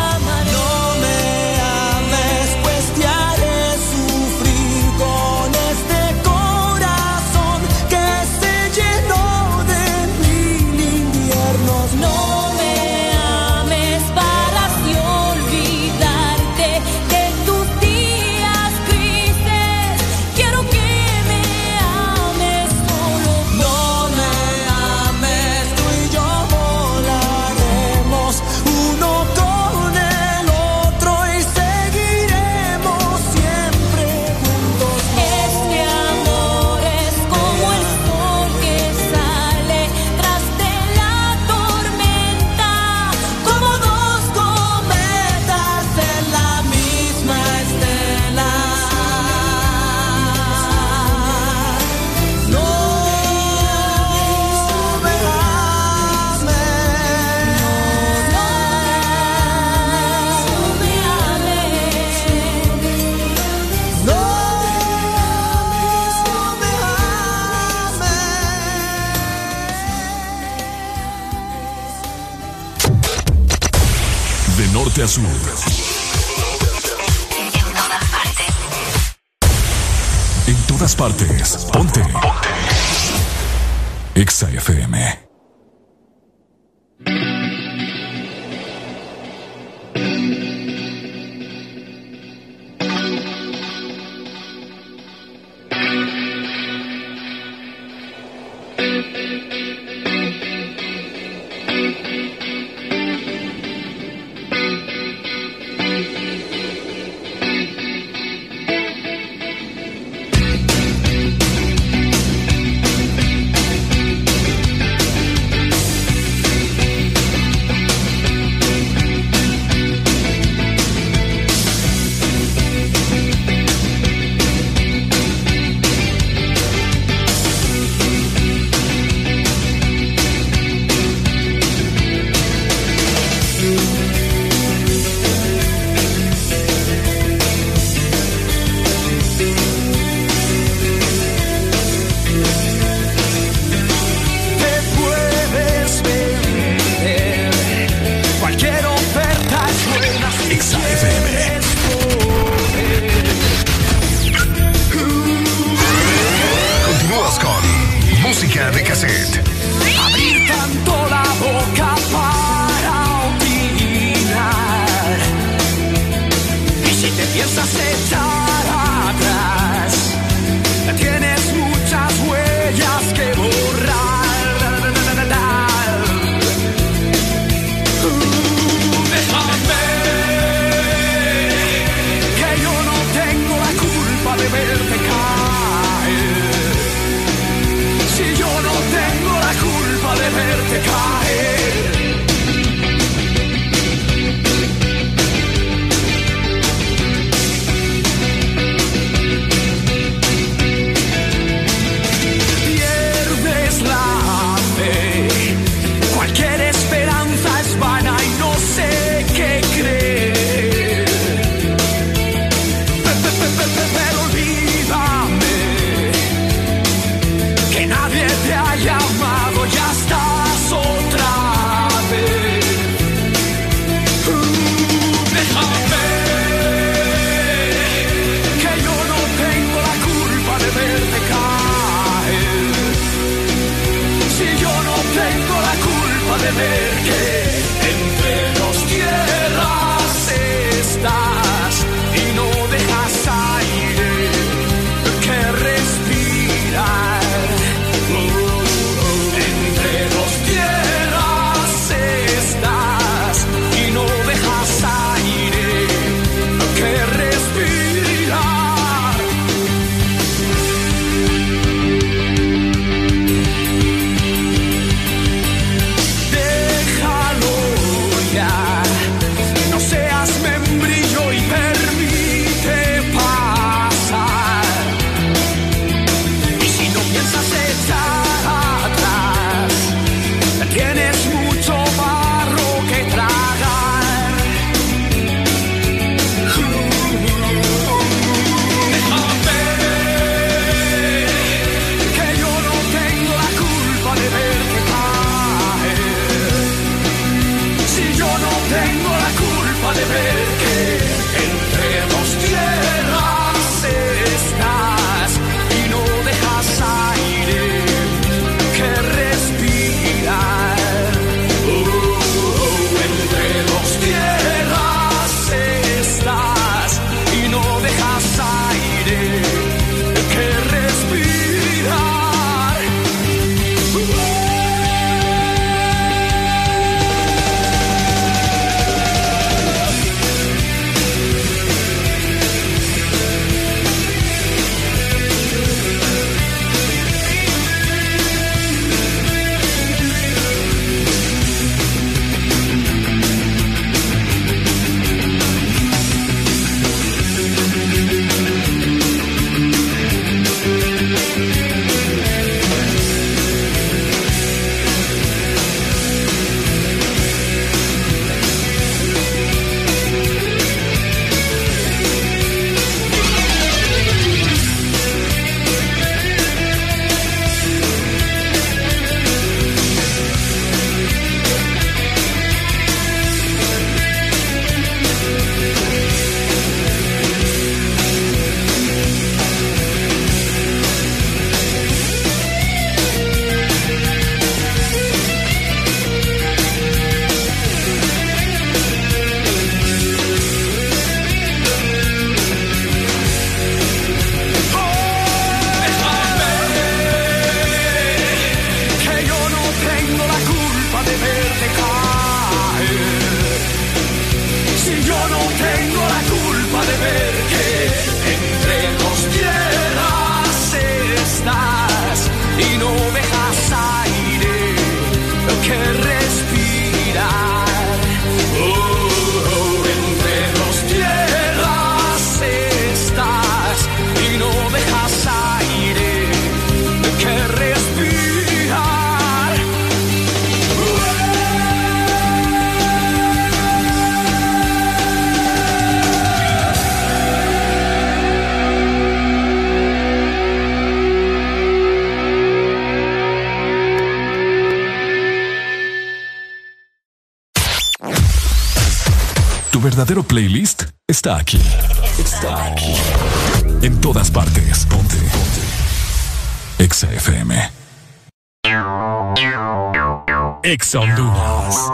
norte. En todas partes. En todas partes. Ponte. Ponte. Exa FM. Está aquí. Está aquí. En todas partes. Ponte. Ponte. Exa FM. Exa Honduras.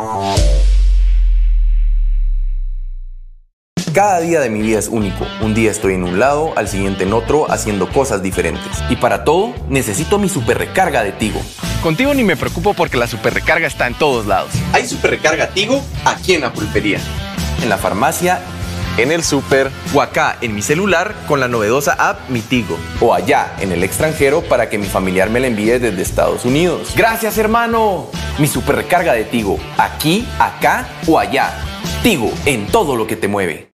Cada día de mi vida es único. Un día estoy en un lado, al siguiente en otro, haciendo cosas diferentes. Y para todo, necesito mi super recarga de Tigo. Contigo ni me preocupo porque la super recarga está en todos lados. Hay super recarga Tigo aquí en la pulpería, en la farmacia, en el super o acá en mi celular con la novedosa app Mi Tigo. O allá en el extranjero para que mi familiar me la envíe desde Estados Unidos. Gracias hermano. Mi super recarga de Tigo, aquí, acá o allá. Tigo en todo lo que te mueve.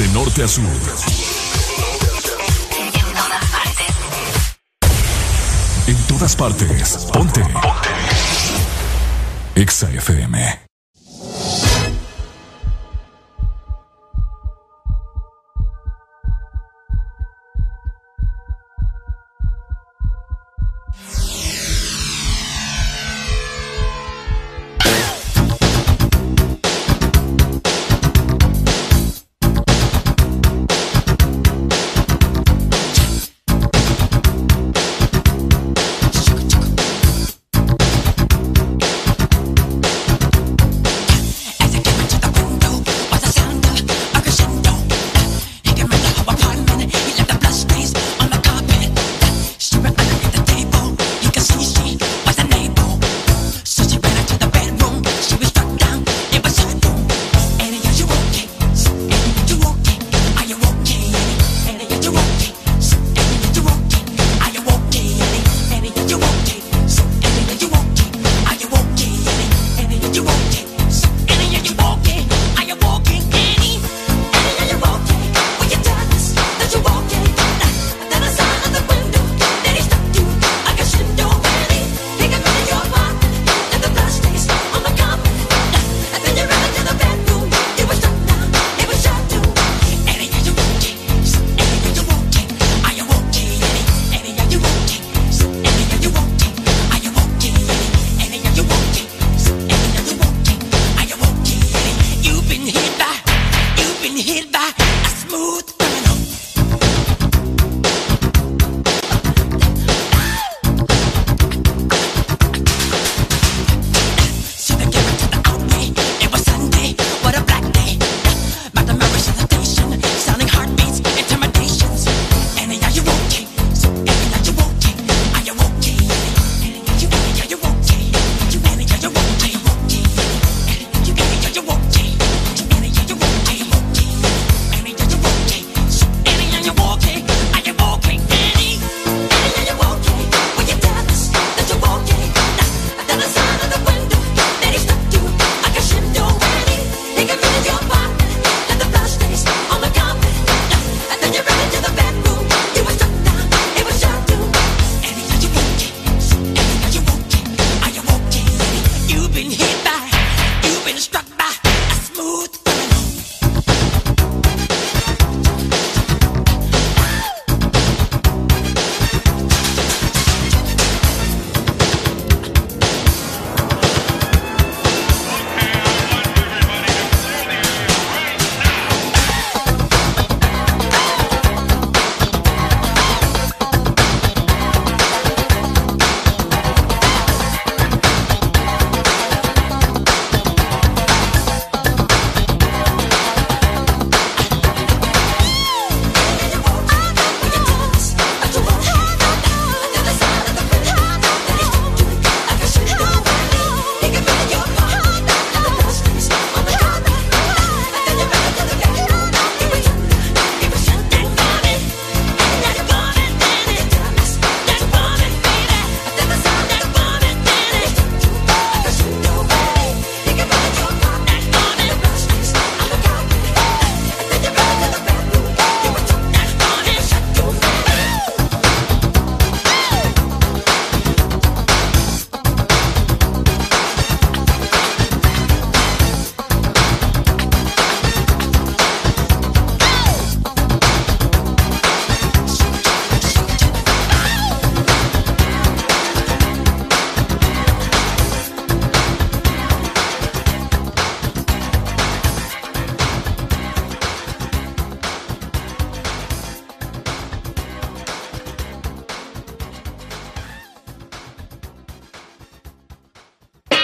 De norte a sur. En todas partes. Ponte. Ponte. Exa FM.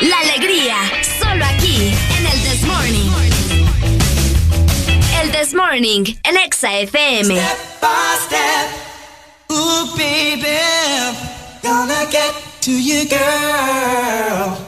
la alegría, solo aquí, en el This Morning. El This Morning, en Exa FM. Step by step, ooh baby, gonna get to you girl.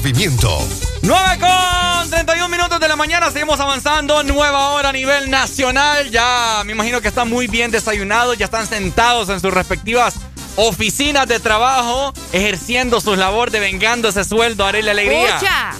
Movimiento. 9 con 31 minutos de la mañana, seguimos avanzando, nueva hora a nivel nacional, ya me imagino que están muy bien desayunados, ya están sentados en sus respectivas oficinas de trabajo, ejerciendo su labor de vengando ese sueldo, haré la alegría. Escucha.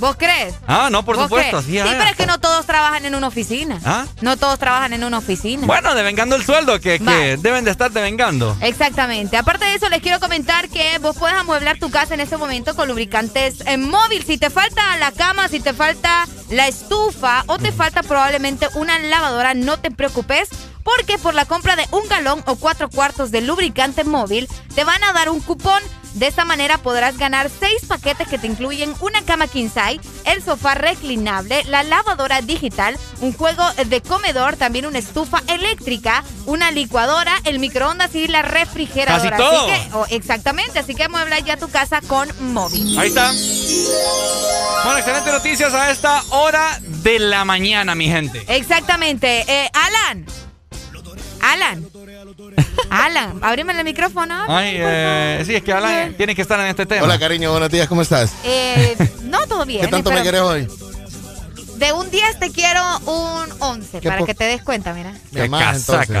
¿Vos crees? Ah, no, por ¿Vos supuesto, crees? sí, Sí, ah. pero es que no trabajan en una oficina. ¿Ah? No todos trabajan en una oficina. Bueno, devengando el sueldo que, deben de estar devengando. Exactamente. Aparte de eso, les quiero comentar que vos puedes amueblar tu casa en este momento con lubricantes en móvil. Si te falta la cama, si te falta la estufa o te falta probablemente una lavadora, no te preocupes. Porque por la compra de un galón o cuatro cuartos de lubricante móvil, te van a dar un cupón. De esta manera podrás ganar seis paquetes que te incluyen una cama king size, el sofá reclinable, la lavadora digital, un juego de comedor, también una estufa eléctrica, una licuadora, el microondas y la refrigeradora. Casi todo. Así que, oh, exactamente, así que muebla ya tu casa con móvil. Ahí está. Bueno, excelentes noticias a esta hora de la mañana, mi gente. Exactamente. Eh, Alan. Alan. Alan, ábreme el micrófono. Ay, eh, sí, es que Alan tiene que estar en este tema. Hola, cariño, buenos días, ¿cómo estás? Eh, no, todo bien. ¿Qué tanto me querés hoy? De un 10 te quiero un 11, Qué para que te des cuenta, mira. Mi amás, entonces.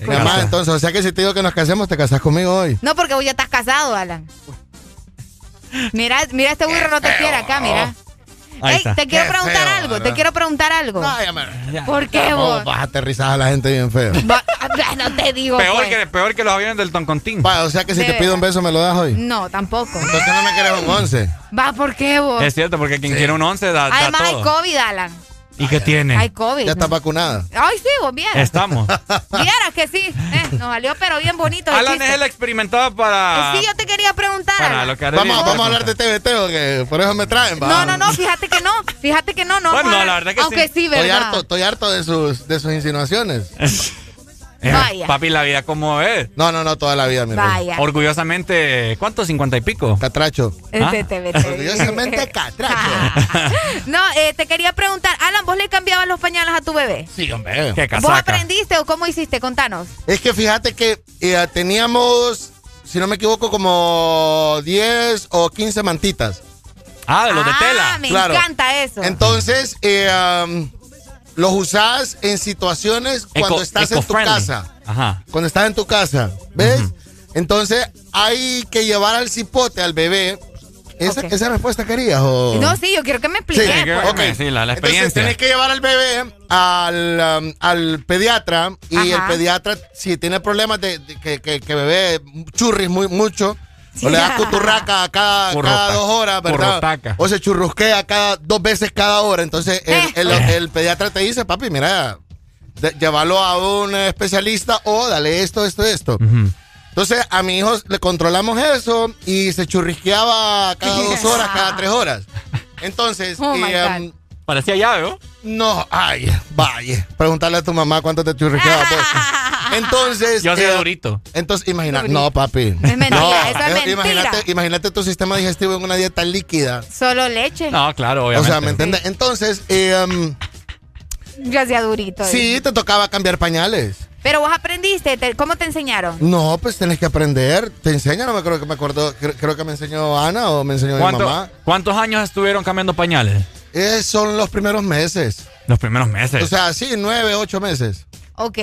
*laughs* Mi amás, entonces, o sea que si te digo que nos casemos, te casas conmigo hoy. No, porque vos ya estás casado, Alan. Mira, mira este burro no te quiere acá, mira. Ahí Ey, está. te quiero Qué preguntar feo, algo, te quiero preguntar algo. *laughs* ¿Por qué No, vos? vas a aterrizar a la gente bien feo. Va- *laughs* no te digo. Peor pues. que, peor que los aviones del Toncontín. Va, o sea que si De te pido un beso, ¿me lo das hoy? No, tampoco. Entonces no me querés un 11. Va, ¿por qué vos? Es cierto, porque quien quiere un 11 da, da Además hay todo. COVID, Alan. ¿Y qué tiene? Hay COVID. Ya estás vacunada. Ay, sí, vos vieras. Estamos. *laughs* Vieras que sí. Eh, nos salió pero bien bonito. el Alan chiste. es el experimentado para... Eh, Sí, yo te quería preguntar. para Alan. lo que haré Vamos, vamos a hablar de TVT, porque por eso me traen, va. No, no, no, fíjate que no. Fíjate que no, no. Bueno, a la verdad que Aunque sí, Estoy ¿verdad? harto, estoy harto de sus, de sus insinuaciones. *laughs* Eh, Vaya. Papi, la vida como es. No, no, no, toda la vida, mi rey. Vaya. Orgullosamente, ¿cuánto? ¿50 y pico? Catracho. ¿Ah? vete, vete. Orgullosamente catracho. *laughs* No, eh, te quería preguntar, Alan, ¿vos le cambiabas los pañales a tu bebé? Sí, hombre. Qué ¿Vos aprendiste o cómo hiciste? Contanos. Es que fíjate que eh, teníamos, si no me equivoco, como 10 o 15 mantitas. Ah, de los de Ah, tela. me encanta eso. Entonces, eh, um, los usás en situaciones cuando Eco- estás en tu casa. Ajá. Cuando estás en tu casa, ¿ves? Entonces, hay que llevar al cipote al bebé. ¿Esa, esa respuesta querías? O... No, sí, yo quiero que me expliques. Sí, pues. ok. Sí, la, la Entonces experiencia. tienes que llevar al bebé al, um, al pediatra y Ajá. el pediatra, si tiene problemas de, de que, que, que bebé churris muy, mucho, o le das cuturraca cada, cada dos horas, ¿verdad? O se churrusquea cada, dos veces cada hora. Entonces el, el- el pediatra te dice, papi, mira, de- llévalo a un especialista o dale esto, esto, esto. Entonces a mi hijo le controlamos eso y se churrisqueaba cada dos horas, cada tres horas. *laughs* Entonces, Oh, my eh, um, Parecía llave, ¿no? no, ay, vaya. Preguntarle a tu mamá cuánto te churrisqueaba, pues. *laughs* Entonces. Yo soy eh, durito. Entonces, imagina. No, papi. Es mentira, No, eso es mentira. Imagínate, imagínate tu sistema digestivo en una dieta líquida. Solo leche. No, claro, O obviamente. sea, ¿me entiendes? Entonces, eh, um, Yo hacía durito. sí, te tocaba cambiar pañales. Pero vos aprendiste, te- ¿cómo te enseñaron? No, pues tenés que aprender. Te enseñan, no me creo que me acuerdo. Creo, creo que me enseñó Ana o me enseñó mi ¿Cuánto- mamá. ¿Cuántos años estuvieron cambiando pañales? Eh, son los primeros meses. Los primeros meses. O sea, sí, nueve, ocho meses. Ok.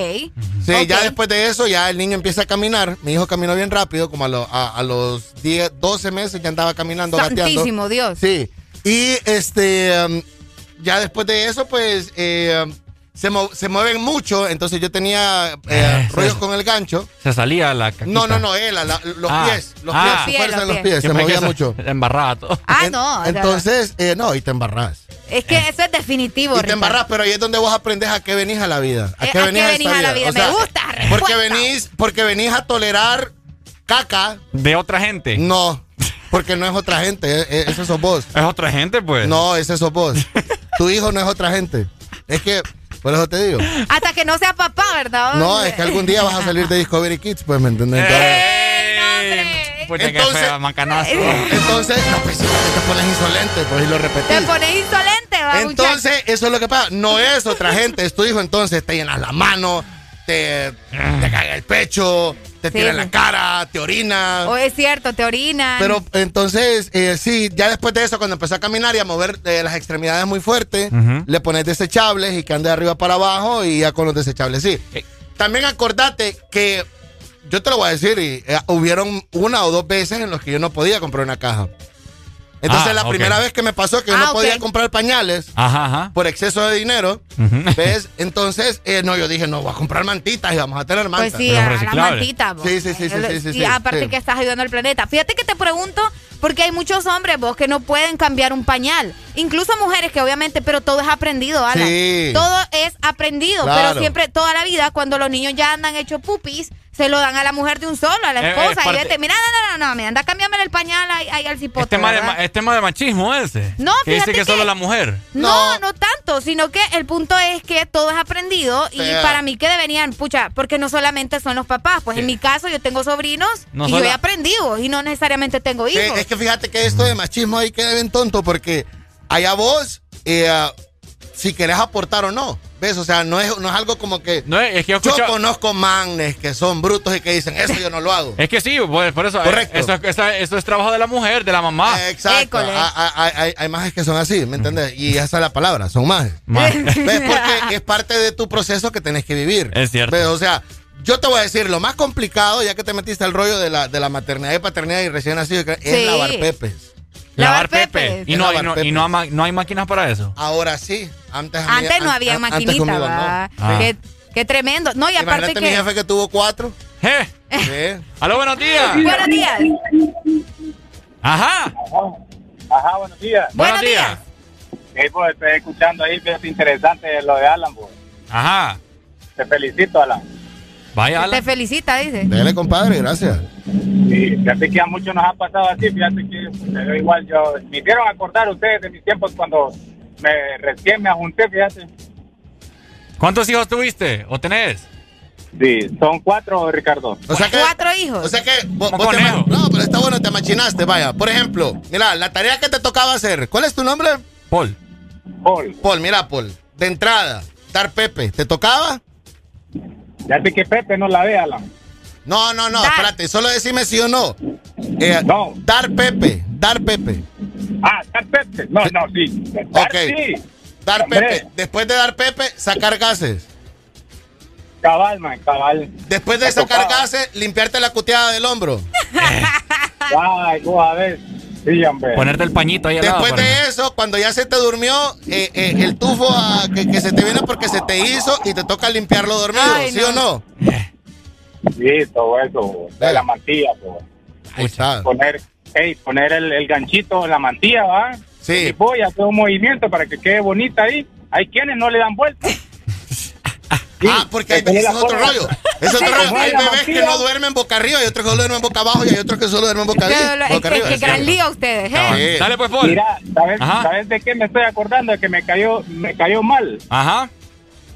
Sí, ya después de eso, ya el niño empieza a caminar. Mi hijo caminó bien rápido, como a, lo- a- a los 10, 12 meses ya andaba caminando, gateando. Santísimo Dios. Sí. Y este, um, ya después de eso, pues, eh, um, se, mo- se mueven mucho. Entonces yo tenía eh, Eh, rollos con el gancho. Se salía la caquita. No, no, no, él, la- los Ah. pies. Los Ah. pies, fuerza Los en los pies. pies. Se movía mucho. todo. Ah, En- no. sea, Entonces, eh, no, y te embarras. Es que eso es definitivo, Y te embarras, pero ahí es donde vos aprendes a qué venís a la vida. ¿A Eh, qué ¿a venís qué a, venís esta a la vida? O Me gusta, Porque venís, porque venís a tolerar caca. De otra gente. No, porque no es otra gente, eh, eh, ese sos vos. Es otra gente, pues. No, ese sos vos. Tu hijo no es otra gente. Es que, por eso te digo. Hasta que no sea papá, ¿verdad? No, es que algún día vas a salir de Discovery Kids, pues, ¿me entiendes? ¡Ey! Pucha, qué Entonces- fea, macanazo. *laughs* Entonces, no, pues te pones insolente, pues, y lo repetís. Te pones insolente, va, Entonces, eso es lo que pasa. No es otra gente, es tu hijo. Entonces, te llenas la mano, te, te caga el pecho, te Sí, tira en la cara, te orina. O es cierto, te orinan. Pero entonces, eh, sí, ya después de eso, cuando empezó a caminar y a mover eh, las extremidades muy fuerte, le pones desechables y que ande de arriba para abajo y ya con los desechables, sí. Eh. También acordate que, yo te lo voy a decir, y, eh, hubieron una o dos veces en los que yo no podía comprar una caja. Entonces, Ah, la primera vez que me pasó que yo Ah, no podía comprar pañales Ajá, ajá. por exceso de dinero. ¿ves? Entonces, eh, no, yo dije, no, voy a comprar mantitas y vamos a tener mantas. Pues sí, a la reciclable. mantita. vos. Sí, sí, sí, sí, El- sí, sí, Y sí, aparte sí. que estás ayudando al planeta. Fíjate que te pregunto, porque hay muchos hombres, vos, que no pueden cambiar un pañal. Incluso mujeres que obviamente, pero todo es aprendido, Alan. Sí. Todo es aprendido, Claro. pero siempre, toda la vida, cuando los niños ya andan hechos pupis, se lo dan a la mujer de un solo, a la Eh, esposa. es Y vete, mira, no, no, no, no, anda, cámbiame el pañal ahí, ahí al cipote. Es tema, de, es tema de machismo ese. No, que dice fíjate que, que- solo la mujer. No, no tanto, sino que el punto es que todo es aprendido y para mí que deberían, pucha, porque no solamente son los papás, pues en mi caso yo tengo sobrinos No y yo he aprendido y no necesariamente tengo Sí, hijos. es que fíjate que esto de machismo ahí queda bien tonto porque allá vos, eh, ah, si querés aportar o no, ¿ves? O sea, no es, no es algo como que... No, es que yo conozco manes que son brutos y que dicen, eso yo no lo hago. Es que sí, pues, por eso. eh, Correcto. Eso, eso- eso es trabajo de la mujer, de la mamá. Exacto. École. Hay, hay, hay, hay majes que son así, ¿me entiendes? Y esa es la palabra, son majes. Ma- *laughs* ¿Ves? Porque *laughs* es parte de tu proceso que tenés que vivir. Es cierto. ¿Ves? O sea, yo te voy a decir, lo más complicado, ya que te metiste al rollo de la, de la maternidad y paternidad y recién nacido, es Sí. lavar pepes. Lavar pepe. Y, no, Lavar y, no, pepes. y no, ama- no hay máquinas para eso. Ahora sí. Antes, Antes no había an- antes maquinita. Ah. Qué, qué tremendo. No, y aparte Imagínate mi que... jefe que tuvo cuatro. ¡Eh! Sí. ¡Aló, buenos días! Buenos días. ¡Ajá! Ajá, buenos días. Buenos días. Hey, pues, estoy escuchando ahí, fíjate, interesante lo de Alan, pues. ¡Ajá! Te felicito, Alan. Vaya, Te felicita, dice. Dele, compadre, gracias. Sí, fíjate que a muchos nos ha pasado así, fíjate que pero igual yo, me hicieron acordar ustedes de mis tiempos cuando me recién me ajunté, fíjate. ¿Cuántos hijos tuviste o tenés? Sí, son cuatro, Ricardo. O sea que, Cuatro hijos. o sea que vos, vos te No, pero está bueno, te machinaste, vaya. Por ejemplo, mira, la tarea que te tocaba hacer, ¿cuál es tu nombre? Paul. Paul, Paul, mira, Paul. De entrada, dar Pepe. ¿Te tocaba? Fíjate que Pepe no la ve, Alan. No, no, no, Dar. espérate, solo decime sí o no. Eh, No. Dar Pepe, dar Pepe. Ah, dar Pepe. No, no, sí. Dar, Ok. sí. Dar Hombre. Pepe. Después de dar Pepe, sacar gases. Cabal, man, cabal. Después de Me sacar tocaba. gases, limpiarte la cuteada del hombro. *laughs* Ay, a ver. Sí, hombre. Ponerte el pañito ahí al lado. Después de eso, cuando ya se te durmió, eh, eh, el tufo ah, que, que se te viene porque se te hizo y te toca limpiarlo dormido, Ay, ¿sí no. o no? Sí, todo eso. De la mantilla, pues. Ahí está. Poner, hey, poner el, el ganchito en la mantilla, ¿va? Sí. Y voy a hacer un movimiento para que quede bonita ahí. Hay quienes no le dan vuelta. Ah, porque hay, es otro forma. rollo. Es otro Sí, rollo. Hay bebés que no duermen boca arriba y otros que solo duermen boca abajo y hay otros que solo duermen boca, Que- arriba, es boca que- arriba. es gran lío ustedes, ¿eh? Sí. Dale pues, Paul. Mira, ¿sabes. ¿sabes de qué me estoy acordando? De que me cayó, me cayó mal. Ajá.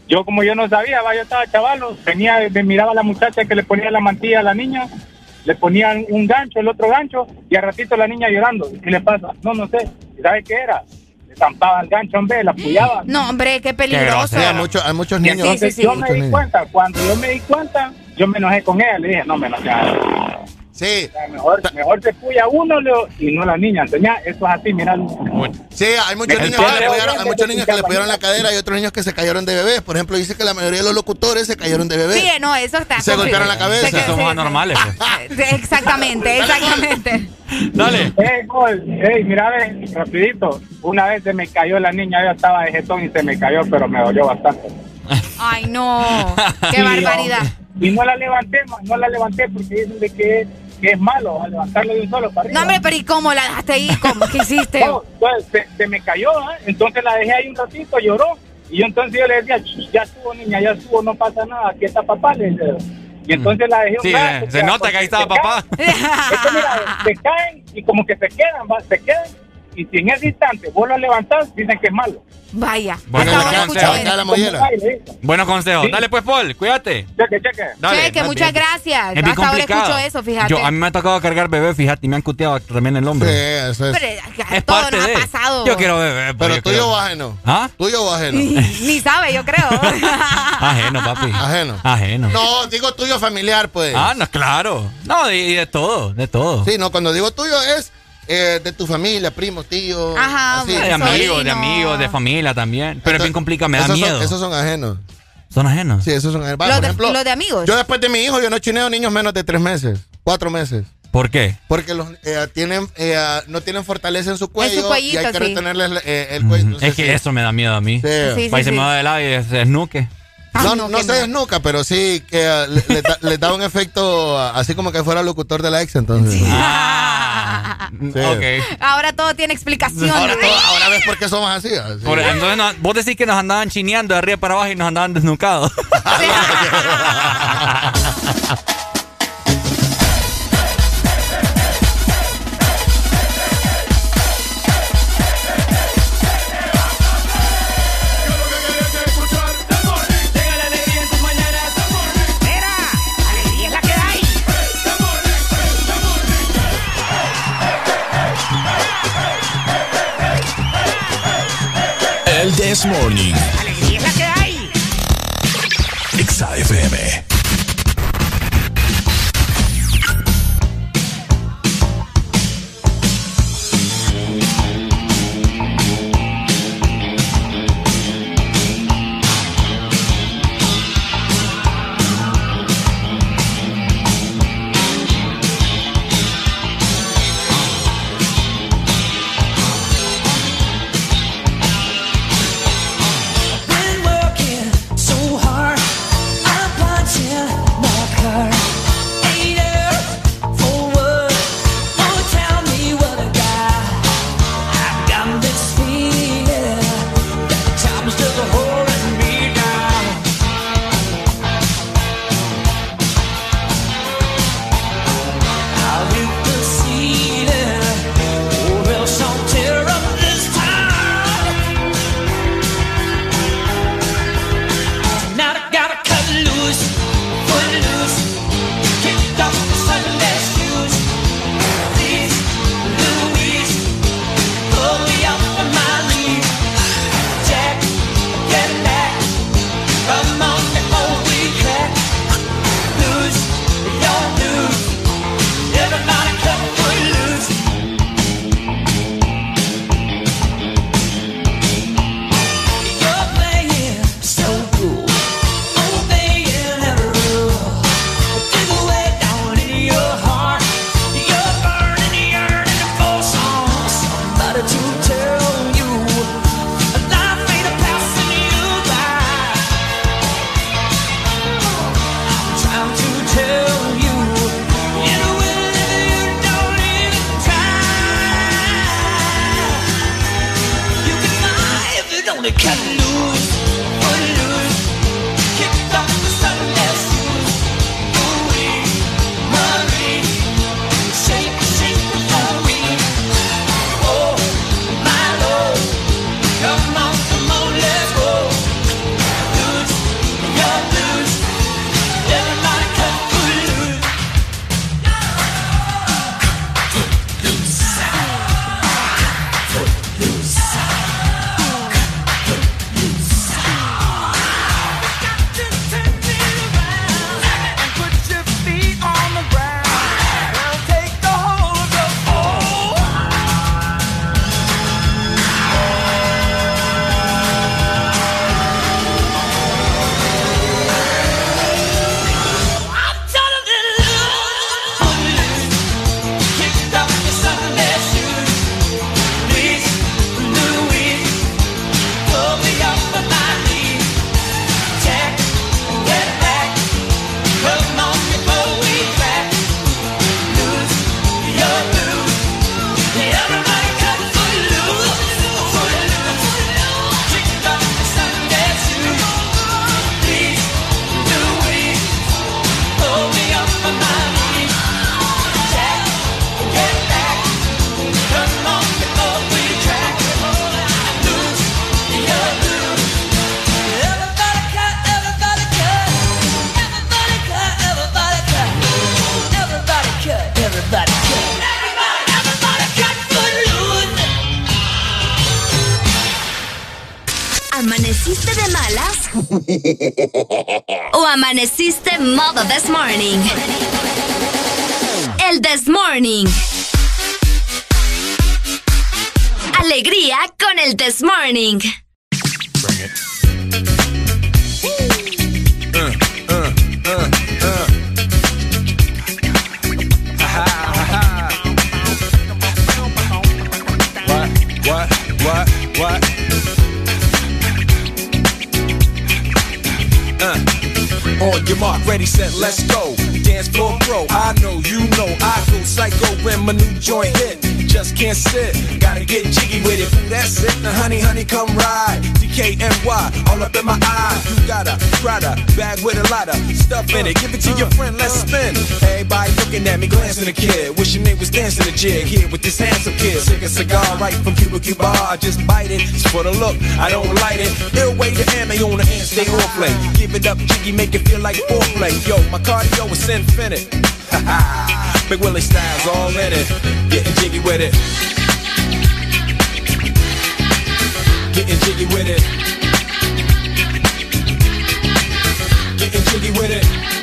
Yo, como yo no sabía, va, yo estaba chavalo, tenía, me miraba a la muchacha que le ponía la mantilla a la niña, le ponían un gancho, el otro gancho, y al ratito la niña llorando. ¿Qué le pasa? No, no sé. ¿Y ¿Sabe qué era? Zampaba el gancho, hombre, la pullaba. No, hombre, qué peligroso. Sí, hay, muchos- hay muchos niños. sí, yo sí. me Muchos di niños. cuenta, cuando yo me di cuenta, yo me enojé con ella, le dije, no me enojé. Sí, Mejor, mejor se puya uno Leo, y no la niña. Enseñá, eso es así, mira. sí, hay muchos niños que le hay muchos niños que le pudieron la cadera y otros niños que se cayeron de bebés. Por ejemplo, dice que la mayoría de los locutores se cayeron de bebés. Sí, no, eso está. Se golpearon la cabeza. Se que- Somos sí, anormales. pues. Exactamente, exactamente. Dale. Hey, gol, hey, mira, ve, rapidito. Una vez se me cayó la niña, yo estaba de jetón y se me cayó, pero me dolió bastante. Ay, no. Qué *laughs* Sí, barbaridad. Y no la levanté, no la levanté porque dicen de que, que es malo a levantarlo de un solo para arriba. No, hombre, pero ¿y cómo la dejaste ahí? ¿Cómo? ¿Qué hiciste? *laughs* No, entonces se, se me cayó, ¿eh? entonces la dejé ahí un ratito, lloró. Y yo entonces yo le decía, "Ch, ya estuvo niña, ya estuvo, no pasa nada, aquí está papá. Le decía. Y entonces la dejé un Sí, rato. se nota que ahí estaba papá. se caen. Es que mira, se caen y como que se quedan, ¿va? se quedan. Y si en ese instante vos lo levantás, dicen que es malo. Vaya. Bueno, mollera. Buenos consejos. Sí. Dale pues, Paul, cuídate. Cheque, cheque. Dale, Cheque, más muchas bien. gracias. Es Hasta ahora escucho eso, fíjate. Yo, a mí me ha tocado cargar bebé, fíjate, y me han cuteado también el hombre. Sí, eso es. Pero, Es todo parte nos de. ha pasado. Yo quiero bebé. pues, Pero yo tuyo quiero- o ajeno. ¿Ah? Tuyo o ajeno. Ni sabe, yo creo. *laughs* Ajeno, papi. Ajeno. Ajeno. No, digo tuyo familiar, pues. Ah, no, claro. No, y, y de todo, de todo. Sí, no, cuando digo tuyo es eh, de tu familia, primo, tío. Ajá, así. de amigos, de amigos, de familia también. Pero es bien complicado, me da esos miedo. Son, esos son ajenos. ¿Son ajenos? Sí, esos son ajenos. Va, Los por de- ejemplo, los de amigos. Yo después de mi hijo, yo no chineo niños menos de tres meses, cuatro meses. ¿Por qué? Porque los eh, tienen, eh, no tienen fortaleza en su cuello cuellito, y hay que sí. retenerles eh, el cuello. Es que eso me da miedo a mí. Sí. Sí, Para sí, se me va de lado y es, es nuque. No, no, se desnuca, pero sí que eh, le, le da, le da un efecto ah, así como que fuera locutor de la ex, entonces. Ah, *laughs* Sí. Ahora todo tiene explicación. Ahora, todo- ahora ves por qué somos así. así. Por- entonces, no- vos decís que nos andaban chineando de arriba para abajo y nos andaban desnucados. *laughs* *laughs* This Morning. Alegría es la que hay. Exa this morning? El this morning. Me, glancing a kid. Wishing they was dancing a jig here with this handsome kid. Sick a cigar right from Cuba Cuba. I just bite it, it's for the look, I don't light it. Ill way to ammo on the hand, stay on play. Give it up, jiggy, make it feel like foreplay. Yo, my cardio is infinite. Ha ha. Big Willie styles all in it. Getting jiggy with it. Getting jiggy with it. Getting jiggy with it.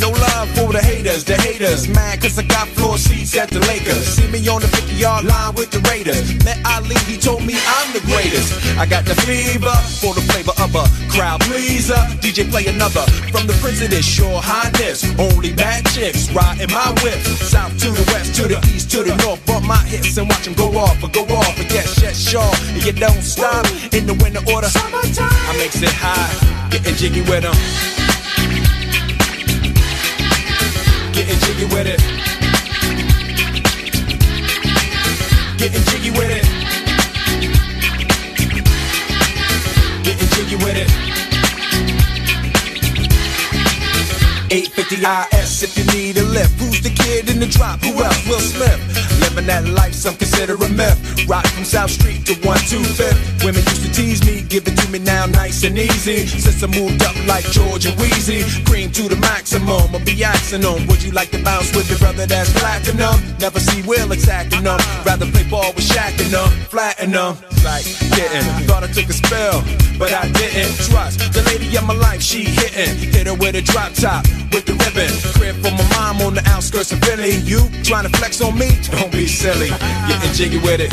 no love for the haters, the haters. Mad cause I got floor seats at the Lakers. See me on the 50 yard line with the Raiders. Met Ali, he told me I'm the greatest. I got the fever for the flavor of a crowd pleaser. DJ play another from the this Your Highness. Only bad chicks riding my whip. South to the west, to the east, to the north. Bump my hips and watch them go off or go off. But yes, yes, sure. And you don't stop in the winter order. I makes it high, getting jiggy with them. Getting jiggy with it. Getting jiggy with it. Getting jiggy with it. 850 IS if you need a lift. Who's the kid in the drop? Who else? Will Smith. Living that life, some consider a myth. Rock from South Street to 125th. Women used to tease me, give it to me now nice and easy. Since I moved up like Georgia Wheezy, cream to the maximum. I'll be asking them, would you like to bounce with your brother that's platinum? Never see Will attacking them. Rather play ball with Shaq and them, flatten them. Like, getting, thought I took a spell, but I didn't. Trust the lady of my life, she hitting. Hit her with a drop top, with the ribbon. Crib for my mom on the outskirts of Philly. You trying to flex on me? Don't be silly. Getting jiggy with it.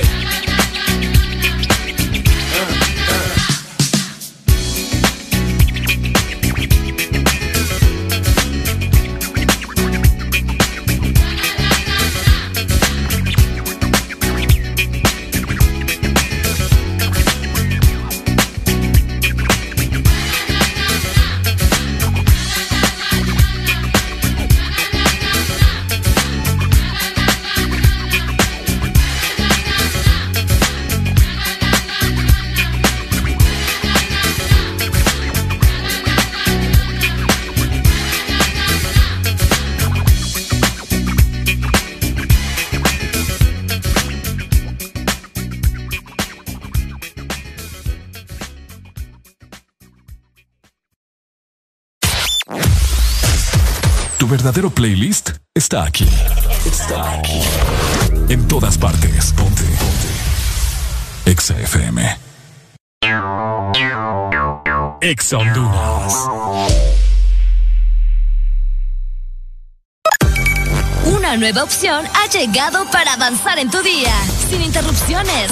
Verdadero playlist está aquí. Está aquí. En todas partes. Ponte. Ponte. Exa FM. Exa Honduras. Una nueva opción ha llegado para avanzar en tu día, sin interrupciones.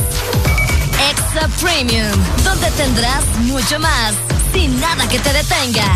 Extra Premium, donde tendrás mucho más, sin nada que te detenga.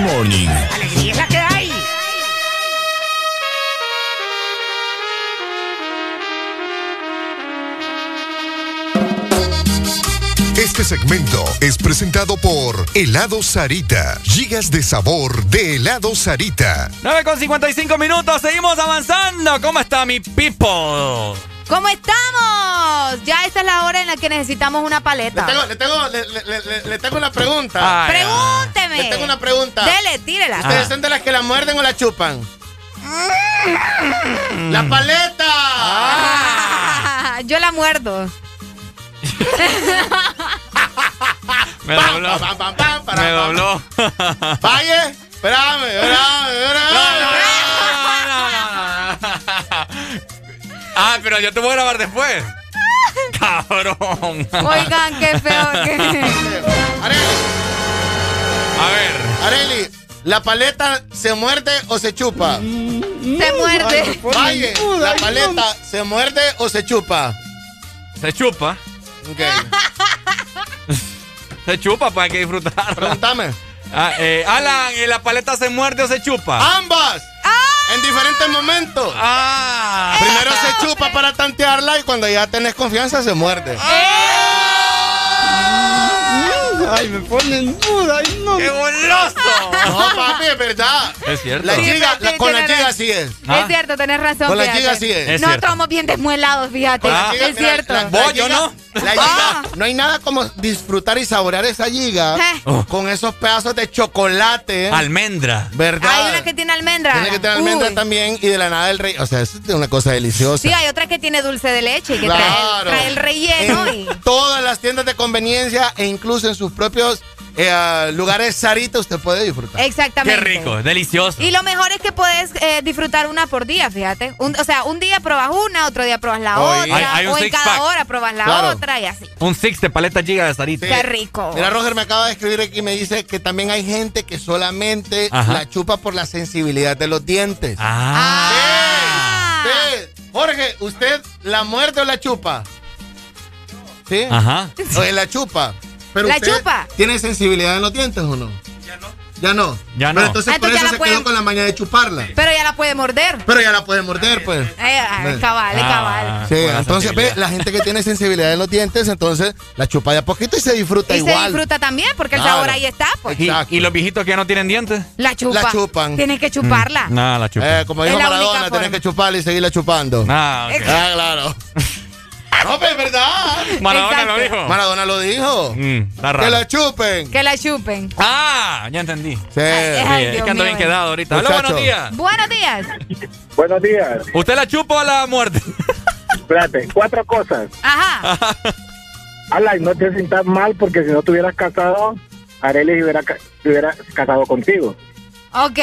This Morning. Alegría es la que hay. Este segmento es presentado por Helado Sarita. Gigas de sabor de helado Sarita. 9 con 55 minutos, seguimos avanzando. ¿Cómo está mi people? ¿Cómo estamos? Ya esta es la hora en la que necesitamos una paleta. Le tengo, le tengo, le, le- le- le tengo una pregunta. Ay, Pregúnteme. Le tengo una pregunta. Dele, tírela. ¿Ustedes son de las que la muerden o la chupan? ¡La paleta! Ah, yo la muerdo. *laughs* Me dobló. Pam, pam, pam, para, Me dobló. Valle, espérame, espérame, espérame. Ah, pero yo te voy a grabar después. Cabrón. Oigan, qué feo que. *laughs* A ver. Areli, ¿la paleta se muerde o se chupa? Se muerde. Valle, ¿la paleta se muerde o se chupa? Se chupa. Ok. *laughs* Se chupa, pues hay que disfrutar. Pregúntame. Ah, eh, Alan, ¿y la paleta se muerde o se chupa? ¡Ambas! En diferentes momentos. Ah. Primero se chupa para tantearla y cuando ya tenés confianza se muerde. Ay, me ponen duda. Ay, no. ¡Qué goloso! No, papi, es verdad. Es cierto. La Sí, chica, sí, la- con la chica razón. sí es. Ah. Es cierto, tenés razón. Con la fíjate. chica sí es. Es Nosotros cierto. somos bien desmuelados, fíjate. Es mira, cierto. la- la Vos, yo giga- no. La Ah. giga, no hay nada como disfrutar y saborear esa giga Eh. Oh. con esos pedazos de chocolate. Almendra. ¿Verdad? Hay una que tiene almendra. Tiene que tener almendra Uy. también y de la nada del rey. O sea, es una cosa deliciosa. Sí, hay otra que tiene dulce de leche y que trae, el relleno. En Y... todas las tiendas de conveniencia e incluso en sus propios eh, lugares Sarita usted puede disfrutar. Exactamente. Qué rico, delicioso. Y lo mejor es que puedes eh, disfrutar una por día, fíjate. Un- o sea, un día probas una, otro día probas la Oye. otra, Hay- hay un o en cada pack. hora probas la Claro. otra y así. Un six de paleta giga de Sarita. Qué rico. Mira, Roger me acaba de escribir aquí y me dice que también hay gente que solamente Ajá. la chupa por la sensibilidad de los dientes. Ah. Usted, Jorge, ¿usted la muerde o la chupa? ¿Sí? Ajá. O la chupa. Pero ¿La usted chupa? ¿Tiene sensibilidad en los dientes o no? Ya no. Ya no. Ya no. Pero entonces Ah, por eso ya se pueden- quedó con la maña de chuparla. Pero ya la puede morder. Pero ya la puede morder, pues. Eh, cabal, es Ah. cabal. Sí, entonces ve, la gente que tiene sensibilidad en los dientes, entonces la chupa de a poquito y se disfruta Y se igual. disfruta también porque el Claro. sabor ahí está, pues. ¿Y, Exacto. y los viejitos que ya no tienen dientes? La chupa. La chupan. Tienen que chuparla. Nada, la chupa. Eh, como dijo Maradona, tenés que chuparla y seguirla chupando. Ah, ok. Ah, claro. *laughs* no, pero es verdad. Maradona Exacto. lo dijo. Maradona lo dijo. Mm, está Que la chupen. Que la chupen. Ah, ya entendí. Sí. Sí, Ay, es Dios que ando mío. bien quedado ahorita. Hola, buenos días. Buenos días. Buenos días. ¿Usted la chupa o la muerte? Espérate, cuatro cosas. Ajá. Ala, y no te sientas mal porque si no te hubieras casado, Arely se hubiera, hubiera casado contigo. Ok.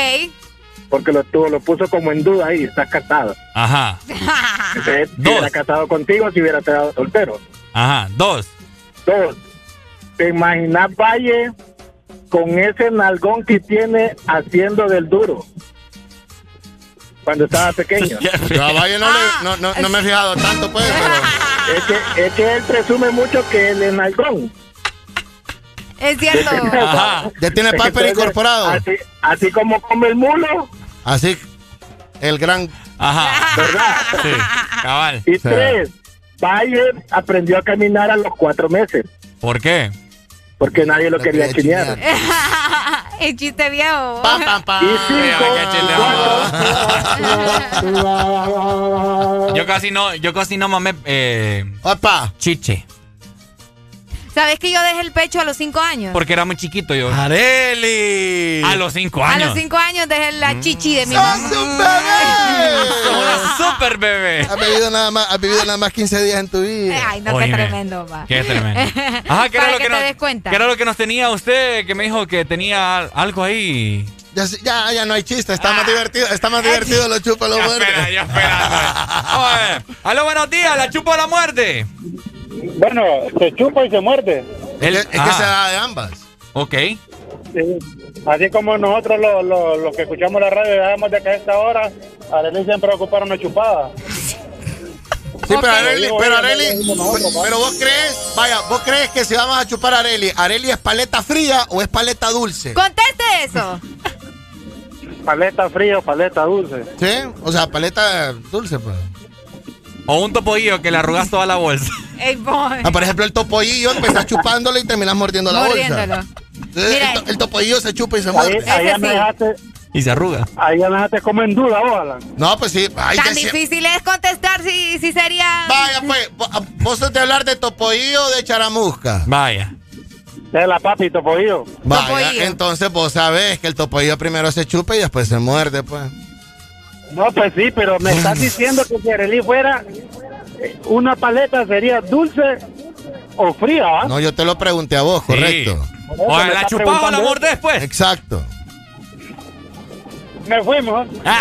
Porque lo, tuvo, lo puso como en duda ahí, estás casado. Ajá. *laughs* Entonces, si Dos. hubiera casado contigo, si hubiera quedado soltero. Ajá. Dos. Dos, ¿te imaginas Valle con ese nalgón que tiene haciendo del duro? Cuando estaba pequeño. *laughs* A Valle no, le- no, no, no me he fijado tanto, pues, pero. *laughs* Es que, es que él presume mucho que él es nalgón. Es cierto. Ajá. Ya tiene papel entonces, incorporado. Así, así como come el mulo, Así, el gran. Ajá. ¿verdad? Sí, cabal. Y tres, Valle aprendió a caminar a los cuatro meses ¿Por qué? porque nadie lo Lo quería quería chinear. el chiste viejo. Pam, pam, pam. Y cinco, Yo casi no, yo casi no mamé eh, Opa. chiche. ¿Sabes que yo dejé el pecho a los cinco años? Porque era muy chiquito yo. Areli. A los cinco A años. los cinco años dejé la chichi de mi ¡Sos mamá. un bebé! *laughs* Una super bebé. Has vivido nada más, has vivido nada más 15 días en tu vida. Ay, no, qué Oíme. tremendo, va. Qué tremendo. *laughs* Ajá, ¿qué era lo que que, te nos, des cuenta. qué era lo que nos tenía usted? Que me dijo que tenía algo ahí. Ya, ya, ya no hay chiste, está más divertido, está más *laughs* divertido lo chupa lo Ya muerde. espera, ya esperando. Vamos a ver. Aló, buenos días, la chupa o la muerte. Bueno, se chupa y se muerde. Es que, Ah. se da de ambas. Ok. Sí. Así como nosotros los los- los que escuchamos la radio dejamos de que a esta hora, Arely siempre ocuparon una chupada. Sí, pero Areli, lo pero vos crees, vaya, vos crees que si vamos a chupar a Areli, ¿Areli es paleta fría o es paleta dulce? Conteste eso. Paleta fría o paleta dulce. ¿Sí? O sea, paleta dulce, pues. O un topollillo que le arrugas toda la bolsa. Ey, boy. Ah, por ejemplo, el topollillo, empezás chupándolo y terminas mordiendo la Mordiéndolo. bolsa. Entonces, Mira. el, to- el topollillo se chupa y se Ahí, muerde. ahí me sí. dejaste, Y se arruga. ahí ya me dejaste como en duda, ojalá. No, pues sí. Ay, Tan difícil es contestar si, si sería. Vaya, pues, vo- vos de hablar de topollillo o de charamusca. Vaya. De la papi, topollillo. Vaya, entonces vos sabés que el topollillo primero se chupa y después se muerde, pues. No, pues sí, pero me estás diciendo que si Arely fuera eh, una paleta sería dulce o fría, ¿ah? No, yo te lo pregunté a vos, correcto. O la chupás o la mordés, pues. Exacto. Me fuimos. Ah,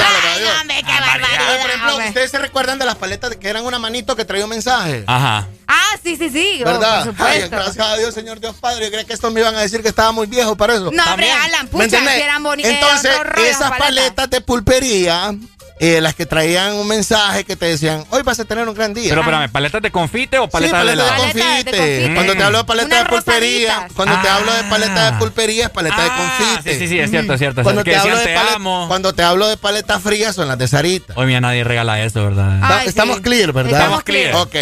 hombre, qué Oye, barbaridad. por ejemplo, hombre. ¿ustedes se recuerdan de las paletas que eran una manito que traía un mensaje? Ajá. Ah, sí, sí, sí. oh, ¿Verdad? por Ay, gracias a Dios, Señor Dios Padre. Yo creía que estos me iban a decir que estaba muy viejo para eso. No, hombre. Alan, ¿Me pucha, si eran bonitas. Entonces, esas paletas de pulpería, eh, las que traían un mensaje que te decían, hoy vas a tener un gran día. Pero espérame, ¿paletas de confite o Sí, paletas de paleta de helado? Paleta de confite. Cuando te hablo de paleta Unas de pulpería, rosaditas. cuando te Ah. hablo de paleta de pulpería, es paleta de Ah, confite. Sí, sí, sí, es cierto, es cierto. es Cuando cierto. te, hablo de te pale- amo. cuando te hablo de paleta fría, son las de Sarita. Hoy mía nadie regala eso, ¿verdad? Ah, Ay, Estamos sí. clear, ¿verdad? Estamos clear. Ok.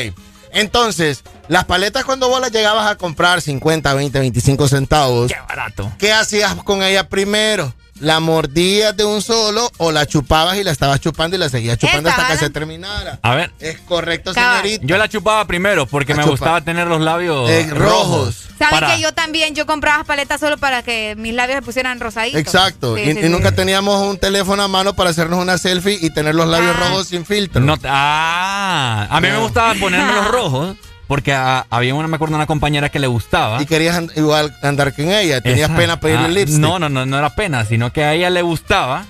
Entonces, Las paletas cuando vos las llegabas a comprar 50, 20, 25 centavos. Qué barato. ¿Qué hacías con ella primero? ¿La mordías de un solo o la chupabas y la estabas chupando y la seguías chupando hasta que se terminara? A ver. Es correcto, Cabal. señorita. Yo la chupaba primero porque La me chupa. gustaba tener los labios Eh, rojos. ¿Saben Para- que yo también, yo compraba paletas solo para que mis labios se pusieran rosaditos? Exacto. Sí, y, sí, y sí. nunca teníamos un teléfono a mano para hacernos una selfie y tener los labios rojos sin filtro. No ah, a mí me gustaba ponerme los rojos porque ah, había una, me acuerdo, una compañera que le gustaba. Y querías and- igual andar con ella. Tenías Esa- pena pedirle ah, lipstick. No, no, no, no era pena, sino que a ella le gustaba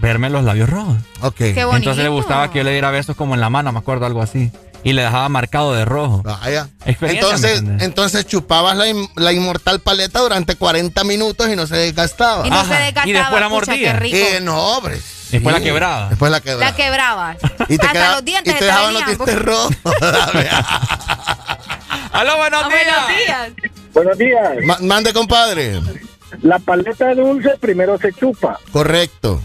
verme los labios rojos. Ok. Qué bonito. Entonces le gustaba que yo le diera besos como en la mano, me acuerdo, algo así. Y le dejaba marcado de rojo. Vaya. ¿me Entonces, entonces chupabas la, in- la inmortal paleta durante 40 minutos y no se desgastaba. Y no se desgastaba. Y después la mordía. Eh, no, hombre. Después Sí. la quebraba. Después la quebraba. La quebrabas. *laughs* Y te, Hasta quedaba- los dientes y te dejaban los dientes rojos. *laughs* *laughs* ¡Aló, buenos Ah, días! Buenos días. Buenos días. Ma- mande, compadre. La paleta dulce primero se chupa Correcto.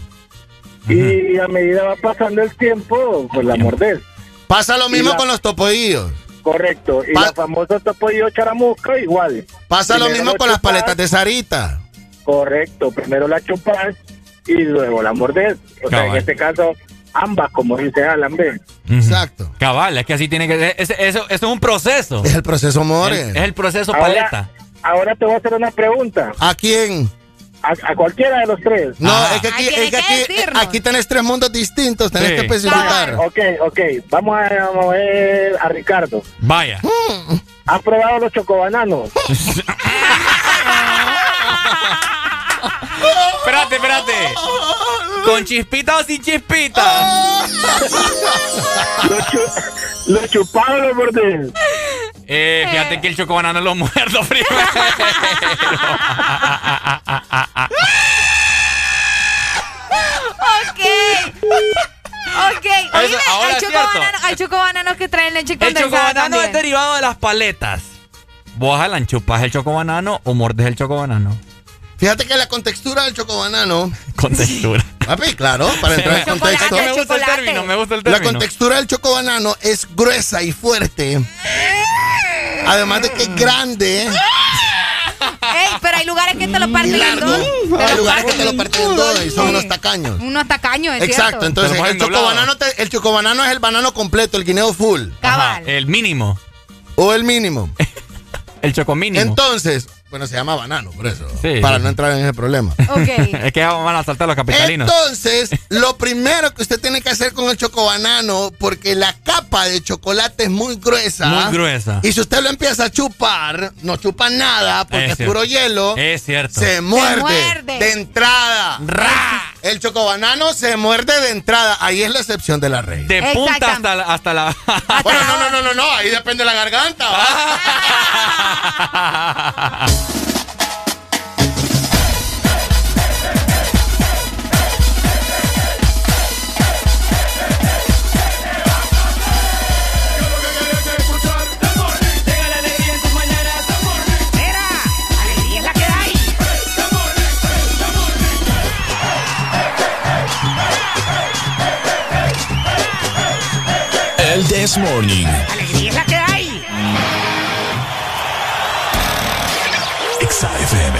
y a medida va pasando el tiempo, pues la mordés. Pasa lo mismo la- con los topodillos. Correcto. Y Pa- la famosa topodillo charamusca igual. Pasa lo mismo con las paletas de Sarita. Correcto. Primero la chupas y luego la mordés. O sea, en este caso, ambas, como dice Alan. Ujú. Exacto. Cabal, es que así tiene que ser. Eso, eso es un proceso. Es el proceso More. Es el proceso Ahora- paleta. Ahora te voy a hacer una pregunta. ¿A quién? A, a cualquiera de los tres. No, Ajá. es que aquí, es que aquí, tenés tres mundos distintos, tenés Sí. que especificar. Ok, ok. Vamos a, vamos a ver a Ricardo. Vaya. ¿Has probado los chocobananos? *laughs* espérate, espérate. ¿Con chispita o sin chispita? los, chu- los chupados los mordés. Eh, fíjate que el chocobanano lo muerdo *laughs* primero. Ok. Ok. Oíme, ahora hay, es chocobananos, hay chocobananos que traen leche el condensada chocobanano es también. derivado de las paletas. ¿Vos, Alan, chupas el chocobanano o mordes el chocobanano? Fíjate que la contextura del chocobanano, *laughs* Con textura. papi, claro, para entrar en contexto. Es me gusta el término, me gusta el La contextura del chocobanano es gruesa y fuerte. Además de que es grande Ey, pero hay lugares que te lo parten en dos. Hay lugares que te lo en parten en dos y son unos tacaños. Unos tacaños, es Exacto, cierto. entonces el chocobanano, te- el chocobanano es el banano completo, el guineo full. Cabal. el mínimo. O el mínimo. *laughs* El chocomínimo. Entonces, bueno, se llama banano, por eso. Sí, para no entrar en ese problema. *laughs* Ok. es que van a saltar los capitalinos. Entonces, lo primero que usted tiene que hacer con el chocobanano, porque la capa de chocolate es muy gruesa. Muy gruesa. Y si usted lo empieza a chupar, no chupa nada, porque Es es, puro hielo. Es cierto. Se muerde, muerde. de entrada. El chocobanano se muerde de entrada. Ahí es la excepción de la regla. De punta hasta la, hasta la. *laughs* Bueno, no, no, no, no, no. Ahí depende de la garganta. *laughs* This Morning. Exa FM.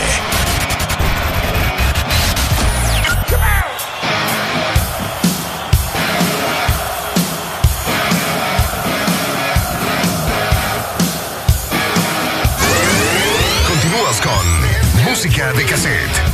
Continúas con música de cassette.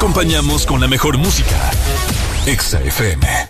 Acompañamos con la mejor música. Exa FM.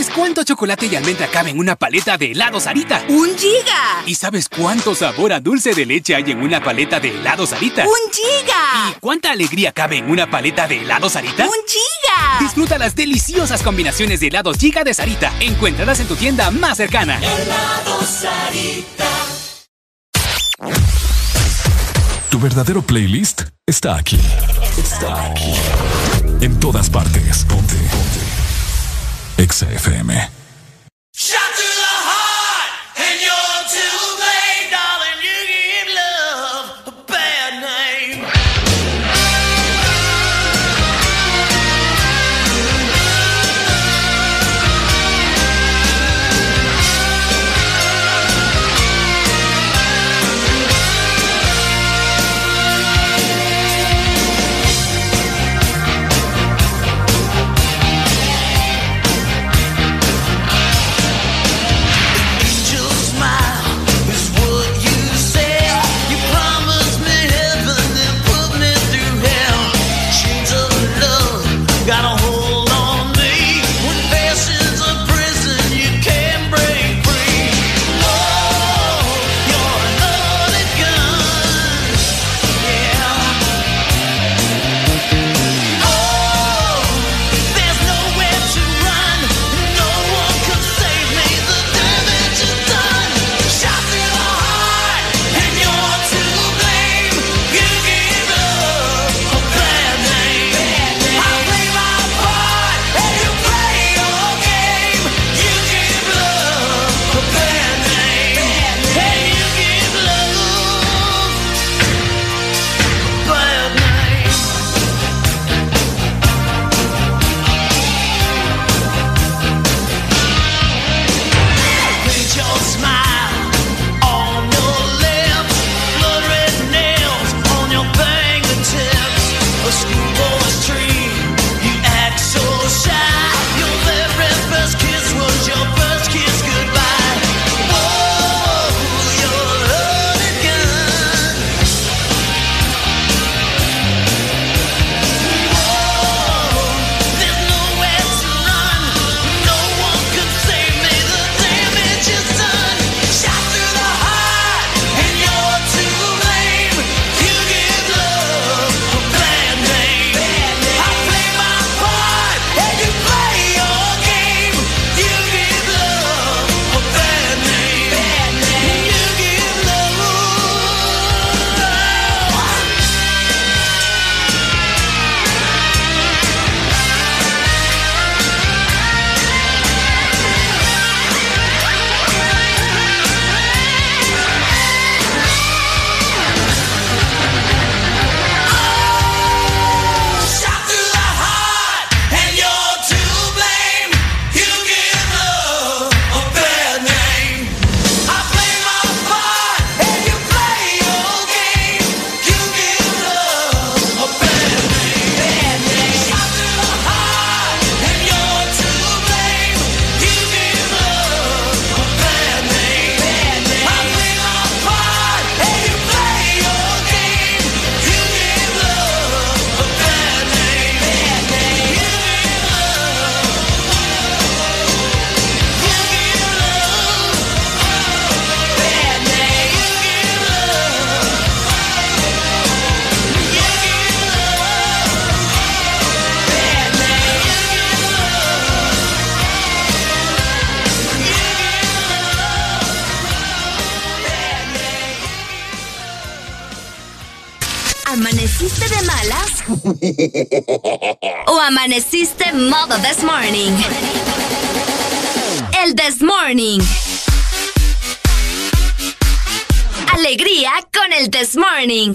¿Sabes cuánto chocolate y almendra cabe en una paleta de helado Sarita? ¡Un giga! ¿Y sabes cuánto sabor a dulce de leche hay en una paleta de helado Sarita? ¡Un giga! ¿Y cuánta alegría cabe en una paleta de helado Sarita? ¡Un giga! Disfruta las deliciosas combinaciones de helados Giga de Sarita. Encuéntralas en tu tienda más cercana. Helado Sarita. Tu verdadero playlist está aquí. Está aquí. En todas partes. Ponte. Ponte. Exa FM. Morning. Alegría con el this morning.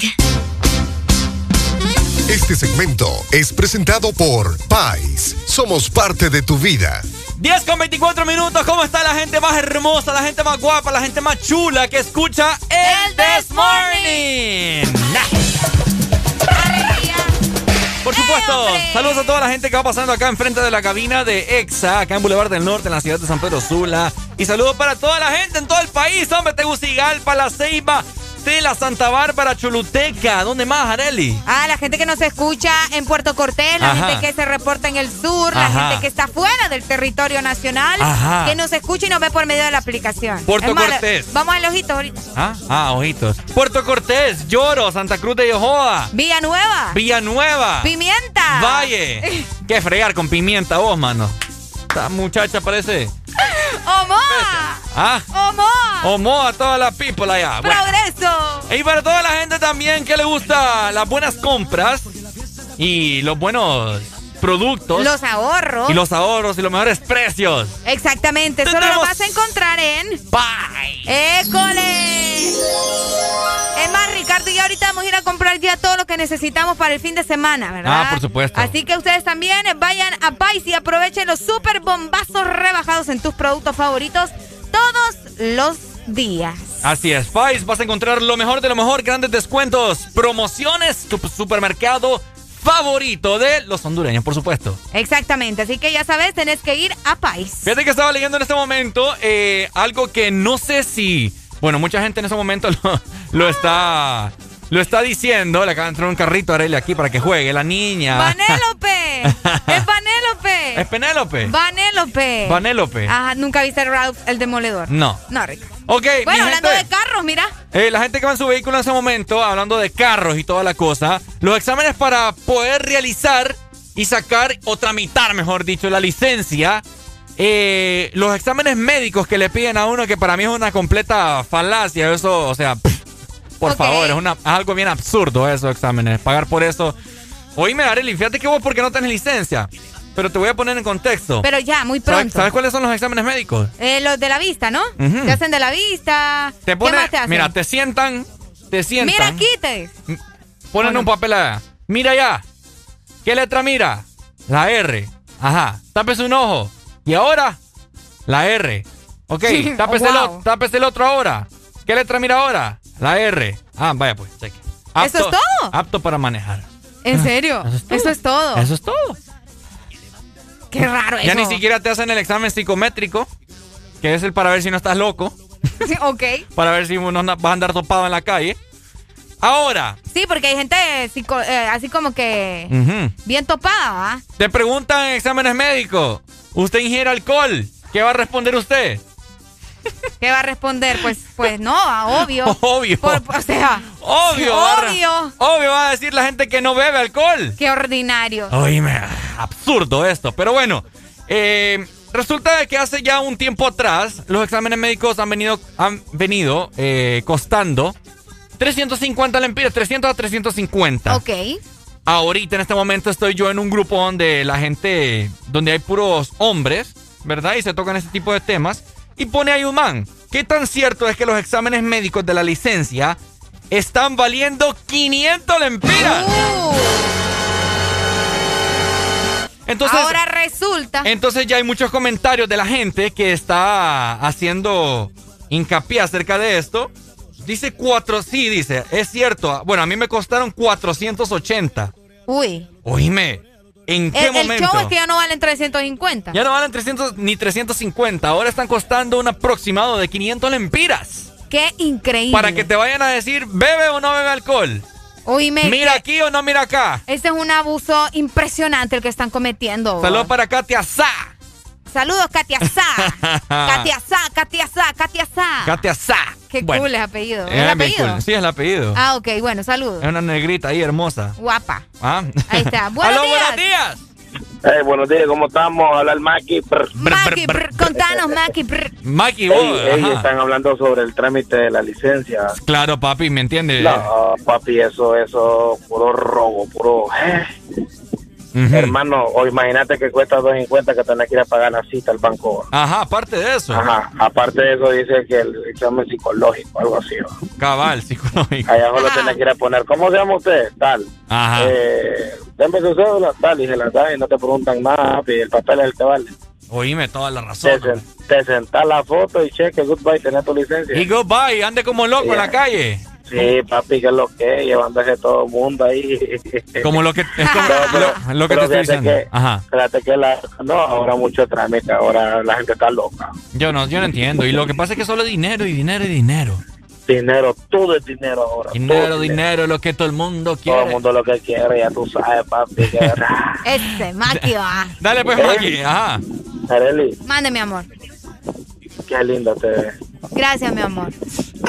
Este segmento es presentado por Pais. Somos parte de tu vida. 10 con 24 minutos. ¿Cómo está la gente más hermosa, la gente más guapa, la gente más chula que escucha el This Morning? Por supuesto, saludos a toda la gente que va pasando acá enfrente de la cabina de EXA, acá en Boulevard del Norte, en la ciudad de San Pedro Sula. Y saludos para toda la gente en todo el país, hombre, Tegucigalpa, La Ceiba, Tela, Santa Bárbara, Choluteca. ¿Dónde más, Areli? Ah, la gente que nos escucha en Puerto Cortés, la Ajá. gente que se reporta en el sur, la Ajá. gente que está fuera del territorio nacional, Ajá. que nos escucha y nos ve por medio de la aplicación. Puerto más, Cortés. Vamos al ojito ahorita. Ah, ah, ojitos. Puerto Cortés, Lloro, Santa Cruz de Yojoa, Villanueva. Villanueva, Pimienta. Valle. *laughs* ¿Qué fregar con pimienta vos, mano? Esta muchacha parece. Omoa. Ah, Omoa. Omoa, toda la people allá. Bueno. Progreso. Y para toda la gente también que le gusta las buenas compras y los buenos productos. Los ahorros. Y los ahorros y los mejores precios. Exactamente, solo lo vas a encontrar en ¡École! Es más, Ricardo y yo ahorita vamos a ir a comprar ya todo lo que necesitamos para el fin de semana, ¿verdad? Ah, por supuesto. Así que ustedes también vayan a Pais y aprovechen los super bombazos rebajados en tus productos favoritos todos los días. Así es, Pais, vas a encontrar lo mejor de lo mejor, grandes descuentos, promociones, tu supermercado favorito de los hondureños, por supuesto. Exactamente, así que ya sabes, tenés que ir a Pais. Fíjate que estaba leyendo en este momento eh, algo que no sé si. Bueno, mucha gente en ese momento *laughs* lo, lo está. Lo está diciendo. Le acaban de entrar un carrito a Arely aquí para que juegue. La niña. ¡Vanélope! *laughs* ¡Es Vanélope! ¿Es Penélope? ¡Vanélope! Vanélope. Ajá, nunca viste Ralph el demoledor. No. No, Ricardo. Ok, Bueno, hablando gente, de carros, mira. eh, la gente que va en su vehículo en ese momento, hablando de carros y toda la cosa, los exámenes para poder realizar y sacar o tramitar, mejor dicho, la licencia, eh, los exámenes médicos que le piden a uno, que para mí es una completa falacia, eso, o sea, pff, por favor, es, una, es algo bien absurdo esos exámenes, pagar por eso. Oíme, Arely, fíjate que vos porque no tenés licencia, pero te voy a poner en contexto. Pero ya, muy ¿Sabes, pronto. sabes cuáles son los exámenes médicos? Eh, los de la vista, ¿no? Ujú. Te hacen de la vista. Te pone, ¿Qué más te hacen? mira, te sientan, te sientan. Mira aquí, te. Ponen Bueno. un papel allá. Mira ya. ¿Qué letra mira? La R. Ajá. Tápese un ojo. Y ahora, la R. Ok. *laughs* Tápese, el, Wow. tápese el otro ahora. ¿Qué letra mira ahora? La R. Ah, vaya pues, cheque. ¿Eso es todo? Apto para manejar. ¿En serio? Eso es todo. Eso es todo. Qué raro Ya eso. ni siquiera te hacen el examen psicométrico, que es el para ver si no estás loco, *laughs* Sí, ok. para ver si uno anda- vas a andar topado en la calle. Ahora, Sí, porque hay gente psico- eh, así como que bien topada, ¿va? te preguntan en exámenes médicos, ¿usted ingiere alcohol? ¿Qué va a responder usted? *laughs* ¿Qué va a responder? Pues, pues no, obvio. *laughs* Obvio. Por- o sea, Obvio. Obvio. Obvio va a decir la gente que no bebe alcohol. qué ordinario. Oíme, absurdo esto. Pero bueno, eh, resulta de que hace ya un tiempo atrás los exámenes médicos han venido, han venido eh, costando 350 lempiras, 300 a 350. Ok. Ahorita en este momento estoy yo en un grupo donde la gente, donde hay puros hombres, ¿verdad? Y se tocan este tipo de temas. Y pone ahí un man. ¿Qué tan cierto es que los exámenes médicos de la licencia están valiendo 500 lempiras? Entonces, Ahora resulta. entonces ya hay muchos comentarios de la gente que está haciendo hincapié acerca de esto. Dice cuatro, sí, dice, es cierto. Bueno, a mí me costaron 480. Uy. Oíme, ¿en qué El, el momento? show es que ya no valen 350. Ya no valen 300 ni 350. Ahora están costando un aproximado de 500 lempiras. Qué increíble. Para que te vayan a decir, ¿bebe o no bebe alcohol? Oíme, ¿Mira que- aquí o no mira acá? Este es un abuso impresionante el que están cometiendo. Saludos para Katia Sa. Saludos, Katia Sa. *laughs* Katia Sa, Katia Sa, Katia Sa. Katia Sa. Qué Bueno, cool es apellido. es ¿El apellido? cool. Sí, es el apellido. Ah, ok, bueno, saludos. Es una negrita ahí hermosa. Guapa. Ah. Ahí está. *laughs* Buenos Aló, días. buenos días. Eh, buenos días, ¿cómo estamos? Habla el Maki. Brr. Maki, brr, contanos, Maki. brr. Maki, vos, ey, ajá. están hablando sobre el trámite de la licencia. Claro, papi, ¿me entiendes? No, papi, eso, eso, puro robo, puro... Hermano, o imagínate que cuesta 2.50 que tenés que ir a pagar la cita al banco. Ajá, aparte de eso. Ajá, aparte de eso dice que el examen psicológico, algo así. ¿no? Cabal, psicológico. Allá solo tenés que ir a poner, ¿cómo se llama usted? Tal. Ajá. Eh, su cédula, tal, y se la da y no te preguntan más, papi, el papel es el que vale. Oíme toda la razón. Te, sen- te sentás la foto y cheque, goodbye, tenés tu licencia. Y goodbye, ande como loco en la calle. Sí, papi, que es lo que es, llevándose todo el mundo ahí. *laughs* Como lo que, es como lo, lo que te estoy fíjate diciendo. que- Ajá. Que la, no, ahora mucho trámite, ahora la gente está loca. Yo no, yo no entiendo. Y lo que pasa es que solo dinero y dinero y dinero. Dinero, todo es dinero ahora. Dinero, todo dinero, lo que todo el mundo Todo quiere. el mundo lo que quiere, ya tú sabes, papi. Que... *laughs* Ese, Maki, *laughs* va. Dale pues, Maki, ajá. Areli, Mande, mi amor. Qué linda te ves. Gracias, mi amor.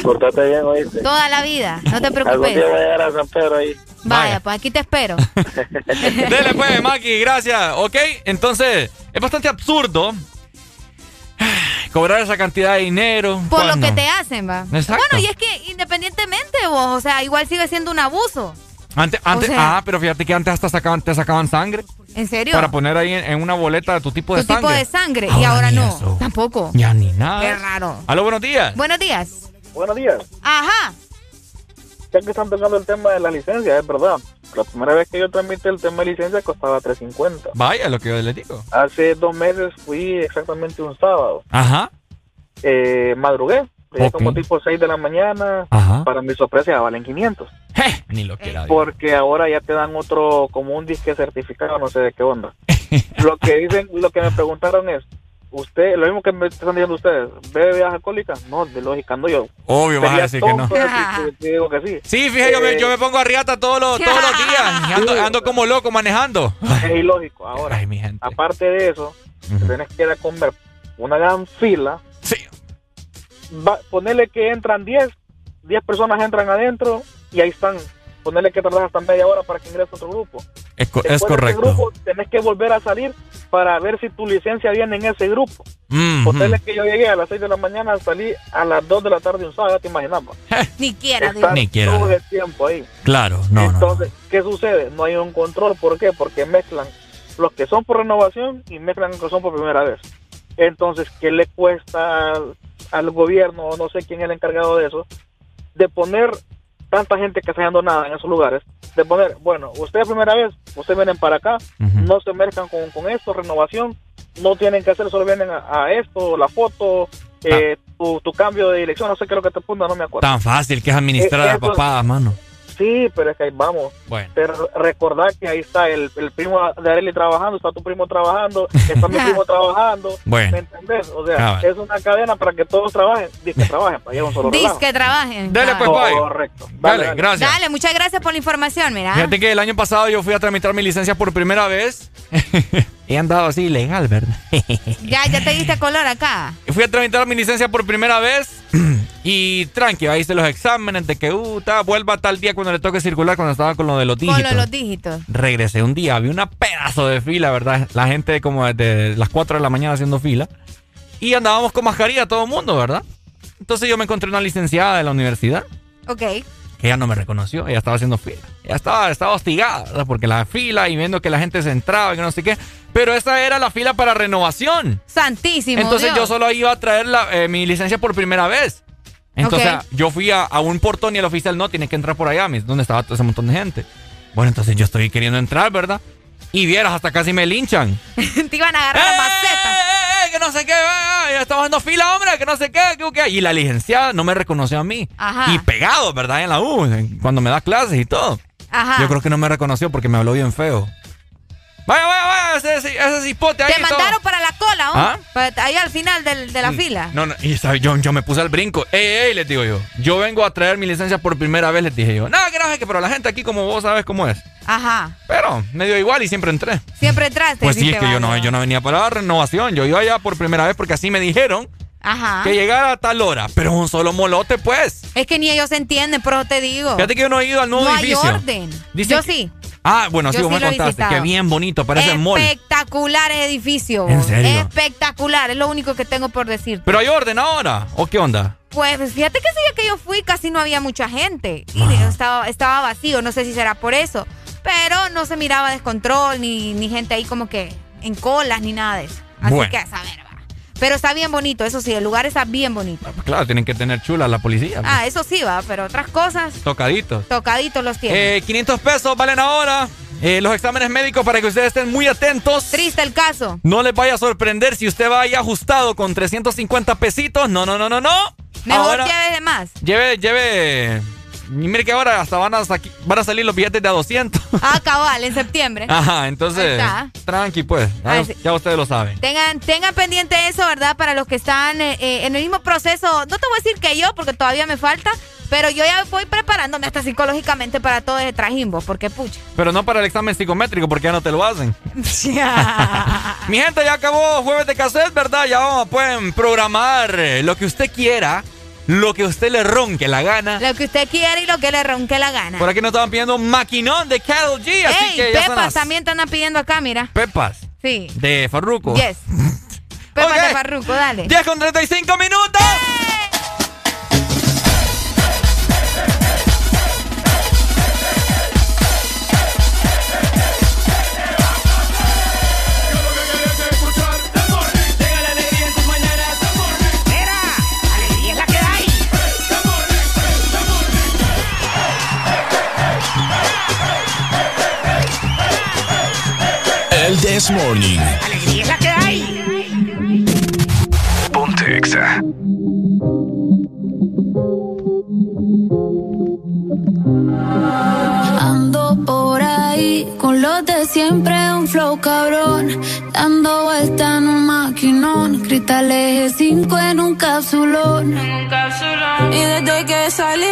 Portate bien, oíste. Toda la vida, no te Algún preocupes. día voy a llegar a San Pedro ahí. Vaya, pues aquí te espero. *laughs* *laughs* Dele pues, Maki, gracias. Ok, entonces, es bastante absurdo *sighs* cobrar esa cantidad de dinero. Por lo que te hacen, va. Exacto. Bueno, y es que independientemente vos, o sea, igual sigue siendo un abuso. Antes, antes, O sea- ah, pero fíjate que antes hasta sacaban, te sacaban sangre ¿En serio? para poner ahí en, en una boleta tu tipo de tu tipo sangre. de sangre. y ahora ni no. eso. Tampoco. Ya ni nada. Qué raro. Aló, buenos días. Buenos días. Buenos días. Ajá. Ya que están tocando el tema de la licencia, es verdad. La primera vez que yo tramité el tema de licencia costaba 3.50. Vaya, lo que yo les digo. Hace dos meses fui exactamente un sábado. Ajá. Eh, madrugué, llegué Ok. como tipo 6 de la mañana. Ajá. Para mi sorpresa ya valen 500. *laughs* Ni lo que era. Porque ahora ya te dan otro, como un disque certificado, no sé de qué onda. *laughs* lo que dicen, lo que me preguntaron es, usted, lo mismo que me están diciendo ustedes, ¿bebe bebidas alcohólicas? No, de lógica no yo. Obvio, vas a decir que no. *laughs* digo que sí. Sí, fíjate, yo, me, Eh, yo me pongo a riata todos los, todos los días. y Ando, ando como loco manejando. Es ilógico. Ahora, aparte de eso, tenés que ir a comer una gran fila. Sí. Va, ponerle que entran 10, 10 personas entran adentro y ahí están. Ponerle que tardas hasta media hora para que ingrese otro grupo. Es, co- Después es de ese correcto. grupo, tenés que volver a salir para ver si tu licencia viene en ese grupo. Mm, Ponerle que yo llegué a las 6 de la mañana, salí a las 2 de la tarde un sábado, ya te imaginamos. Ni quiera, Estar Ni quiera. todo el tiempo ahí. Claro, no, no. Entonces, ¿qué sucede? No hay un control. ¿Por qué? Porque mezclan los que son por renovación y mezclan los que son por primera vez. Entonces, ¿qué le cuesta al, al gobierno, o no sé quién es el encargado de eso, de poner tanta gente que está haciendo nada en esos lugares? De poner, bueno, ustedes primera vez, ustedes vienen para acá, no se mezclan con, con esto, renovación, no tienen que hacer, solo vienen a, a esto, la foto, eh, tu, tu cambio de dirección, no sé qué es lo que te apunta, no me acuerdo. Tan fácil que es administrar Eh, a eso- papadas, mano. Sí, pero es que ahí vamos. Bueno. Pero recordar que ahí está el, el primo de Arely trabajando, está tu primo trabajando, está mi primo *laughs* trabajando. Bueno. ¿Me entendés? O sea, Cabal. es una cadena para que todos trabajen. Dice que trabajen, para llevar un solo Dis relajo. que trabajen. Dale, pues, bye. Correcto. Dale, gracias. Dale, muchas gracias por la información, mira. Fíjate que el año pasado yo fui a tramitar mi licencia por primera vez. *laughs* He andado así ilegal, ¿verdad? Ya, ya te diste color acá. Fui a tramitar mi licencia por primera vez y tranqui, ahí hice los exámenes de que, uh, ta, vuelva tal día cuando le toque circular cuando estaba con lo de los dígitos. Con lo de los dígitos. Regresé un día, había una pedazo de fila, ¿verdad? La gente como desde las 4 de la mañana haciendo fila. Y andábamos con mascarilla todo el mundo, ¿verdad? Entonces yo me encontré una licenciada de la universidad Ok. Que ella no me reconoció, ella estaba haciendo fila. Ella estaba, estaba hostigada, ¿verdad? Porque la fila y viendo que la gente se entraba y que no sé qué. Pero esa era la fila para renovación. Santísimo. Entonces Dios. yo solo iba a traer la- eh, mi licencia por primera vez. Entonces yo fui a, a un portón y el oficial no, tiene que entrar por allá, donde estaba todo ese montón de gente. Bueno, entonces yo estoy queriendo entrar, ¿verdad? Y vieras, hasta casi me linchan. *laughs* te iban a agarrar. ¡Eh, que no sé qué! ya estamos haciendo fila, hombre! ¡Que no sé qué! que. Y la licenciada no me reconoció a mí. Ajá. Y pegado, ¿verdad? En la U, cuando me da clases y todo. Ajá. Yo creo que no me reconoció porque me habló bien feo. Vaya, vaya, vaya, ese, ese, ese cipote ahí. Te todo. mandaron para la cola, ¿o? ¿Ah? Ahí al final del- de la fila. No, no, y sabe, yo, yo me puse al brinco. ¡Ey, ey! Les digo yo. Yo vengo a traer mi licencia por primera vez, les dije yo. No, que no sé que, pero la gente aquí, como vos sabes cómo es. Ajá. Pero me dio igual y siempre entré. Siempre entraste. Pues sí, es que yo no, yo no venía para la renovación. Yo iba allá por primera vez porque así me dijeron Ajá. que llegara a tal hora. Pero un solo molote, pues. Es que ni ellos entienden, pero te digo. Fíjate que yo no he ido al nuevo no hay edificio. orden. Dicen yo sí. Ah, bueno, sí, Yo vos me sí he contaste. Que bien bonito, parece mall. Espectacular edificio. ¿En serio? Espectacular, es lo único que tengo por decir. Pero hay orden ahora. ¿O qué onda? Pues fíjate que ese día que yo fui casi no había mucha gente. Y Ah. estaba, estaba vacío, no sé si será por eso. Pero no se miraba descontrol, ni, ni gente ahí como que en colas, ni nada de eso. Así Bueno. que a saber. Pero está bien bonito, eso sí, el lugar está bien bonito. Claro, tienen que tener chula la policía. pues. Ah, eso sí va, pero otras cosas, Tocaditos. tocaditos los tienen. Eh, 500 pesos valen ahora. Eh, los exámenes médicos para que ustedes estén muy atentos. Triste el caso. No les vaya a sorprender si usted va ahí ajustado con 350 pesitos. No, no, no, no, no. Mejor Ahora, lleve de más. lleve, lleve. Y mire que ahora hasta van a, van a salir los billetes de a 200. Ah, *laughs* cabal, en septiembre. Ajá, entonces, tranqui pues. Ya ustedes lo saben. Tengan, tengan pendiente eso, ¿verdad? Para los que están eh, eh, en el mismo proceso. No te voy a decir que yo, porque todavía me falta, pero yo ya voy preparándome hasta psicológicamente para todo ese trajimbo, porque pucha. Pero no para el examen psicométrico porque ya no te lo hacen. *laughs* Mi gente, ya acabó jueves de cassette, ¿verdad? Ya vamos, pueden programar eh, lo que usted quiera, lo que usted le ronque la gana. Lo que usted quiere y lo que le ronque la gana. Por aquí nos estaban pidiendo maquinón de Carol G, así Ey, que ya Pepas las también te andan pidiendo acá, mira. Pepas Sí. de Farruko. Yes. *laughs* Pepas de Farruco, dale. 10 con 35 minutos. El This Morning. Alegría es la que hay. Ponte Exa. Ando por ahí con los de siempre, un flow cabrón. Dando vuelta en un maquinón. Cristales 5 en un capsulón. Y desde que salí,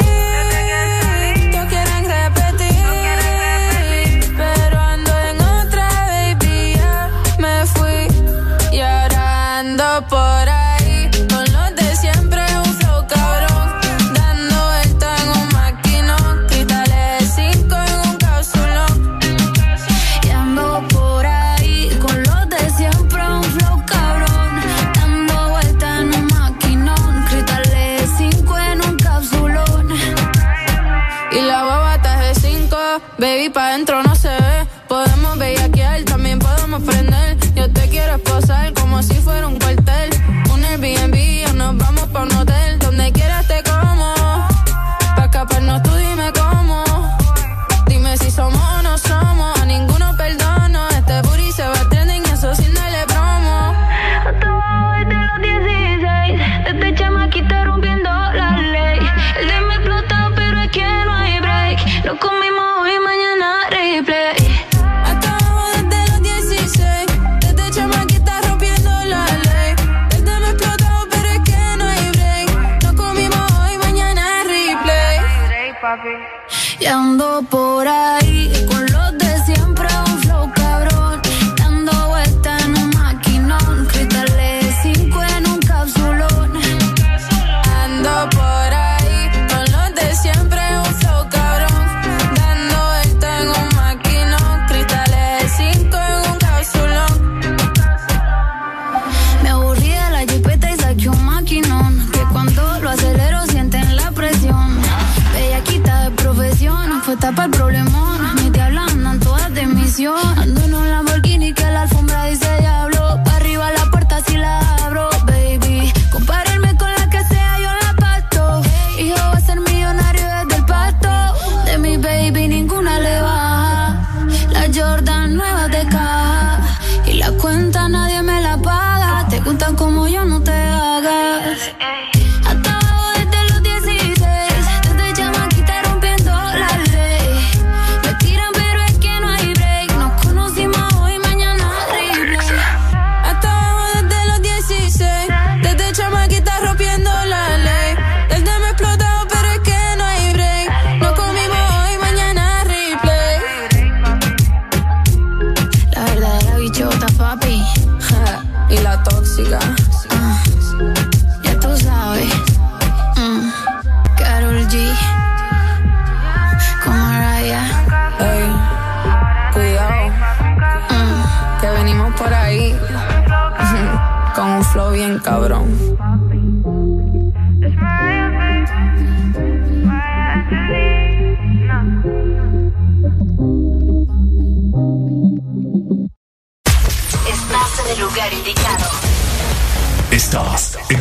ando por ahí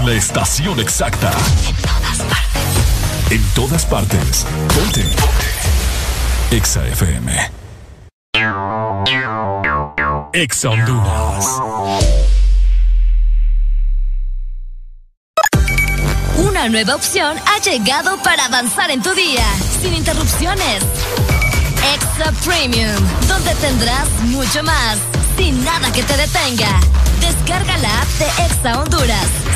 en la estación exacta. En todas partes. Ponte. Ponte. Exa FM. Exa Honduras. Una nueva opción ha llegado para avanzar en tu día, sin interrupciones. Extra Premium, donde tendrás mucho más, sin nada que te detenga. Descarga la app de Exa Honduras.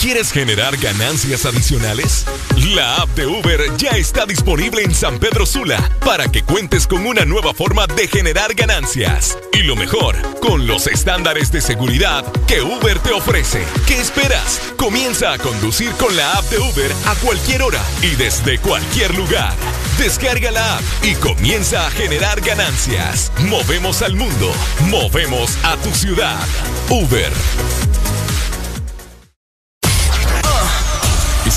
¿Quieres generar ganancias adicionales? La app de Uber ya está disponible en San Pedro Sula para que cuentes con una nueva forma de generar ganancias. Y lo mejor, con los estándares de seguridad que Uber te ofrece. ¿Qué esperas? Comienza a conducir con la app de Uber a cualquier hora y desde cualquier lugar. Descarga la app y comienza a generar ganancias. Movemos al mundo, movemos a tu ciudad. Uber.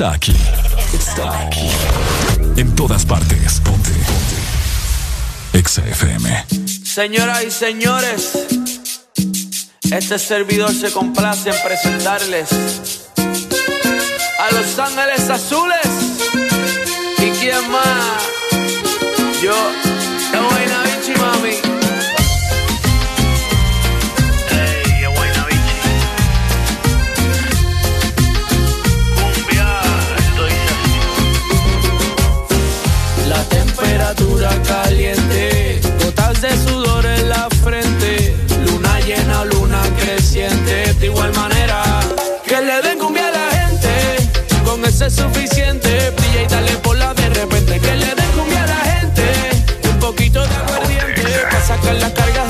está aquí. Está aquí. En todas partes. Ponte. Ponte. Exa FM. Señoras y señores, este servidor se complace en presentarles a Los Ángeles Azules. ¿Y quién más? Yo, es suficiente. Brilla y dale bola de repente. Que le den cumbia a la gente. Un poquito de aguardiente. Para sacar las cargas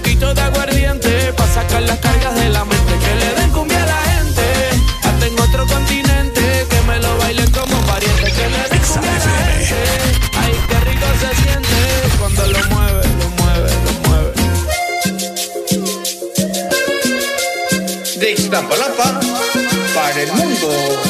poquito de aguardiente. Pa' sacar las cargas de la mente. Que le den cumbia a la gente, hasta en otro continente. Que me lo bailen como pariente. Que le den cumbia a la gente. Ay, qué rico se siente cuando lo mueve, lo mueve, lo mueve. De Iztapalapa para el mundo.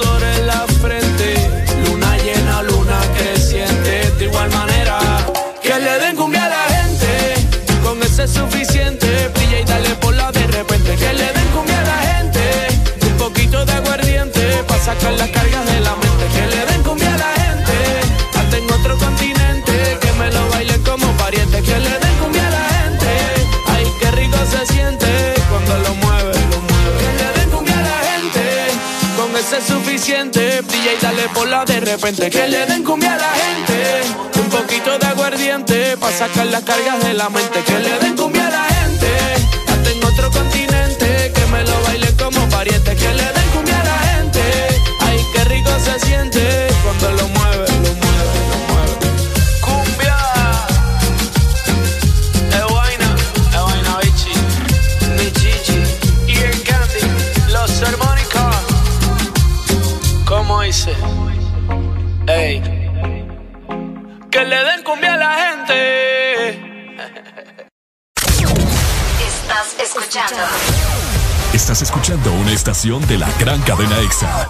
Que le den cumbia a la gente. Hasta en otro continente. Que me lo bailen como pariente. Que le den cumbia a la gente. Ay, qué rico se siente cuando lo mueve, lo mueve. Que le den cumbia a la gente. Con ese es suficiente. Y dale bola de repente. Que le den cumbia a la gente. Un poquito de aguardiente para sacar las cargas de la mente. Que le den cumbia a la gente. Hasta en otro continente. Se siente cuando lo mueve, lo mueve, lo mueve. Cumbia. Es vaina, es vaina, bichi. Mi chichi. Y el candy. Los armónicos. ¿Cómo dice? Ey. Que le den cumbia a la gente. Estás escuchando Estás escuchando una estación de la gran cadena EXA.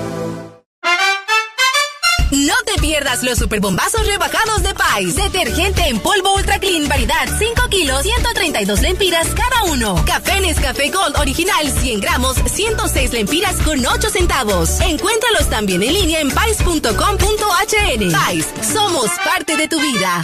Te pierdas los superbombazos rebajados de Pais. Detergente en polvo Ultra Clean, variedad 5 kilos, 132 lempiras cada uno. Café Nescafé Gold original, 100 gramos, 106 lempiras con 8 centavos. Encuéntralos también en línea en pais.com.hn. Pais, somos parte de tu vida.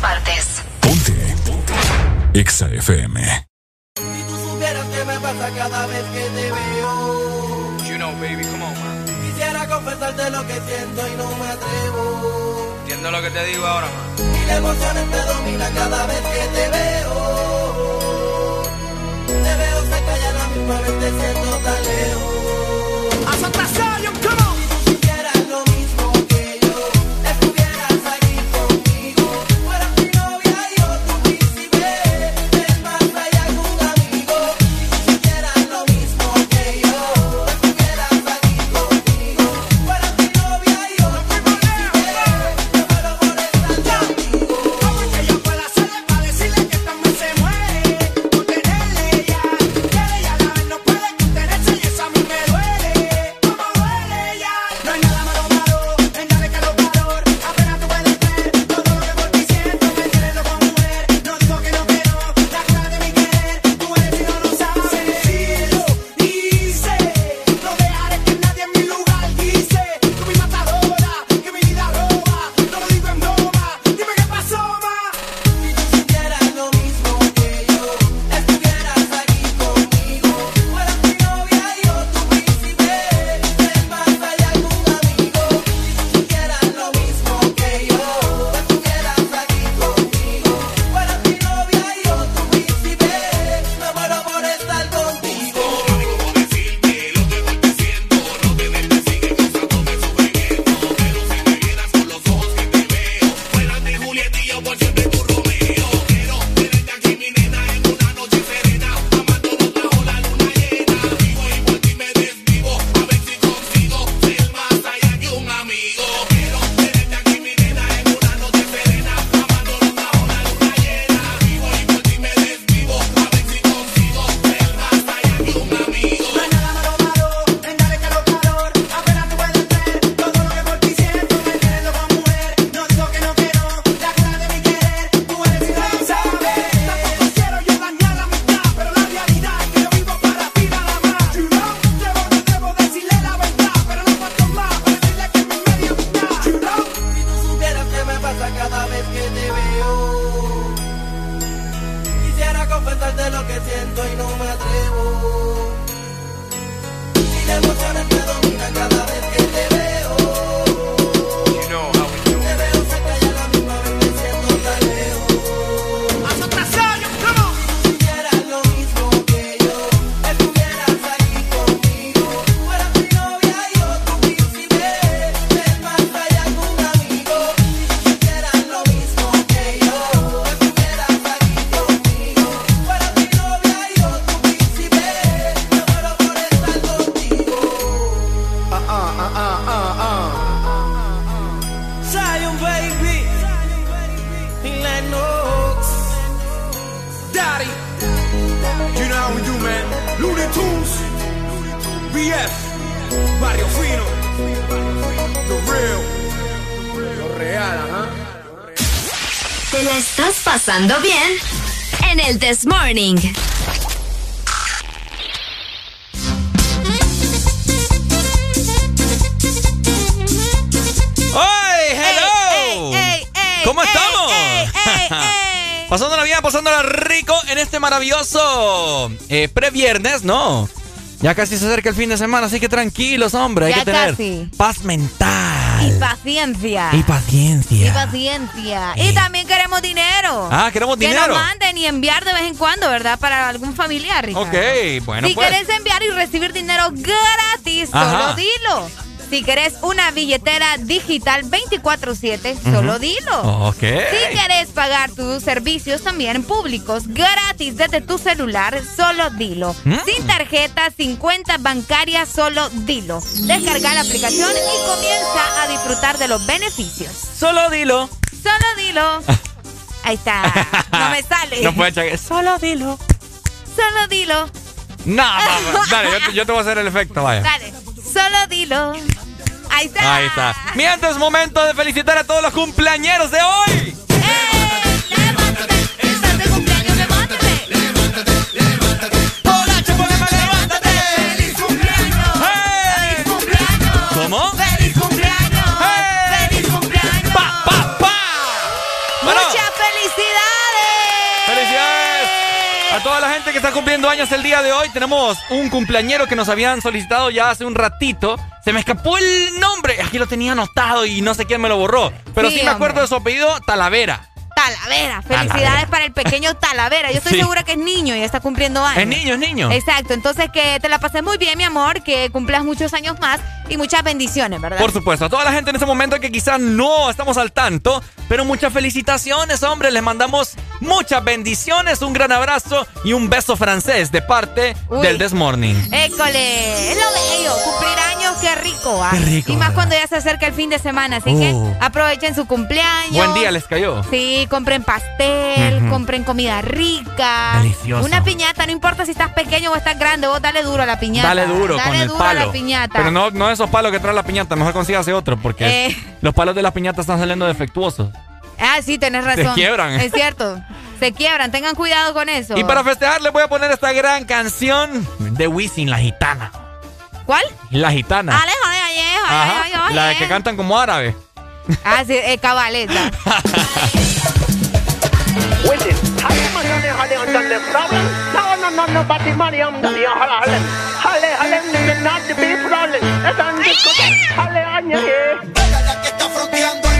En todas partes. EXA FM. supieras qué me pasa cada vez que te veo. You know, baby, come on, man. Quisiera confesarte lo que siento y no me atrevo. Entiendo lo que te digo ahora, man. Y la emoción me domina cada vez que te veo. Te veo cerca y a la misma vez te siento tan lejos. Haz Morning. ¡Ay, hello! ¿Cómo estamos? Pasándola bien, pasándola rico en este maravilloso eh, previernes, ¿no? Ya casi se acerca el fin de semana, así que tranquilos, hombre. Hay Ya que tener casi. paz mental Y paciencia. y paciencia. Y paciencia. Y también queremos dinero. Ah, queremos que dinero. nos manden y enviar de vez en cuando, ¿verdad? Para algún familiar, Ricardo. Ok, bueno, si pues. querés enviar y recibir dinero gratis, Ajá. solo dilo. Si querés una billetera digital 24-7, solo dilo. Ok. Si querés pagar tus servicios también públicos gratis desde tu celular, solo dilo. Mm. Sin tarjeta, sin cuenta bancaria, solo dilo. Descarga la aplicación y comienza a disfrutar de los beneficios. Solo dilo. Solo dilo. *laughs* Ahí está. No me sale. No puede echar. Solo dilo. Solo dilo. No, vamos. Dale, yo te, yo te voy a hacer el efecto, vaya. Dale. Solo dilo. Ahí está. Ahí está. Mientras momento de felicitar a todos los cumpleañeros de hoy. Cumpliendo años el día de hoy, tenemos un cumpleañero que nos habían solicitado ya hace un ratito. Se me escapó el nombre. Aquí lo tenía anotado y no sé quién me lo borró. Pero sí, Sí, me acuerdo hombre. de su apellido, Talavera. Talavera. Felicidades Talavera. para el pequeño Talavera. Yo estoy Sí. segura que es niño y está cumpliendo años. Es niño, es niño. Exacto. Entonces que te la pases muy bien, mi amor, que cumplas muchos años más y muchas bendiciones, ¿verdad? Por supuesto, a toda la gente en este momento que quizás no estamos al tanto, pero muchas felicitaciones, hombre. Les mandamos muchas bendiciones, un gran abrazo y un beso francés de parte Uy. del This Morning. École, es lo bello, cumplir años, qué rico, ¿ah? Qué rico, Y más ¿verdad? cuando ya se acerca el fin de semana, así Uh. que aprovechen su cumpleaños. Buen día les cayó. Sí, compren pastel, compren comida rica. Delicioso. Una piñata, no importa si estás pequeño o estás grande, vos dale duro a la piñata. Dale duro Dale con el duro palo. a la piñata. Pero no, no esos palos que trae la piñata, mejor consígase otro porque Eh. los palos de la piñata están saliendo defectuosos. Ah, sí, tenés razón. quiebran. Es cierto. Se quiebran, tengan cuidado con eso. Y para festejar les voy a poner esta gran canción de Wisin, La Gitana. ¿Cuál? La Gitana. Ale, jode, aye, jode, Ajá, la de que cantan como árabe. Ah, sí, eh, cabaleta. *laughs* Willis, hale, hale, hale, under the problem. No, no, no, nobody money under the hale, hale, hale, hale, nigga, not the big problem. It's on the discotheque. Hale, añe, La que está fronteando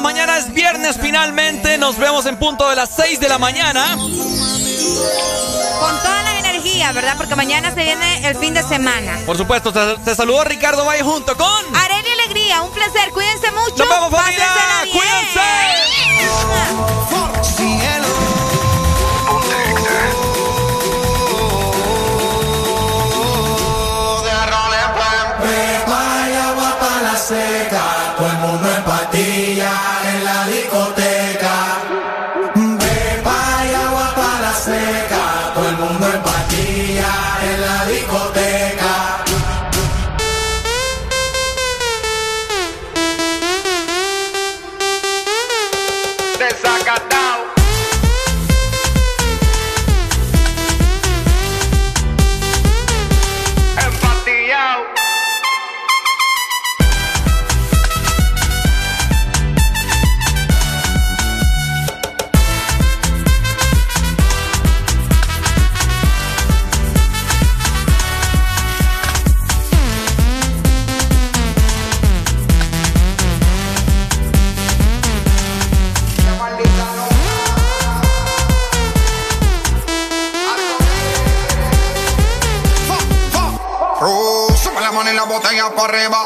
Mañana es viernes finalmente. Nos vemos en punto de las 6 de la mañana. Con toda la energía ¿verdad? Porque mañana se viene el fin de semana. Por supuesto, te, te saludó Ricardo Valle junto con... Areli Alegría, un placer. Cuídense mucho. Nos vemos, familia. Cuídense. করে বা